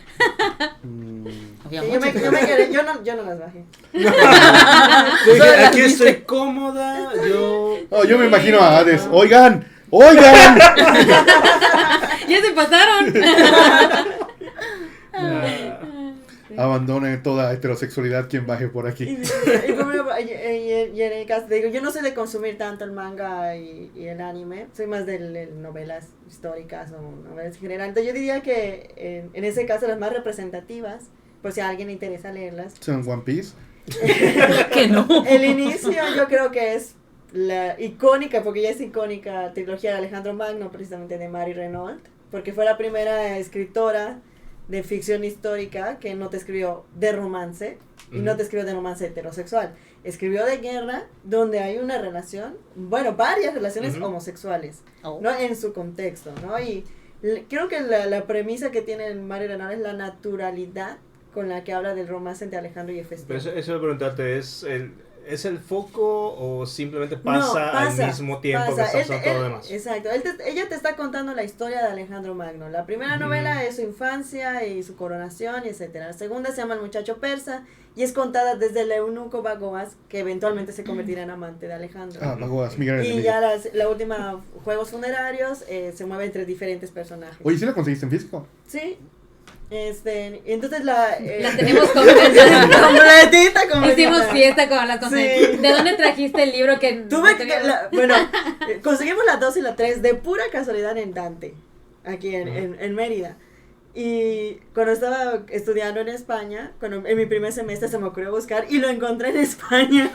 Mm, Había yo, me, muchas. yo, me quedé- yo, no, yo no las bajé. Dije, aquí estoy cómoda, yo... Oh, yo me imagino a Hades. Oigan, oigan. Ya se pasaron. Ah, Abandone toda heterosexualidad quien baje por Y, aquí. y por ejemplo, y- y- y en el caso, digo, yo no soy de consumir tanto el manga y, y el anime, soy más de, de novelas históricas o novelas en general. Entonces yo diría que en, en ese caso las más representativas, por si a alguien le interesa leerlas, Son One Piece. que no. el inicio yo creo que es la icónica, porque ya es icónica, trilogía de Alejandro Magno, precisamente de Mary Renault, porque fue la primera escritora de ficción histórica que no te escribió de romance y no Ujú. te escribió de romance heterosexual. Escribió de guerra donde hay una relación, bueno, varias relaciones homosexuales, Oh. ¿no? En su contexto, ¿no? Y creo que la, la premisa que tiene Mary Renault es la naturalidad con la que habla del romance entre Alejandro y Hefestión. Pero eso, eso de preguntarte, ¿es el, ¿es el foco o simplemente No, pasa, al mismo tiempo pasa. que está Él- todo lo demás? Exacto, Él te- ella te está contando la historia de Alejandro Magno. La primera novela es su infancia y su coronación, y etcétera. La segunda se llama El muchacho persa y es contada desde el eunuco Bagoas, que eventualmente se convertirá en amante de Alejandro. Ah, Magoas, mi gran y enemigo. ya las- la última, Juegos Funerarios, eh, se mueve entre diferentes personajes. Oye, ¿sí la conseguiste en físico? Sí. Este, entonces la... eh, La tenemos completa. completita, completita. Hicimos fiesta con las cosas. Sí. ¿De dónde trajiste el libro que Tuve no que, la- bueno, eh, conseguimos la 2 y la 3 de pura casualidad en Dante, aquí en, en, en Mérida. Y cuando estaba estudiando en España, cuando en mi primer semestre se me ocurrió buscar y lo encontré en España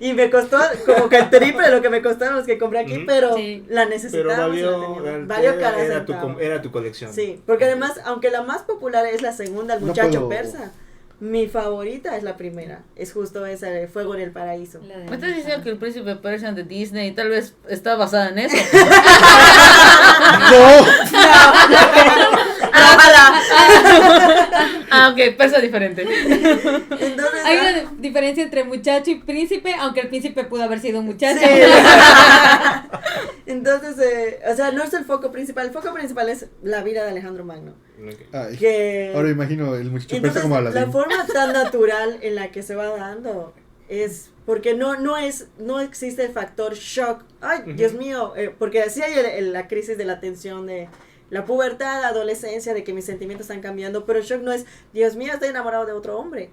y me costó como que el triple de lo que me costaron los que compré aquí, Ujú. pero Sí. la Pero necesitaba. valió, valió cada era, tu, era tu colección. Sí, porque además, aunque la más popular es la segunda, el No muchacho puedo- persa, mi favorita es la primera. Es justo esa de Fuego en el Paraíso. Me estás diciendo que el príncipe Persian de Disney tal vez está basada en eso. ¡No! Ah, ok, persa diferente. Entonces, Hay una di- diferencia entre muchacho y príncipe, aunque el príncipe pudo haber sido un muchacho. Sí. Entonces, eh, o sea, no es el foco principal. El foco principal es la vida de Alejandro Magno. Que ahora imagino el muchacho entonces, como la Aladín. forma tan natural en la que se va dando es porque no no es no existe el factor shock. Ay. Dios mío, eh, porque así hay el- el- la crisis de la tensión de la pubertad, la adolescencia, de que mis sentimientos están cambiando, pero el shock no es, Dios mío, estoy enamorado de otro hombre.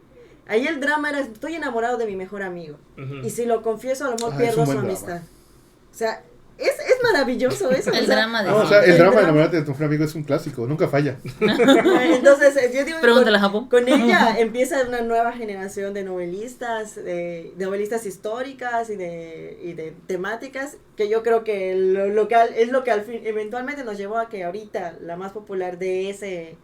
Ahí el drama era, estoy enamorado de mi mejor amigo. Y si lo confieso, a lo mejor Ah, pierdo su drama. amistad. O sea, es, es maravilloso eso. El o sea, drama de No, o sea, el el drama de enamorarte de tu mejor amigo es un clásico, nunca falla. Entonces, eh, yo digo que Pregúntale a con, Japón. con ella empieza una nueva generación de novelistas, de, de novelistas históricas y de, y de temáticas, que yo creo que lo, lo que al- es lo que al fin, eventualmente nos llevó a que ahorita la más popular de ese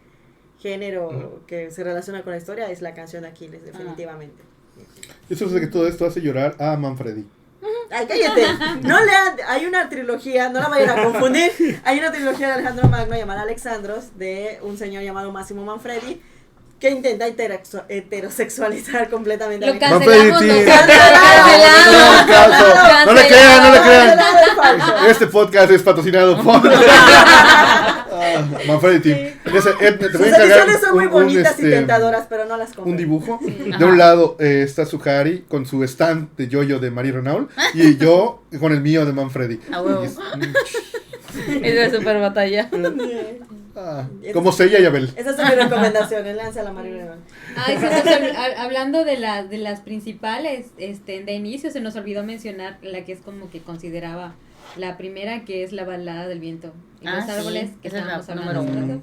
género que se relaciona con la historia es la canción de Aquiles, definitivamente. Eso es de que todo esto hace llorar a Manfredi. Ay, cállate. No lean, hay una trilogía, no la vayan a confundir. Hay una trilogía de Alejandro Magno llamada Alexandros, de un señor llamado Máximo Manfredi, que intenta heterosexualizar completamente a Lo cancelamos. Manfredi, lo cancelamos. No, le crean, no le crean. Este podcast es patrocinado por Ah, Manfredi Team. Ese, eh, te Sus voy a ediciones son muy un- un, bonitas y este, tentadoras, pero no las compro. Un dibujo. De Ajá. un lado eh, está Sukari con su stand de Yoyo de Marie Renault y yo con el mío de Manfredi. A huevo. Es- Es de super batalla. ah, como Sella y Abel. Esa es mi recomendación, el lance a la María Ay, se nos hablando de, la, de las principales, este, de inicio se nos olvidó mencionar la que es como que consideraba la primera, que es la balada del viento y Ah, los sí, árboles, que esa es la estábamos hablando número uno.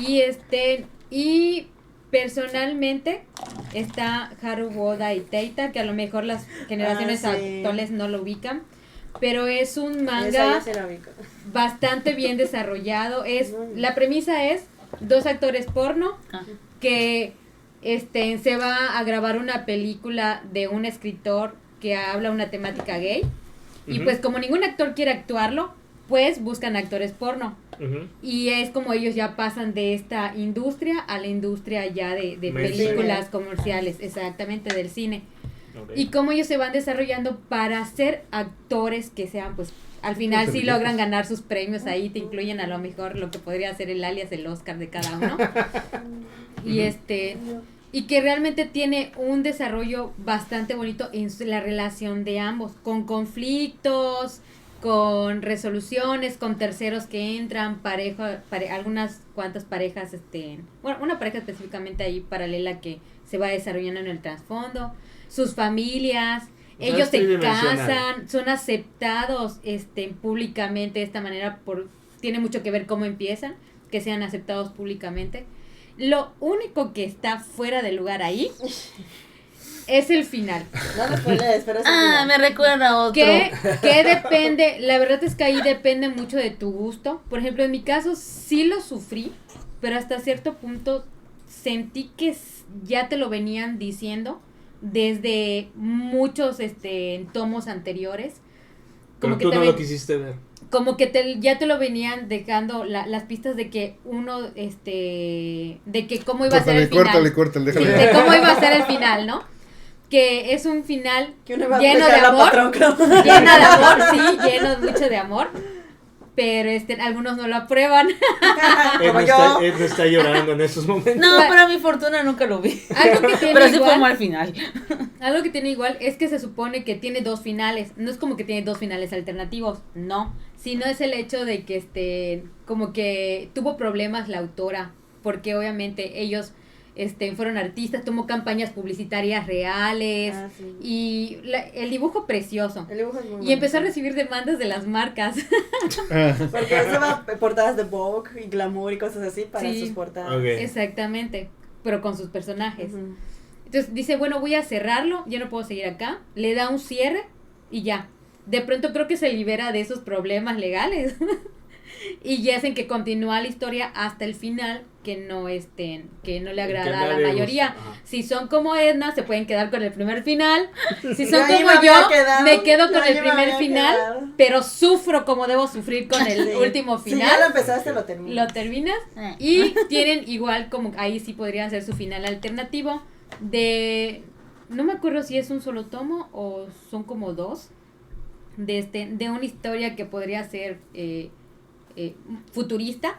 Y este, y personalmente está Haru Woda y Teita, que a lo mejor las generaciones Ah, sí. actuales no lo ubican, pero es un manga bastante bien desarrollado. Es la premisa es dos actores porno Ah. que este se va a grabar una película de un escritor que habla una temática gay y pues como ningún actor quiere actuarlo, pues buscan actores porno. Y es como ellos ya pasan de esta industria a la industria ya de, de películas comerciales, exactamente del cine. Y cómo ellos se van desarrollando para ser actores que sean, pues, al final sí logran ganar sus premios ahí, te incluyen a lo mejor lo que podría ser el alias, el Oscar de cada uno. y este, y que realmente tiene un desarrollo bastante bonito en la relación de ambos, con conflictos, con resoluciones, con terceros que entran, pareja, pare- algunas cuantas parejas, este, bueno, una pareja específicamente ahí paralela que se va desarrollando en el trasfondo, sus familias, O sea, ellos se casan, son aceptados este públicamente de esta manera por tiene mucho que ver cómo empiezan, que sean aceptados públicamente. Lo único que está fuera de lugar ahí es el final. No me spoilees, pero es el Ah, final. me recuerda a otro. Que, que depende, la verdad es que ahí depende mucho de tu gusto. Por ejemplo, en mi caso sí lo sufrí, pero hasta cierto punto sentí que ya te lo venían diciendo desde muchos este tomos anteriores. Pero Como que tú no ven- lo quisiste ver. Como que te, ya te lo venían dejando la- las pistas de que uno, este, de que cómo iba a ser Córtale, el final. córtale, córtale, Sí, déjale. de cómo iba a ser el final, ¿no? Que es un final Que uno va a lleno de amor, lleno de amor, sí, lleno mucho de amor, pero este, algunos no lo aprueban. Él Como no, yo. está, él no está llorando en esos momentos. No, para mi fortuna nunca lo vi. Algo que tiene Pero sí fue igual- mal final. Algo que tiene igual es que se supone que tiene dos finales. No es como que tiene dos finales alternativos, no. Sino es el hecho de que este, como que tuvo problemas la autora, porque obviamente ellos este, fueron artistas, tomó campañas publicitarias reales Ah, sí. y la- el dibujo precioso. El dibujo es muy Y empezó a recibir demandas de las marcas. Porque usaba portadas de Vogue y Glamour y cosas así para Sí. sus portadas. Exactamente, pero con sus personajes. Entonces dice, bueno, voy a cerrarlo, ya no puedo seguir acá. Le da un cierre y ya. De pronto creo que se libera de esos problemas legales. y ya hacen que continúa la historia hasta el final, que no estén, que no le agrada a la mayoría. gusta. Si son como Edna, se pueden quedar con el primer final. Si son como me yo, quedado, me quedo con el me primer final, quedado. pero sufro como debo sufrir con el Sí. último Si ya lo final. empezaste, lo terminas. Lo terminas Eh. y tienen igual como ahí sí podrían ser su final alternativo de no me acuerdo si es un solo tomo o son como dos de este de una historia que podría ser eh, eh, futurista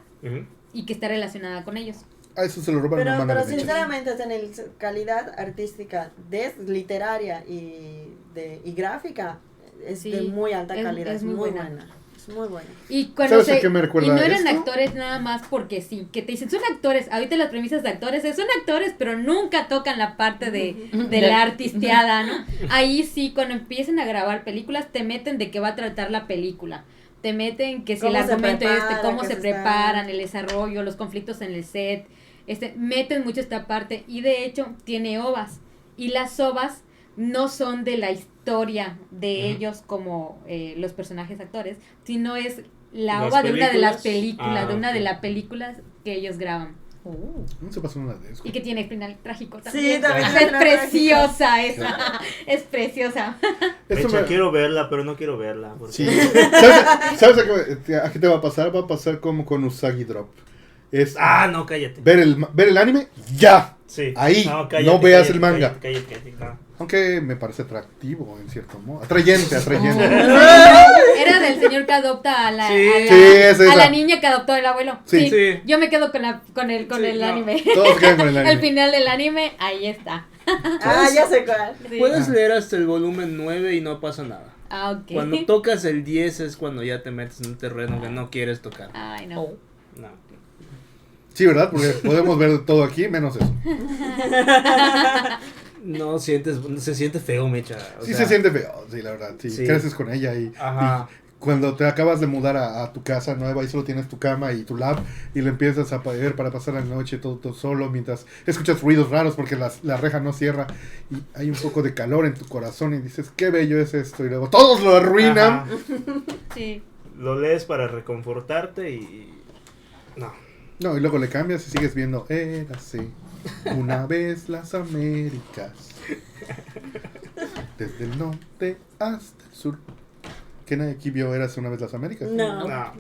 y que está relacionada con ellos. a eso se lo roban Pero, pero sinceramente, en el calidad artística, de, literaria y, de, y gráfica, es Sí, de muy alta es- calidad, es es muy muy buena. buena. Es muy buena. Y cuando ¿Sabes a se- qué me recuerda y no eran esto? actores nada más porque sí, que te dicen son actores, ahorita las premisas de actores es, son actores, pero nunca tocan la parte de, de la artisteada, ¿no? Ahí sí, cuando empiecen a grabar películas, te meten de qué va a tratar la película. Te meten que si el argumento es prepara, este, cómo se está- preparan, el desarrollo, los conflictos en el set, este, meten mucho esta parte y de hecho tiene ovas y las ovas no son de la historia de ellos como eh, los personajes actores, sino es la ¿Las ova de una de las películas? películas, Ah, de una de las películas que ellos graban Uh. No se pasó una de eso. y que tiene final trágico Sí, también. también es preciosa esa, es preciosa. Esto me- quiero verla, pero no quiero verla. porque- Sí. ¿Sabes, sabes a, qué, a qué te va a pasar? Va a pasar como con Usagi Drop. Es Ah, no, cállate. ver, el, ver el anime, ya. Sí. Ahí, no veas el manga. Cállate, cállate, cállate, no. Aunque me parece atractivo, en cierto modo. Atrayente, atrayente. Era del señor que adopta a la, Sí. a la, Sí, es a esa. la niña que adoptó el abuelo. Sí. Sí. Sí. Yo me quedo con la con el con Sí, el no. anime. Todos quedan con el anime. El final del anime, ahí está. Ah, ya sé cuál. Sí. Puedes leer hasta el volumen 9 y no pasa nada. Ah, ok. Cuando tocas el 10 es cuando ya te metes en un terreno que no quieres tocar. Ay, no. Oh. No. Sí, ¿verdad? Porque podemos ver todo aquí, menos eso. No sientes, se siente feo, Mecha. o Sí sea, se siente feo, sí, la verdad. Sí, Sí. creces con ella y, Ajá. y cuando te acabas de mudar a, a tu casa nueva y solo tienes tu cama y tu lab y le empiezas a ver para pasar la noche todo, todo solo mientras escuchas ruidos raros porque las- la reja no cierra y hay un poco de calor en tu corazón y dices, qué bello es esto y luego todos lo arruinan. Ajá. Sí. Lo lees para reconfortarte y. No. No, y luego le cambias y sigues viendo, érase una vez las Américas. Desde el norte hasta el sur. ¿Que nadie aquí vio Érase una vez las Américas? No. No.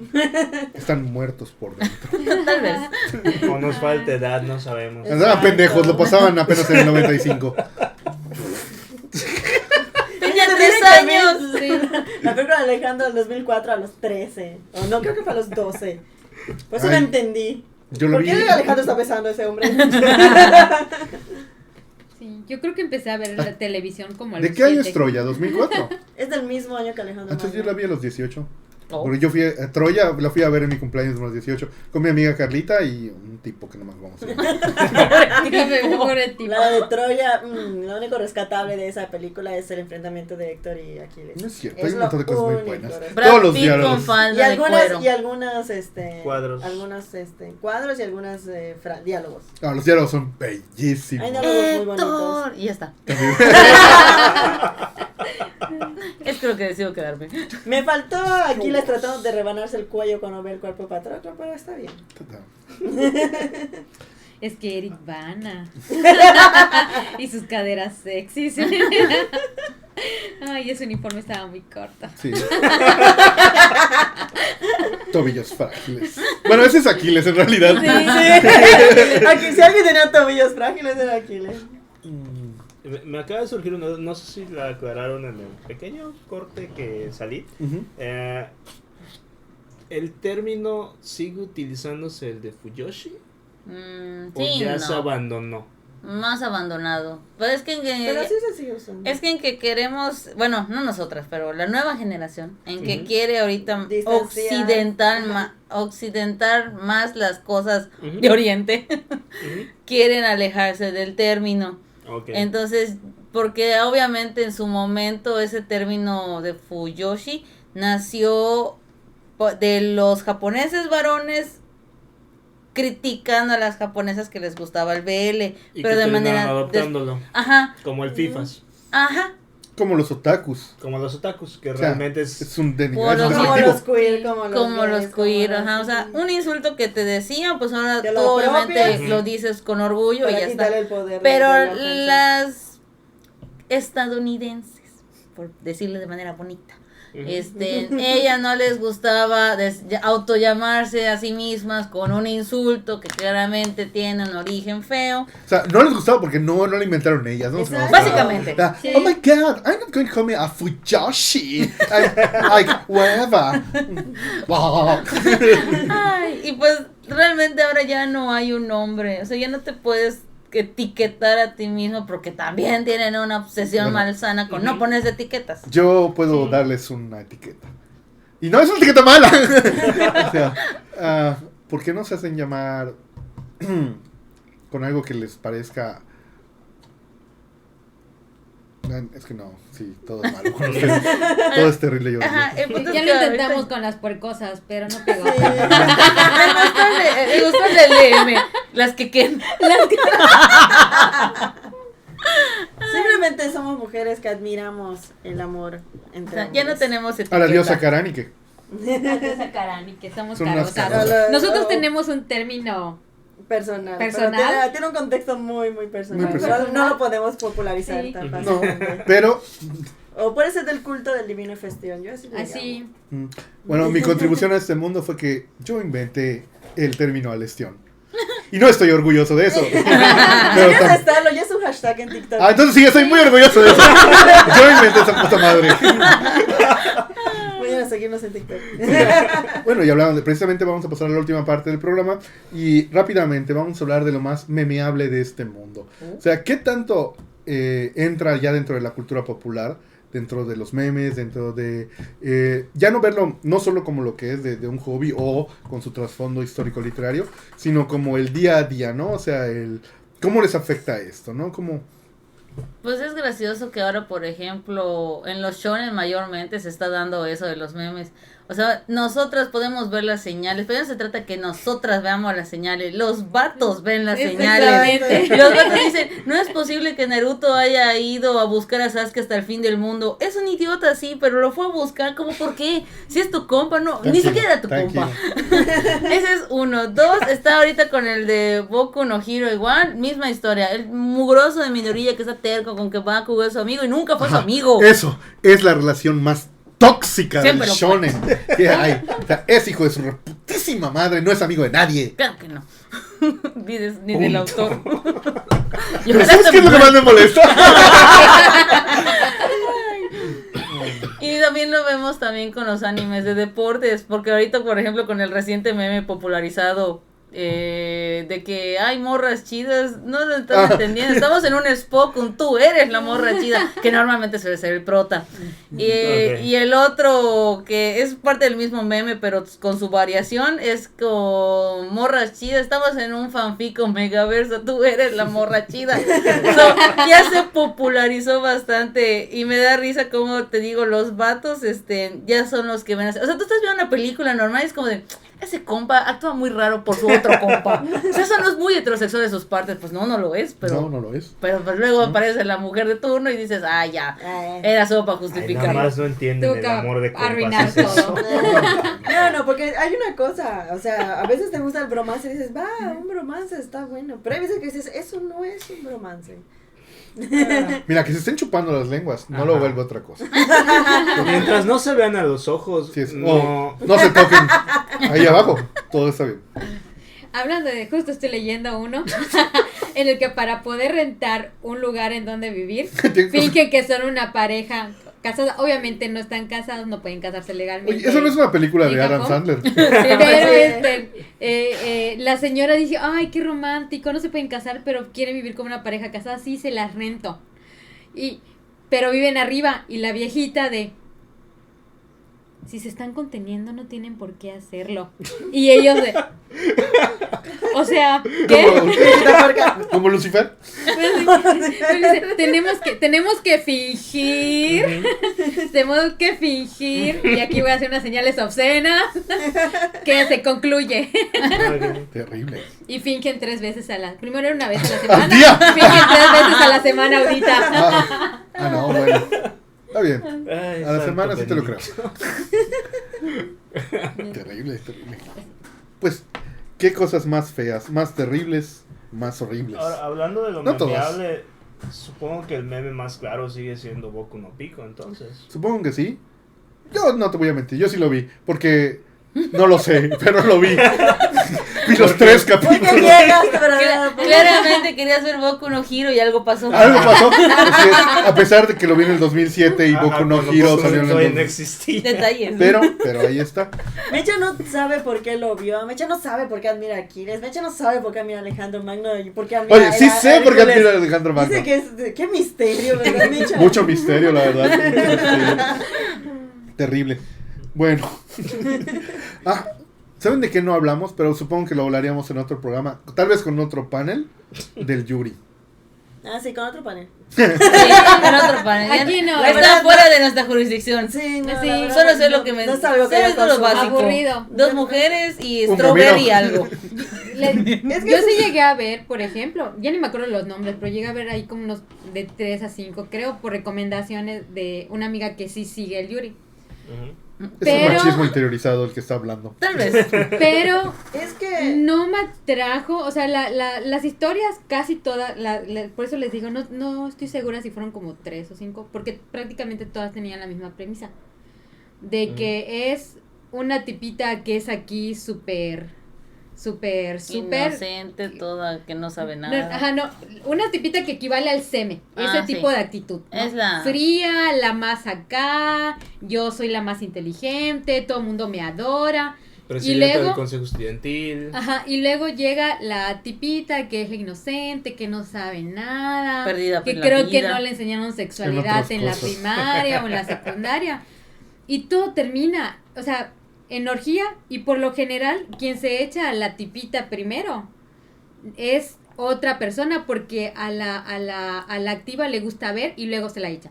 Están muertos por dentro. Tal vez. O nos falta edad, no sabemos. Andaban Exacto. pendejos, lo pasaban apenas en el 95. Tenía Te tres años. vi La película de Alejandro del 2004 a los 13. O no, creo que fue a los 12. Por eso no entendí. Yo lo ¿Por vi. qué Alejandro está besando a ese hombre? Sí, yo creo que empecé a ver la televisión como ¿De qué año es. Troya? ¿2004? es del mismo año que Alejandro. Entonces yo la vi a los 18. Oh. Porque yo fui a Troya, la fui a ver en mi cumpleaños de los 18 con mi amiga Carlita y un tipo que no más vamos a ver. La de Troya, mm, lo único rescatable de esa película es el enfrentamiento de Héctor y Aquiles. No es cierto, Es hay un montón de cosas muy buenas. Todos los diálogos. Y algunas, cuero. y algunas, este, Cuadros. algunos, este, cuadros y algunos eh, diálogos. No, los diálogos son bellísimos. Hay diálogos muy bonitos. Héctor. Y ya está. es creo que decido quedarme. Me faltó Aquiles tratando de rebanarse el cuello cuando ve el cuerpo de Patroclo, pero está bien. Es que Eric Bana. y sus caderas sexys. Ay, ese uniforme estaba muy corto. Sí. Tobillos frágiles. Bueno, ese es Aquiles en realidad. Aquí, si alguien tenía tobillos frágiles era Aquiles. Me, me acaba de surgir una no sé si la aclararon en el pequeño corte que salí. Eh, ¿El término sigue utilizándose el de Fuyoshi? Mm, ¿O sí, ya se abandonó? más abandonado. Pues es que en que- Pero sí se sigue usando. es que en que queremos, bueno, no nosotras, pero la nueva generación, en que quiere ahorita Distanciar. occidental, ma- occidentar más las cosas de Oriente, quieren alejarse del término. Ok. Entonces, porque obviamente en su momento ese término de Fuyoshi nació de los japoneses varones criticando a las japonesas que les gustaba el BL, y pero que de manera... adoptándolo. Ajá, Como el FIFAs. ajá. Como los otakus. Como los otakus, que O sea, realmente es. Es un deni- Por es un los- como los queer, como los como los como queer, ajá, o sea, un insulto que te decían, pues ahora tú lo obviamente lo dices con orgullo y ya está. el poder Pero la las estadounidenses, por decirlo de manera bonita. Este, ellas no les gustaba autollamarse a sí mismas con un insulto que claramente tiene un origen feo. O sea, no les gustaba porque no, no lo inventaron ellas, ¿no? Exacto. Básicamente. Sí. Oh my god, I'm not going to call me a Fujoshi. Like, whatever. Ay, y pues realmente ahora ya no hay un nombre, o sea, ya no te puedes etiquetar a ti mismo porque también tienen una obsesión Bueno. malsana con no ponerse etiquetas. Yo puedo Sí. darles una etiqueta. Y no es una etiqueta mala. o sea, ah, ¿por qué no se hacen llamar con algo que les parezca... Es que no, sí, todo es malo. con ustedes. todo es terrible. Yo Ajá, Ya que lo ahorita- intentamos con las puercosas, pero no pegó. Sí. Me gustó el de- gustó el del DM, las que quedan. Simplemente somos mujeres que admiramos el amor O entre sea, ya no tenemos etiqueta. A la diosa Karánike. Esa Karani, que somos carosados. carosas. Nosotros Oh. tenemos un término. Personal. Personal. Pero tiene, tiene un contexto muy, muy personal. Muy personal. No, no lo podemos popularizar Sí. tan. No, pero... O puede ser del culto del divino festión. Yo así Así. mm, Bueno, mi contribución a este mundo fue que yo inventé el término alestión. Y no estoy orgulloso de eso. Pero tam- estarlo, ya es un hashtag en TikTok. Ah, entonces sí, estoy muy orgulloso de eso. Yo inventé esa puta madre. A seguirnos en TikTok. Bueno, y hablamos de, precisamente vamos a pasar a la última parte del programa y rápidamente vamos a hablar de lo más memeable de este mundo. O sea, ¿qué tanto eh, entra ya dentro de la cultura popular? Dentro de los memes, dentro de... eh, ya no verlo no solo como lo que es de, de un hobby o con su trasfondo histórico literario, sino como el día a día, ¿no? O sea, el... ¿Cómo les afecta esto, no? Como... Pues es gracioso que ahora, por ejemplo, en los shonen mayormente se está dando eso de los memes. O sea, nosotras podemos ver las señales, pero no se trata que nosotras veamos las señales, los vatos ven las señales. Exactamente. Los vatos dicen, no es posible que Naruto haya ido a buscar a Sasuke hasta el fin del mundo. Es un idiota, sí, pero lo fue a buscar, como por qué? Si es tu compa, no, ni siquiera era tu tranquilo. compa. Ese es uno. Dos, está ahorita con el de Boku no Hero igual, misma historia. El mugroso de minoría que está terco con que Baku es su amigo y nunca fue su amigo. Eso es la relación más tóxica del shonen que hay. O sea, es hijo de su reputísima madre, no es amigo de nadie. Claro que no. ni de- ni del autor. Pero ¿sabes qué es lo que más me molesta? Y también lo vemos también con los animes de deportes, porque ahorita, por ejemplo, con el reciente meme popularizado eh, de que hay morras chidas, no lo están Ah. entendiendo. Estamos en un Spock, un tú eres la morra chida, que normalmente suele ser el prota. Y, y el otro, que es parte del mismo meme, pero con su variación, es con morras chidas. Estamos en un fanfic con Megaverso, tú eres la morra chida. So, ya se popularizó bastante y me da risa como te digo, los vatos este ya son los que ven a hacer. O sea, tú estás viendo una película normal y es como de ese compa actúa muy raro por su otro compa. O sea, eso no es muy heterosexual de sus partes, pues no, no lo es, pero No, no lo es. pero pues luego aparece la mujer de turno y dices, "Ah, ya, Ay. era solo para nada justificar." más no entienden el amor de compas. arruinar es todo. No, no, porque hay una cosa, o sea, a veces te gusta el bromance y dices, va, un bromance está bueno, pero hay veces que dices, eso no es un bromance. Mira, que se estén chupando las lenguas, no Ajá. lo vuelve otra cosa. Mientras no se vean a los ojos, Sí, es- no. no se toquen. Ahí abajo, todo está bien. Hablando de, justo estoy leyendo uno, en el que para poder rentar un lugar en donde vivir, fingen que son una pareja casada. Obviamente no están casados, no pueden casarse legalmente. Oye, eso no es una película de ¿En Adam? Sandler. Pero este, eh, eh, la señora dice, ay, qué romántico, no se pueden casar, pero quieren vivir como una pareja casada, sí, se las rento. Y, pero viven arriba, y la viejita de, si se están conteniendo, no tienen por qué hacerlo. Y ellos de, o sea, ¿qué? Como, como Lucifer. Dice, tenemos que tenemos que fingir tenemos que fingir y aquí voy a hacer unas señales obscenas que se concluye Terrible. y fingen tres veces a la primero era una vez a la semana ¡Al día! fingen tres veces a la semana ahorita Ah, ah, no, bueno. Está bien. Ay, A la semana sí te lo creo. Terrible, terrible. Pues, ¿qué cosas más feas, más terribles, más horribles? Ahora, hablando de lo No todas. memeable, supongo que el meme más claro sigue siendo Boku no Pico, entonces. Supongo que sí. Yo no te voy a mentir, yo sí lo vi. Porque no lo sé, pero lo vi. vi los tres ¿Por qué capítulos. Claramente querías ver Boku no Hiro y algo pasó. Algo pasó. Así es, a pesar de que lo vi en el 2007 y Ajá, Boku no cuando Hero Boku salió en el no 2000. existía. Detalles. Pero, pero ahí está. Mecha no sabe por qué lo vio. Mecha no sabe por qué admira a Aquiles. Mecha no sabe por qué admira a Alejandro Magno y por qué admira Oye, sí a- a sé por qué admira a Alejandro Magno. Dice que es. Qué misterio, ¿verdad, Mecha? Mucho misterio, la verdad. Terrible. Bueno. Ah, ¿saben de qué no hablamos? Pero supongo que lo hablaríamos en otro programa. Tal vez con otro panel del Yuri. Ah, sí, con otro panel. Sí, en otro panel. Aquí no. La Está verdad, fuera de nuestra jurisdicción. Sí, no, Sí, la verdad, Solo sé no- lo que me. No algo que yo lo básico. Aburrido. Dos mujeres y strawberry camino. algo. Le- Es que yo sí- sí llegué a ver por ejemplo ya ni me acuerdo los nombres pero llegué a ver ahí como unos de 3 a 5 creo por recomendaciones de una amiga que sí sigue el Yuri Es Pero- un machismo interiorizado el que está hablando. Tal vez. pero Es que. no me atrajo, o sea, la, la, las historias casi todas, la- la- por eso les digo, no, no estoy segura si fueron como tres o cinco, porque prácticamente todas tenían la misma premisa, de que es una tipita que es aquí súper, súper, súper... Inocente, toda, que no sabe No, nada. ajá, no, una tipita que equivale al seme, Ah, ese sí. tipo de actitud. ¿no? Es la- Fría, la más acá, yo soy la más inteligente, todo el mundo me adora. Presidenta luego- del Consejo Estudiantil. Ajá, y luego llega la tipita que es la inocente, que no sabe nada, Perdida que por la creo que no le enseñaron sexualidad otras en la primaria o en la secundaria. Y todo termina, o sea, en orgía y por lo general quien se echa a la tipita primero es otra persona porque a la, a la, a la activa le gusta ver y luego se la echa.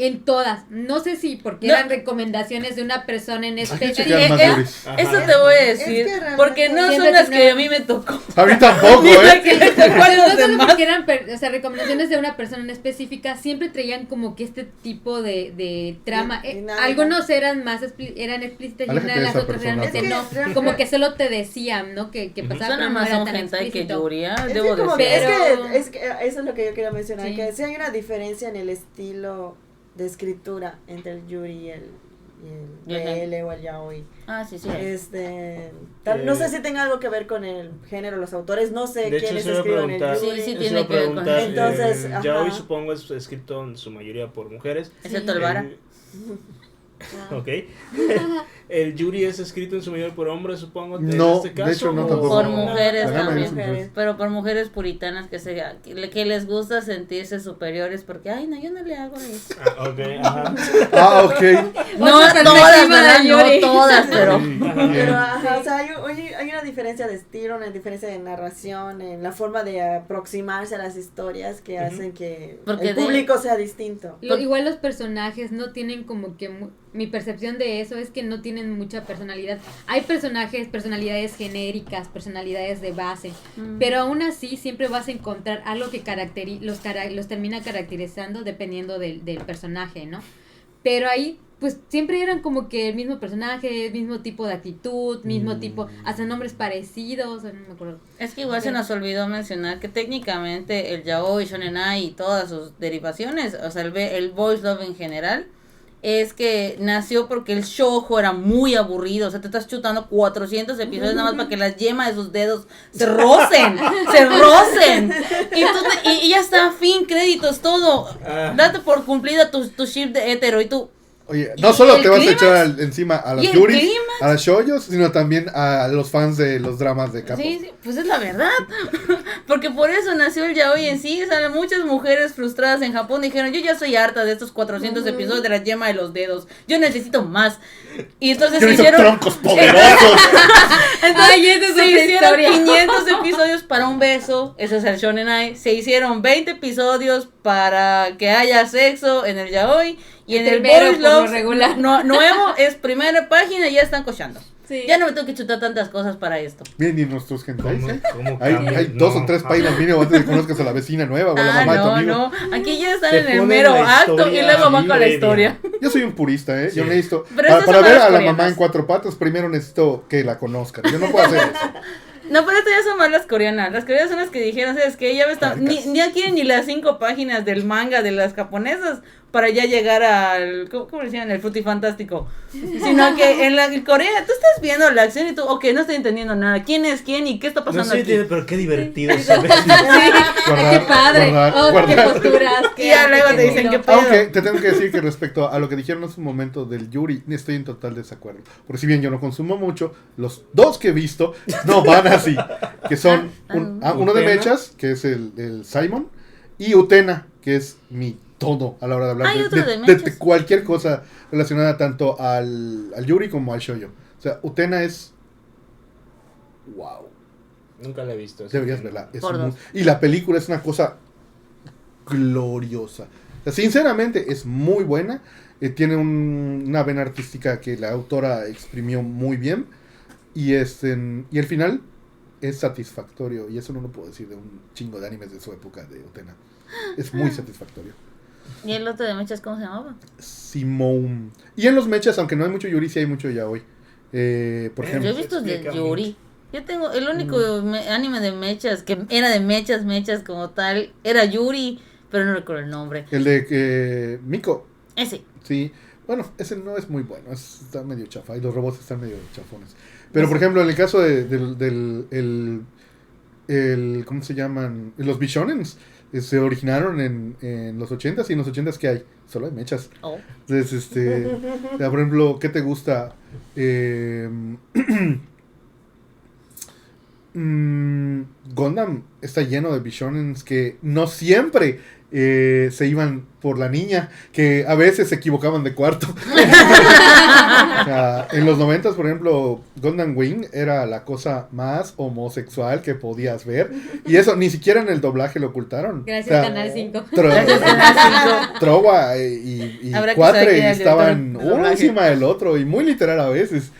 En todas. No sé si porque No. eran recomendaciones de una persona en que más eh. Ajá. Eso te voy a Es decir. que realmente porque no son las que tiene- a mí me tocó. A mí tampoco, ¿eh? que le tocó a los no solo demás. porque eran o sea, recomendaciones de una persona en específica, siempre traían como que este tipo de, de trama. Di- Eh, dinámica. algunos eran más eran explícitas y una de las otras persona, realmente no. Es que- como que solo te decían, ¿no? Que, que pasaba, Suena no más a un hentai que explícito. Yuri. Es debo que, decir. es que, es que eso es lo que yo quería mencionar, que sí hay una diferencia en el estilo de escritura entre el Yuri y el, y el el BL o el Yaoi. Ah, sí, sí. Este, tal- no Eh, sé si tenga algo que ver con el género, los autores, no sé De hecho, quiénes a escriben el. Yuri. Sí, sí, tiene que ver con preguntar, eso. Entonces, eh, ajá. ya hoy supongo es escrito en su mayoría por mujeres. Excepto el vara. El- Ah. ok. el Yuri es escrito en su mayoría por hombres, supongo. en No, este de hecho, no tampoco. Por mujeres también. mujeres. Pero por mujeres puritanas que se que, les gusta sentirse superiores porque, ay, no, yo no le hago eso. Ah, ok, ajá. Ah, ok. No todas, ¿verdad? No todas, pero... Pero, ajá, o sea, hay, hay- hay una diferencia de estilo, una diferencia de narración, en la forma de aproximarse a las historias que hacen que Porque el de- público sea distinto. Lo- igual los personajes no tienen como que mi percepción de eso es que no tienen mucha personalidad. Hay personajes, personalidades genéricas, personalidades de base, Mm. pero aún así siempre vas a encontrar algo que caracteri los, cara- los termina caracterizando dependiendo del, del personaje, ¿no? Pero ahí, pues siempre eran como que el mismo personaje, mismo tipo de actitud, mismo Mm. tipo, hasta nombres parecidos, no me acuerdo. Es que igual se nos olvidó mencionar que técnicamente el yaoi, shonen ai y todas sus derivaciones, o sea, el, el boys love en general, es que nació porque el shoujo era muy aburrido. O sea, te estás chutando 400 episodios nada más para que las yemas de sus dedos se rocen, se rocen. Y, tú te- y- y ya está, fin, créditos, todo. Ah. Date por cumplida tu, tu ship de hétero y tú. Oye, ¿Y no solo te vas a echar al- encima a las ¿Y el Yuris, clímax? a las shoyos, sino también a los fans de los dramas de Capo. Sí, sí, pues es la verdad. Porque por eso nació el yaoi en sí. O sea, muchas mujeres frustradas en Japón dijeron, yo ya soy harta de estos 400 episodios de la yema de los dedos. Yo necesito más. Y entonces Yo se hicieron... troncos poderosos. Entonces, Ay, esa es se hicieron historia. 500 episodios para un beso, ese es el Shonen Ai. Se hicieron 20 episodios para que haya sexo en el yaoi. Y en el Primero, Boys Love regular. no- nuevo es primera página y ya están cochando. Sí. Ya no me tengo que chutar tantas cosas para esto. Bien, y nuestros hentais, ¿Cómo- ¿eh? cómo Hay, hay dos No, o tres ah, páginas mínimo antes de que conozcas a la vecina nueva o a la Ah, mamá de tu no, amigo. no. Aquí ya están en el mero acto y luego van con la historia. Yo soy un purista, ¿eh? Yo necesito. Pero para estas ver a la mamá en cuatro patas, primero necesito que la conozcan. Yo no puedo hacer eso. No, pero esto ya son más las coreanas. Las coreanas son las que dijeron, ¿sabes qué? Ya ves, tan- ni, ya quieren ni las cinco páginas del manga de las japonesas para ya llegar al, ¿cómo, cómo le decían? El frutifantástico. Sino que en la en Corea tú estás viendo la acción y tú, ok, no estoy entendiendo nada. ¿Quién es quién y qué está No pasando sé, aquí? pero qué divertido Guardar, qué padre. guardar, oh, qué guardar. posturas. Y ya luego te dicen que pedo. Aunque te tengo que decir que respecto a lo que dijeron hace un momento del Yuri, estoy en total desacuerdo. Porque si bien yo no consumo mucho, los dos que he visto no van así. Que son un- ah, uno de. Mechas, que es el, el Simon, y Utena, que es mi todo a la hora de hablar Hay de, otro de- cualquier cosa relacionada tanto al, al Yuri como al Shoyo. O sea, Utena es... ¡Wow! Nunca la he visto. Deberías verla. es Por muy- dos. y la película es una cosa gloriosa. O sea, sinceramente es muy buena. eh, tiene un- una vena artística que la autora exprimió muy bien. Y, este, y el final es satisfactorio. Y eso no lo puedo decir de un chingo de animes de su época de Utena. Es muy satisfactorio. ¿Y el otro de mechas cómo se llamaba? Simone. Y en los mechas, aunque no hay mucho Yuri, sí hay mucho yaoi. Eh, por ejemplo. Yo he visto de Yuri. Yo tengo el único Mm. me- anime de mechas que era de mechas, mechas como tal, era Yuri, pero no recuerdo el nombre. El de eh, Miko. Ese. Sí, bueno, ese no es muy bueno, es- está medio chafa y los robots están medio chafones. Pero por ejemplo, en el caso de- del, del el, el- ¿cómo se llaman? Los Bishonens se originaron en, en los 80s y en los 80s que hay, solo hay mechas. Oh. Entonces, este, por ejemplo, ¿qué te gusta? Eh, mm, Gundam está lleno de Bishonens que no siempre eh, se iban por la niña, que a veces se equivocaban de cuarto. O sea, en los noventas, por ejemplo, Gundam Wing era la cosa más homosexual que podías ver. Y eso ni siquiera en el doblaje lo ocultaron. Gracias, O sea, Canal 5. Tro- Trova y, y quién Cuatre estaban uno encima del otro y muy literal a veces.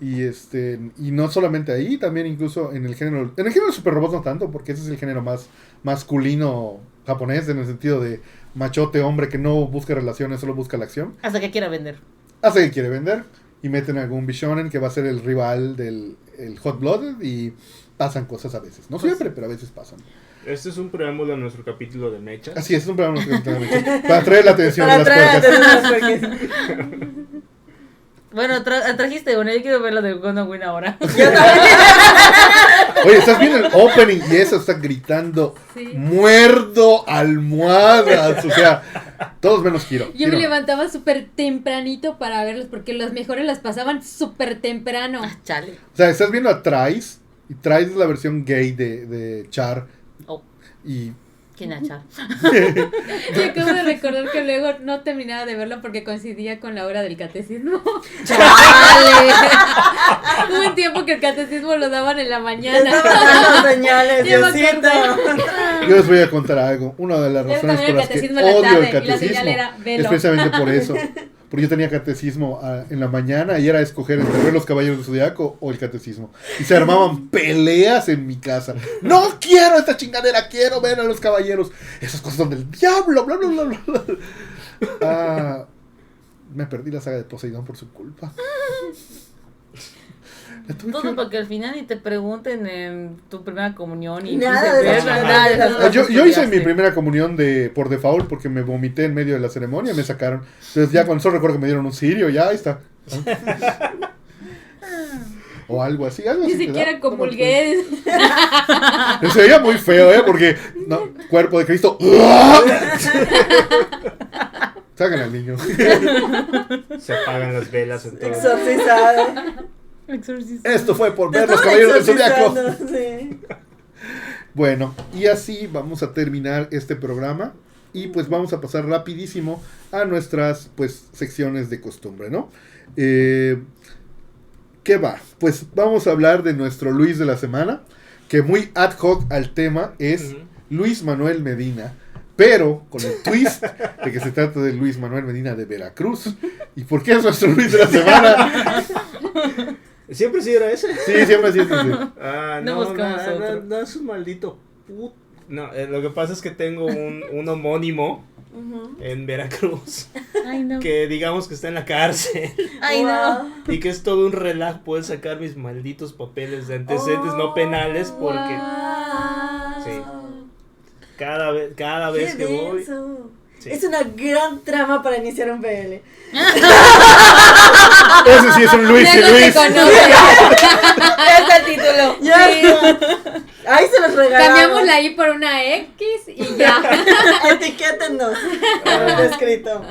Y este y no solamente ahí, también incluso en el género en el género de super robots no tanto, porque ese es el género más masculino japonés en el sentido de machote hombre que no busca relaciones, solo busca la acción. Hasta que quiera vender. Hace que quiere vender y meten algún Bishonen que va a ser el rival del el Hot Blooded y pasan cosas a veces. No siempre, pero a veces pasan. Este es un preámbulo a nuestro capítulo de Mecha. Así es, es un programa que tenemos que- para atraer la atención de Para las atrás, puercas. Bueno, tra- trajiste una, yo quiero ver la de Gundam Wing ahora. Oye, estás viendo el opening y eso está gritando Sí. muerdo almohadas. O sea, todos menos Kiro. Yo me levantaba súper tempranito para verlos porque los mejores las pasaban súper temprano. Ah, chale. O sea, estás viendo a Trice y Trice es la versión gay de, de Char. Oh, Y ¿quién es Char? Y acabo de recordar que luego no terminaba de verlo porque coincidía con la hora del catecismo. ¡Chale! Hubo un tiempo que el catecismo lo daban en la mañana. estaban dando señales, Diosito. yo les voy a contar algo. Una de las razones por las que catecismo odio el tarde, y la señal catecismo era, velo. es precisamente por eso. Porque yo tenía catecismo ah, en la mañana y era escoger entre los caballeros del zodiaco o el catecismo. Y se armaban peleas en mi casa. No quiero esta chingadera, quiero ver a los caballeros. Esas cosas son del diablo, bla, bla, bla. bla. Ah, me perdí la saga de Poseidón por su culpa. Todo para que al final ni te pregunten en tu primera comunión y Nada de eso, nada de eso. Ah, yo, hice mi primera comunión de por default porque me vomité en medio de la ceremonia y me sacaron. Entonces ya cuando solo recuerdo que me dieron un cirio, ya ahí está. O algo así, algo Ni así siquiera comulgué. Se veía muy feo, ¿eh? Porque, no, cuerpo de Cristo. Sacan al niño. Se apagan las velas en todo. Exorcizado. Exorcista. Esto fue por ver los caballeros del zodiaco. sí. Bueno, y así vamos a terminar este programa. Y pues vamos a pasar rapidísimo a nuestras pues secciones de costumbre, ¿no? Eh, ¿Qué va? Pues vamos a hablar de nuestro Luis de la semana, que muy ad hoc al tema es. Luis Manuel Medina, pero con el twist de que se trata de Luis Manuel Medina de Veracruz. ¿Y por qué es nuestro Luis de la semana? ¿Siempre sí era ese? Sí, siempre así. así. Ah, No no, no, buscamos no, otro. no, es un maldito put... No, eh, lo que pasa es que tengo un, un homónimo en Veracruz Ay, no. que digamos que está en la cárcel Ay, no. Y que es todo un relajo poder sacar mis malditos papeles de antecedentes no penales porque Wow. Sí. cada vez cada vez Qué que voy. Sí. Es una gran trama para iniciar un BL. Ese sí es un Luis y Luis. conoce. Este es el título. Ya está. Ahí se los regalamos. Cambiamos la I por una X y ya. Etiquétenos. Escrito.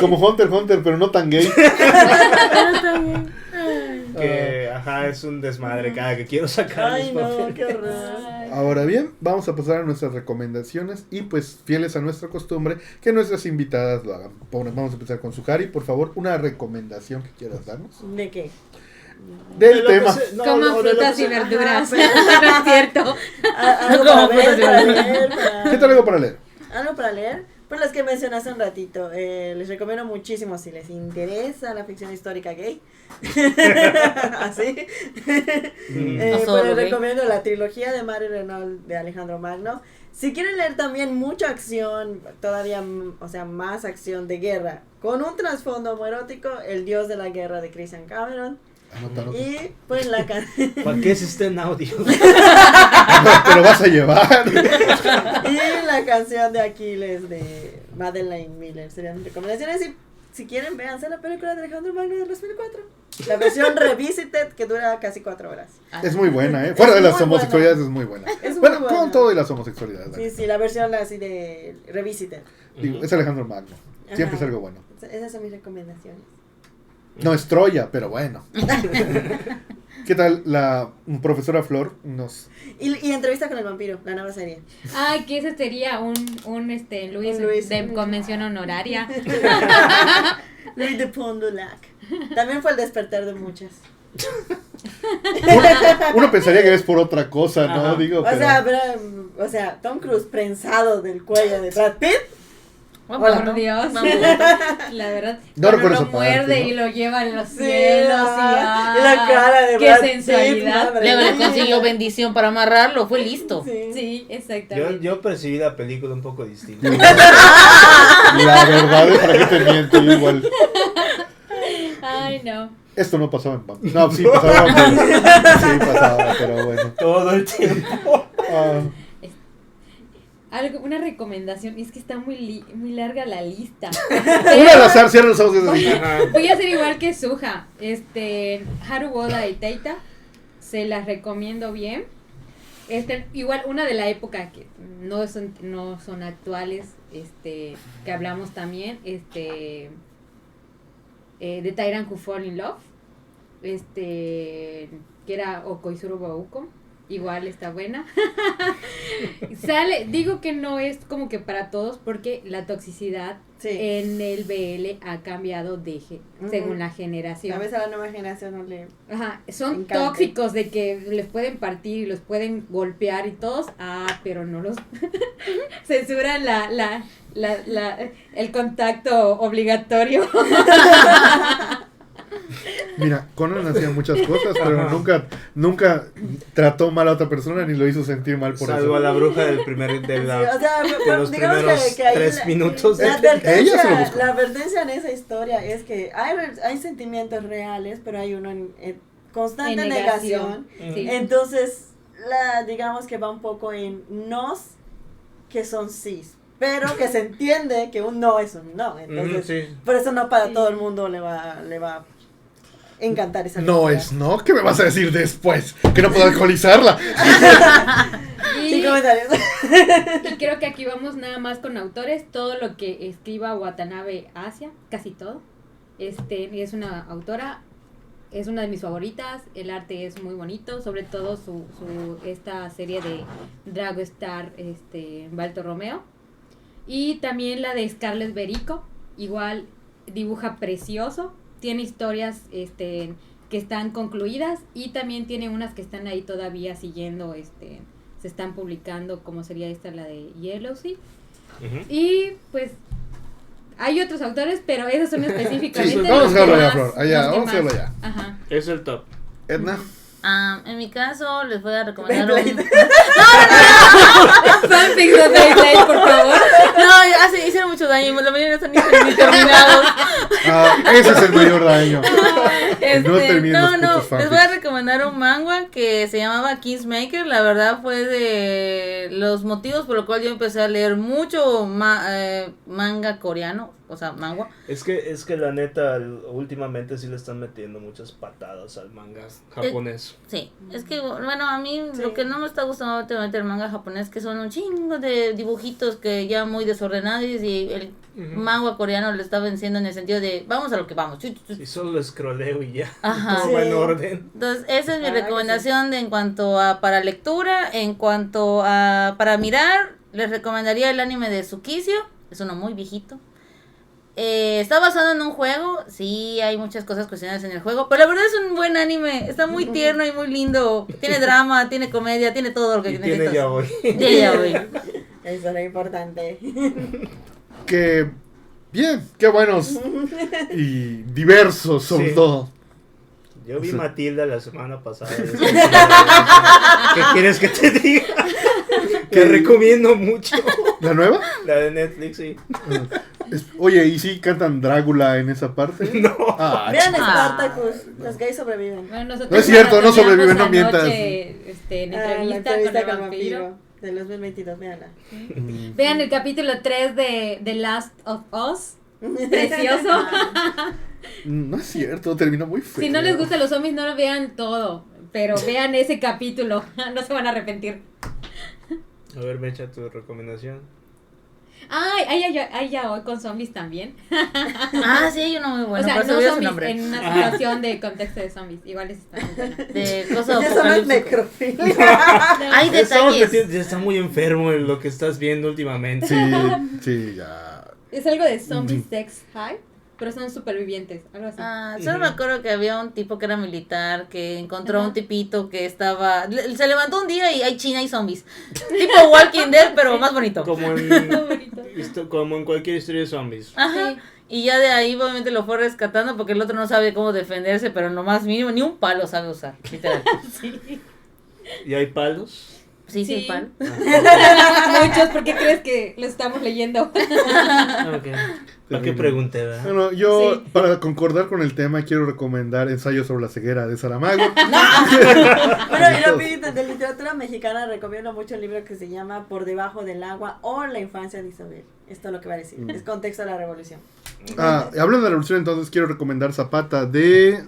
Como Hunter Hunter, pero no tan gay. que ajá es un desmadre cada que quiero sacar Ay, mis no, papeles qué horror. Ahora bien, vamos a pasar a nuestras recomendaciones y pues fieles a nuestra costumbre que nuestras invitadas lo hagan. Vamos a empezar con Sujari, por favor, una recomendación que quieras darnos. ¿De qué? De Del que tema. se- no, Coman o de lo frutas y verduras. No es cierto. A- Algo Como para y para leer, para- ¿Qué tal algo para leer? Algo para leer. Por las que mencioné hace un ratito. Eh, les recomiendo muchísimo si les interesa la ficción histórica gay. Así. Mm. Eh, No pues les recomiendo la trilogía de Mario Renault de Alejandro Magno. Si quieren leer también mucha acción, todavía, o sea, más acción de guerra, con un trasfondo homoerótico, El Dios de la Guerra de Christian Cameron. Anota, anota. Y pues la can- ¿Para qué se está en audio? Te lo vas a llevar. y la canción de Aquiles de Madeleine Miller serían mis recomendaciones. Y si quieren, véanse la película de Alejandro Magno de 2004. La versión Revisited que dura casi cuatro horas. Es muy buena, ¿eh? Fuera de Es las muy homosexualidades es muy buena. Es muy Bueno, buena. con todo y las homosexualidades. Sí, sí, la versión así de Revisited. Digo, es Alejandro Magno. Siempre Ajá. es algo bueno. Esas son mis recomendaciones. No es Troya, pero bueno. ¿Qué tal la profesora Flor? Nos... Y, y entrevista con el vampiro, la nueva serie. Ay, que ese sería un, un este, Luis, Un Luis. de convención honoraria. Louis de Pondolac. También fue el despertar de muchas. Uno, uno pensaría que es por otra cosa, ¿no? Ajá. Digo, O pero... sea, pero, o sea, Tom Cruise prensado del cuello de Brad Pitt. Por Dios. La verdad. No cuando recuerdo lo parte, muerde ¿no? y lo lleva a los Sí, cielos. ah, y, y la cara de Qué Brad sensualidad. le mía. consiguió bendición para amarrarlo, fue listo. Sí. Sí, Yo, exactamente. yo percibí la película un poco distinta. La verdad es para qué te miento, yo igual. Ay, no. Esto no pasaba en. No, sí pasaba. pero- Sí pasaba, pero bueno. Todo el tiempo. Ah, Algo, una recomendación, es que está muy, li- muy larga la lista. una al azar, cierra los ojos y es así. Ajá. Voy a hacer igual que Suja. Este, Haru Oda y Teita. Se las recomiendo bien. Este, igual una de la época que no son, no son actuales, este, que hablamos también, este, eh, de Tyrant Who Fall in Love, este, que era Okoizuru Bauko, igual está buena. Sale, digo que no es como que para todos porque la toxicidad Sí. en el BL ha cambiado de ge- según la A generación. veces a la nueva generación no le. Ajá, son Encante. tóxicos de que les pueden partir y los pueden golpear y todos, ah, pero no los censuran la, la, la, la, el contacto obligatorio. Mira, Conan hacía muchas cosas, pero Ajá. nunca, nunca trató mal a otra persona ni lo hizo sentir mal por Salvo a eso. la bruja del primer de Sí, la o sea, de los digamos primeros que, que tres la- minutos La de- Ella se lo advertencia, buscó. la advertencia en esa historia es que hay, re- hay sentimientos reales, pero hay uno en- en- constante En negación. negación. Sí. Entonces, la, digamos que va un poco en nos que son sís, pero que se entiende que un no es un no. Entonces, sí. por eso no para Sí. todo el mundo le va, le va a encantar esa No es, ¿no? ¿Qué me vas a decir después? Que no puedo alcoholizarla. Y, Sin comentarios. y creo que aquí vamos nada más con autores. Todo lo que escriba Watanabe Asia, casi todo. Este, es una autora, es una de mis favoritas. El arte es muy bonito, sobre todo su, su esta serie de Drago Star, este, Balto Romeo. Y también la de Scarlett Berico, igual dibuja precioso, tiene historias este, que están concluidas y también tiene unas que están ahí todavía siguiendo, este, se están publicando, como sería esta, la de Yellow Sea. Ujú. Y pues hay otros autores, pero esos son específicamente. Sí, vamos a hacerlo que ya, Flor. Allá, vamos a hacerlo más- ya. Ajá. Es el top. Edna. Ah, en mi caso, les voy a recomendar un... Beyblade. Fanfics de Beyblade, por favor. No, ya se hicieron mucho daño y la mayoría no están ni, ni terminados. Ah, ese es el mayor daño. Este, No no, los no, les voy a recomendar un manga que se llamaba Kissmaker. La verdad fue de los motivos por los cuales yo empecé a leer mucho ma- eh, manga coreano, o sea, manga. Es que, es que la neta, últimamente sí le están metiendo muchas patadas al manga japonés. Sí, es que, bueno, a mí Sí. lo que no me está gustando últimamente el manga japonés que son un chingo de dibujitos que ya muy desordenados y el Ujú. manga coreano le está venciendo en el sentido de vamos a lo que vamos. Y solo lo scrolleo y ya. Ajá. Todo va en Sí. orden. Entonces, esa es mi Ah, recomendación de, en cuanto a para lectura, en cuanto a para mirar, les recomendaría el anime de Tsukisio, es uno muy viejito. Eh, está basado en un juego, sí, hay muchas cosas cuestionadas en el juego, pero la verdad es un buen anime, está muy tierno y muy lindo, tiene drama, tiene comedia, tiene todo lo que Y tiene necesitas. ya hoy. Ya, ya, güey. Eso es lo importante. Que bien, qué buenos y diversos sobre Sí. todo. Yo vi Sí. Matilda la semana pasada. ¿Qué quieres que te diga? Te recomiendo mucho. ¿La nueva? La de Netflix, sí. Oye, ¿y si cantan Drácula en esa parte? No. Ah, Vean Ah. Spartacus, los gays sobreviven. Bueno, No es cierto, no sobreviven, no mientas. Este, en Ah, la entrevista, entrevista con el vampiro. vampiro del 2022, véanla. mm, Vean el capítulo 3 de The Last of Us. Precioso. No es cierto, terminó muy feo. si no les gustan los zombies, no lo vean todo. Pero vean ese capítulo. No se van a arrepentir. A ver, me echa tu recomendación. Ay, hay, hay, hay ya hoy con zombies también. Ah, sí, hay uno muy bueno, o sea, no zombies, en una Ajá. situación de contexto de zombies. Igual es está muy buena. De cosa Ya son los apocalíptica. necrofilia. Hay detalles. está muy enfermo en lo que estás viendo últimamente. Sí, sí, ya. Es algo de zombie Ujú. sex hype, pero son supervivientes, algo así. Ah, solo me acuerdo que había un tipo que era militar que encontró a un tipito que estaba. le- Se levantó un día y hay China y zombies. tipo Walking Dead, pero más bonito. Como en, bonito. esto- como en cualquier historia de zombies. Ajá. Sí. Y ya de ahí obviamente lo fue rescatando porque el otro no sabe cómo defenderse, pero no más mínimo, ni un palo sabe usar, literal. ¿Y hay palos? Sí, sí, Sí. palo. Muchos, ¿por qué crees que lo estamos leyendo? Ah, ok. ¿Para qué pregunté, verdad? Bueno, yo, Sí. para concordar con el tema, quiero recomendar Ensayo sobre la ceguera de Saramago. Bueno, y rapidito, de literatura mexicana recomiendo mucho el libro que se llama Por debajo del agua o La infancia de Isabel. Esto es lo que va a decir. Mm. Es contexto de la revolución. Ah, hablando de la revolución, entonces quiero recomendar Zapata de.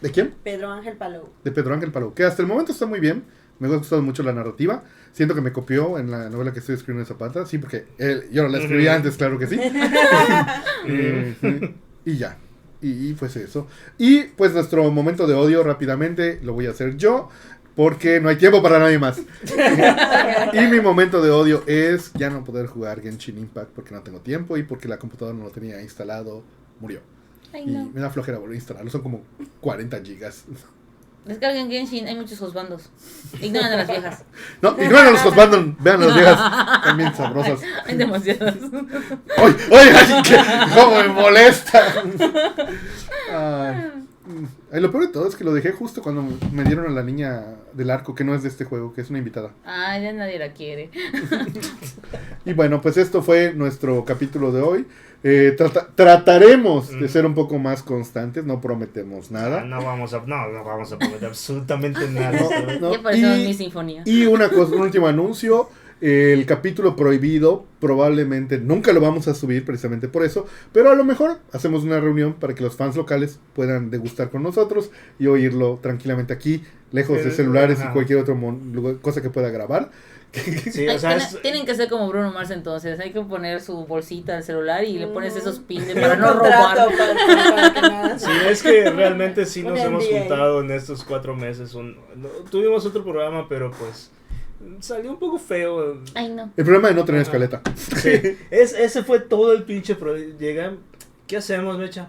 ¿De quién? Pedro Ángel Palou. De Pedro Ángel Palou, que hasta el momento está muy bien. Me ha gustado mucho la narrativa. Siento que me copió en la novela que estoy escribiendo de Zapata. Sí, porque él, yo la escribí Ujú. antes, claro que sí. Ujú. y ya. Y, y pues eso. Y pues nuestro momento de odio rápidamente lo voy a hacer yo. Porque no hay tiempo para nadie más. y mi momento de odio es ya no poder jugar Genshin Impact porque no tengo tiempo y porque la computadora no lo tenía instalado. Murió. Ay, Y no. me da flojera volver a instalarlo. Son como 40 gigas. Descarguen Genshin, hay muchos hosbandos. Ignoran a las viejas. No, ignoren a los Hotbandon, vean a las viejas también sabrosas. Hay demasiadas. ¡Ay, ay, ay! que- ¡Cómo me molesta! Ay. Mm, Ay, lo peor de todo es que lo dejé justo cuando me dieron a la niña del arco, que no es de este juego, que es una invitada. Ay, ya nadie la quiere. Y bueno, pues esto fue nuestro capítulo de hoy. Eh, trata- trataremos de Mm. ser un poco más constantes, no prometemos No, nada. no vamos a, no, no vamos a prometer absolutamente nada. No, no. Ya parecemos Y- mi sinfonía. Y una cosa, un último anuncio. El capítulo prohibido probablemente nunca lo vamos a subir precisamente por eso, pero a lo mejor hacemos una reunión para que los fans locales puedan degustar con nosotros y oírlo tranquilamente aquí, lejos de celulares y ajá. cualquier otra cosa que pueda grabar. Sí, o sea, es- Tienen que ser como Bruno Mars entonces. Hay que poner su bolsita al celular y le pones Mm. esos pines Y para no robar. Para, para que nada. Sí, es que realmente sí Un nos hemos juntado en estos cuatro meses. Un, no, tuvimos otro programa, pero pues salió un poco feo. Ay, no. El problema de no tener Ajá. escaleta. Sí, es, ese fue todo el pinche pro. Llegan, ¿qué hacemos, Mecha?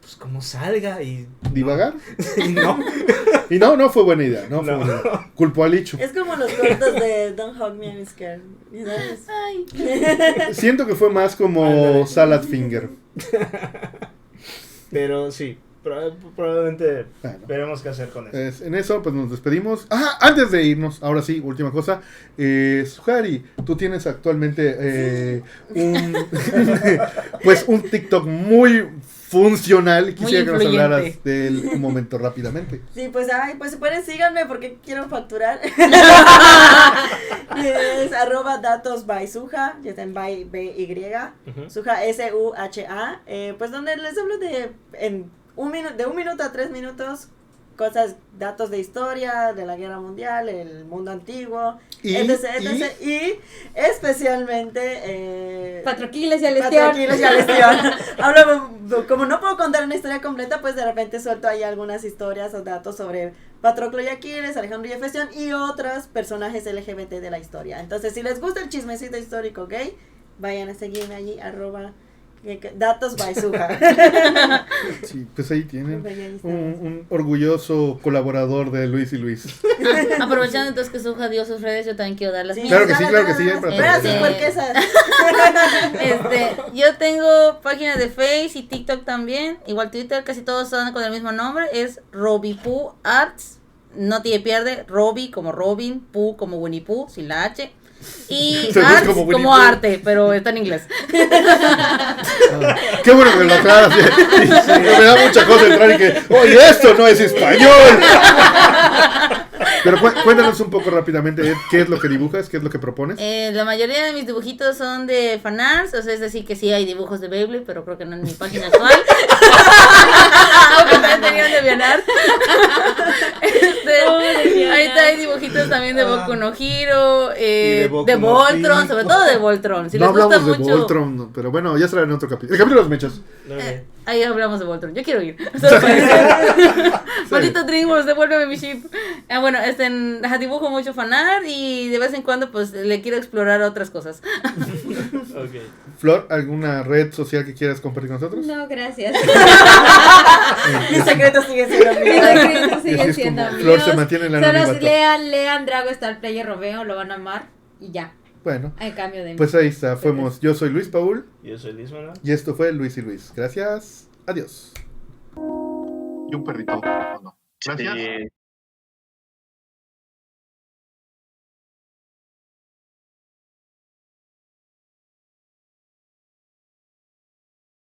Pues como salga y... ¿Divagar? y no. Y no, no fue buena idea. No, fue No. buena idea. Culpo a Licho. Es como los cortos de Don't Hug Me, I'm Scared. ¿Sabes? Ay. Siento que fue más como. Salad Finger. Pero sí, probablemente Bueno. veremos qué hacer con eso. Es- en eso, pues nos despedimos. Ah, antes de irnos, ahora sí, última cosa. Eh, Suhari, tú tienes actualmente eh, un, pues un TikTok muy funcional. Quisiera que nos hablaras de él un momento rápidamente. Sí, pues, ay, pues si pueden síganme porque quiero facturar. es arroba datos by Suja, ya está en by B-Y. Ujú. Suja S-U-H-A. eh, pues donde les hablo de, en un minuto, de un minuto a tres minutos, cosas, datos de historia, de la guerra mundial, el mundo antiguo, Y- etc, etc. Y, especialmente... Eh, Patroquiles y Alestión. Patroquiles y Alestión. Hablo, como no puedo contar una historia completa, pues de repente suelto ahí algunas historias o datos sobre Patroclo y Aquiles, Alejandro y Efesión y otros personajes LGBT de la historia. Entonces, si les gusta el chismecito histórico gay, vayan a seguirme allí, arroba datos by Suja. Sí, pues ahí tienen un, un orgulloso colaborador de Luis y Luis. Aprovechando entonces que Suja dio sus redes, yo también quiero dar las Sí. Claro que sí, claro que sí, esas. Este, yo tengo página de Face y TikTok también. Igual Twitter, casi todos son con el mismo nombre. Es Robipu Arts. No tiene pierde. Robi como Robin, Pooh como Winnie Pooh, sin la H. Y Arts como arte, pero está en inglés. Ah, qué bueno que lo aclaras. sí, me da mucha cosa entrar y que, oye, esto no es español. Pero cu- cuéntanos un poco rápidamente Ed, qué es lo que dibujas, qué es lo que propones. Eh, la mayoría de mis dibujitos son de fanarts, o sea, es decir, que sí hay dibujos de Beyblade, pero creo que no en mi página actual. Aunque también tenían de Vianart. Este, Oh, ahorita hay dibujitos también de Boku no Hero, Y eh, de Boku de no Voltron, sobre todo de Voltron. Si no les gusta hablamos de mucho. Voltron, no, pero bueno, ya será en otro capítulo. El capítulo de los mechas. Eh, ahí hablamos de Voltron. Yo quiero ir. Solo para decir. Maldito DreamWorks, devuélveme mi chip. Ah, bueno, este, dibujo mucho fanart y de vez en cuando pues le quiero explorar otras cosas. Ok. Flor, ¿alguna red social que quieras compartir con nosotros? No, gracias. Mi secreto sigue siendo Mis mío. secretos siguen siendo como Flor se míos. mantiene en la Solo lean, lean Drago Star Player Romeo, lo van a amar y ya. Bueno, En cambio de pues ahí está. Fuimos. Yo soy Luis Paul Yo soy Liz Manuel. y esto fue Luis y Luis. Gracias. Adiós. Y un perrito. Gracias. Sí.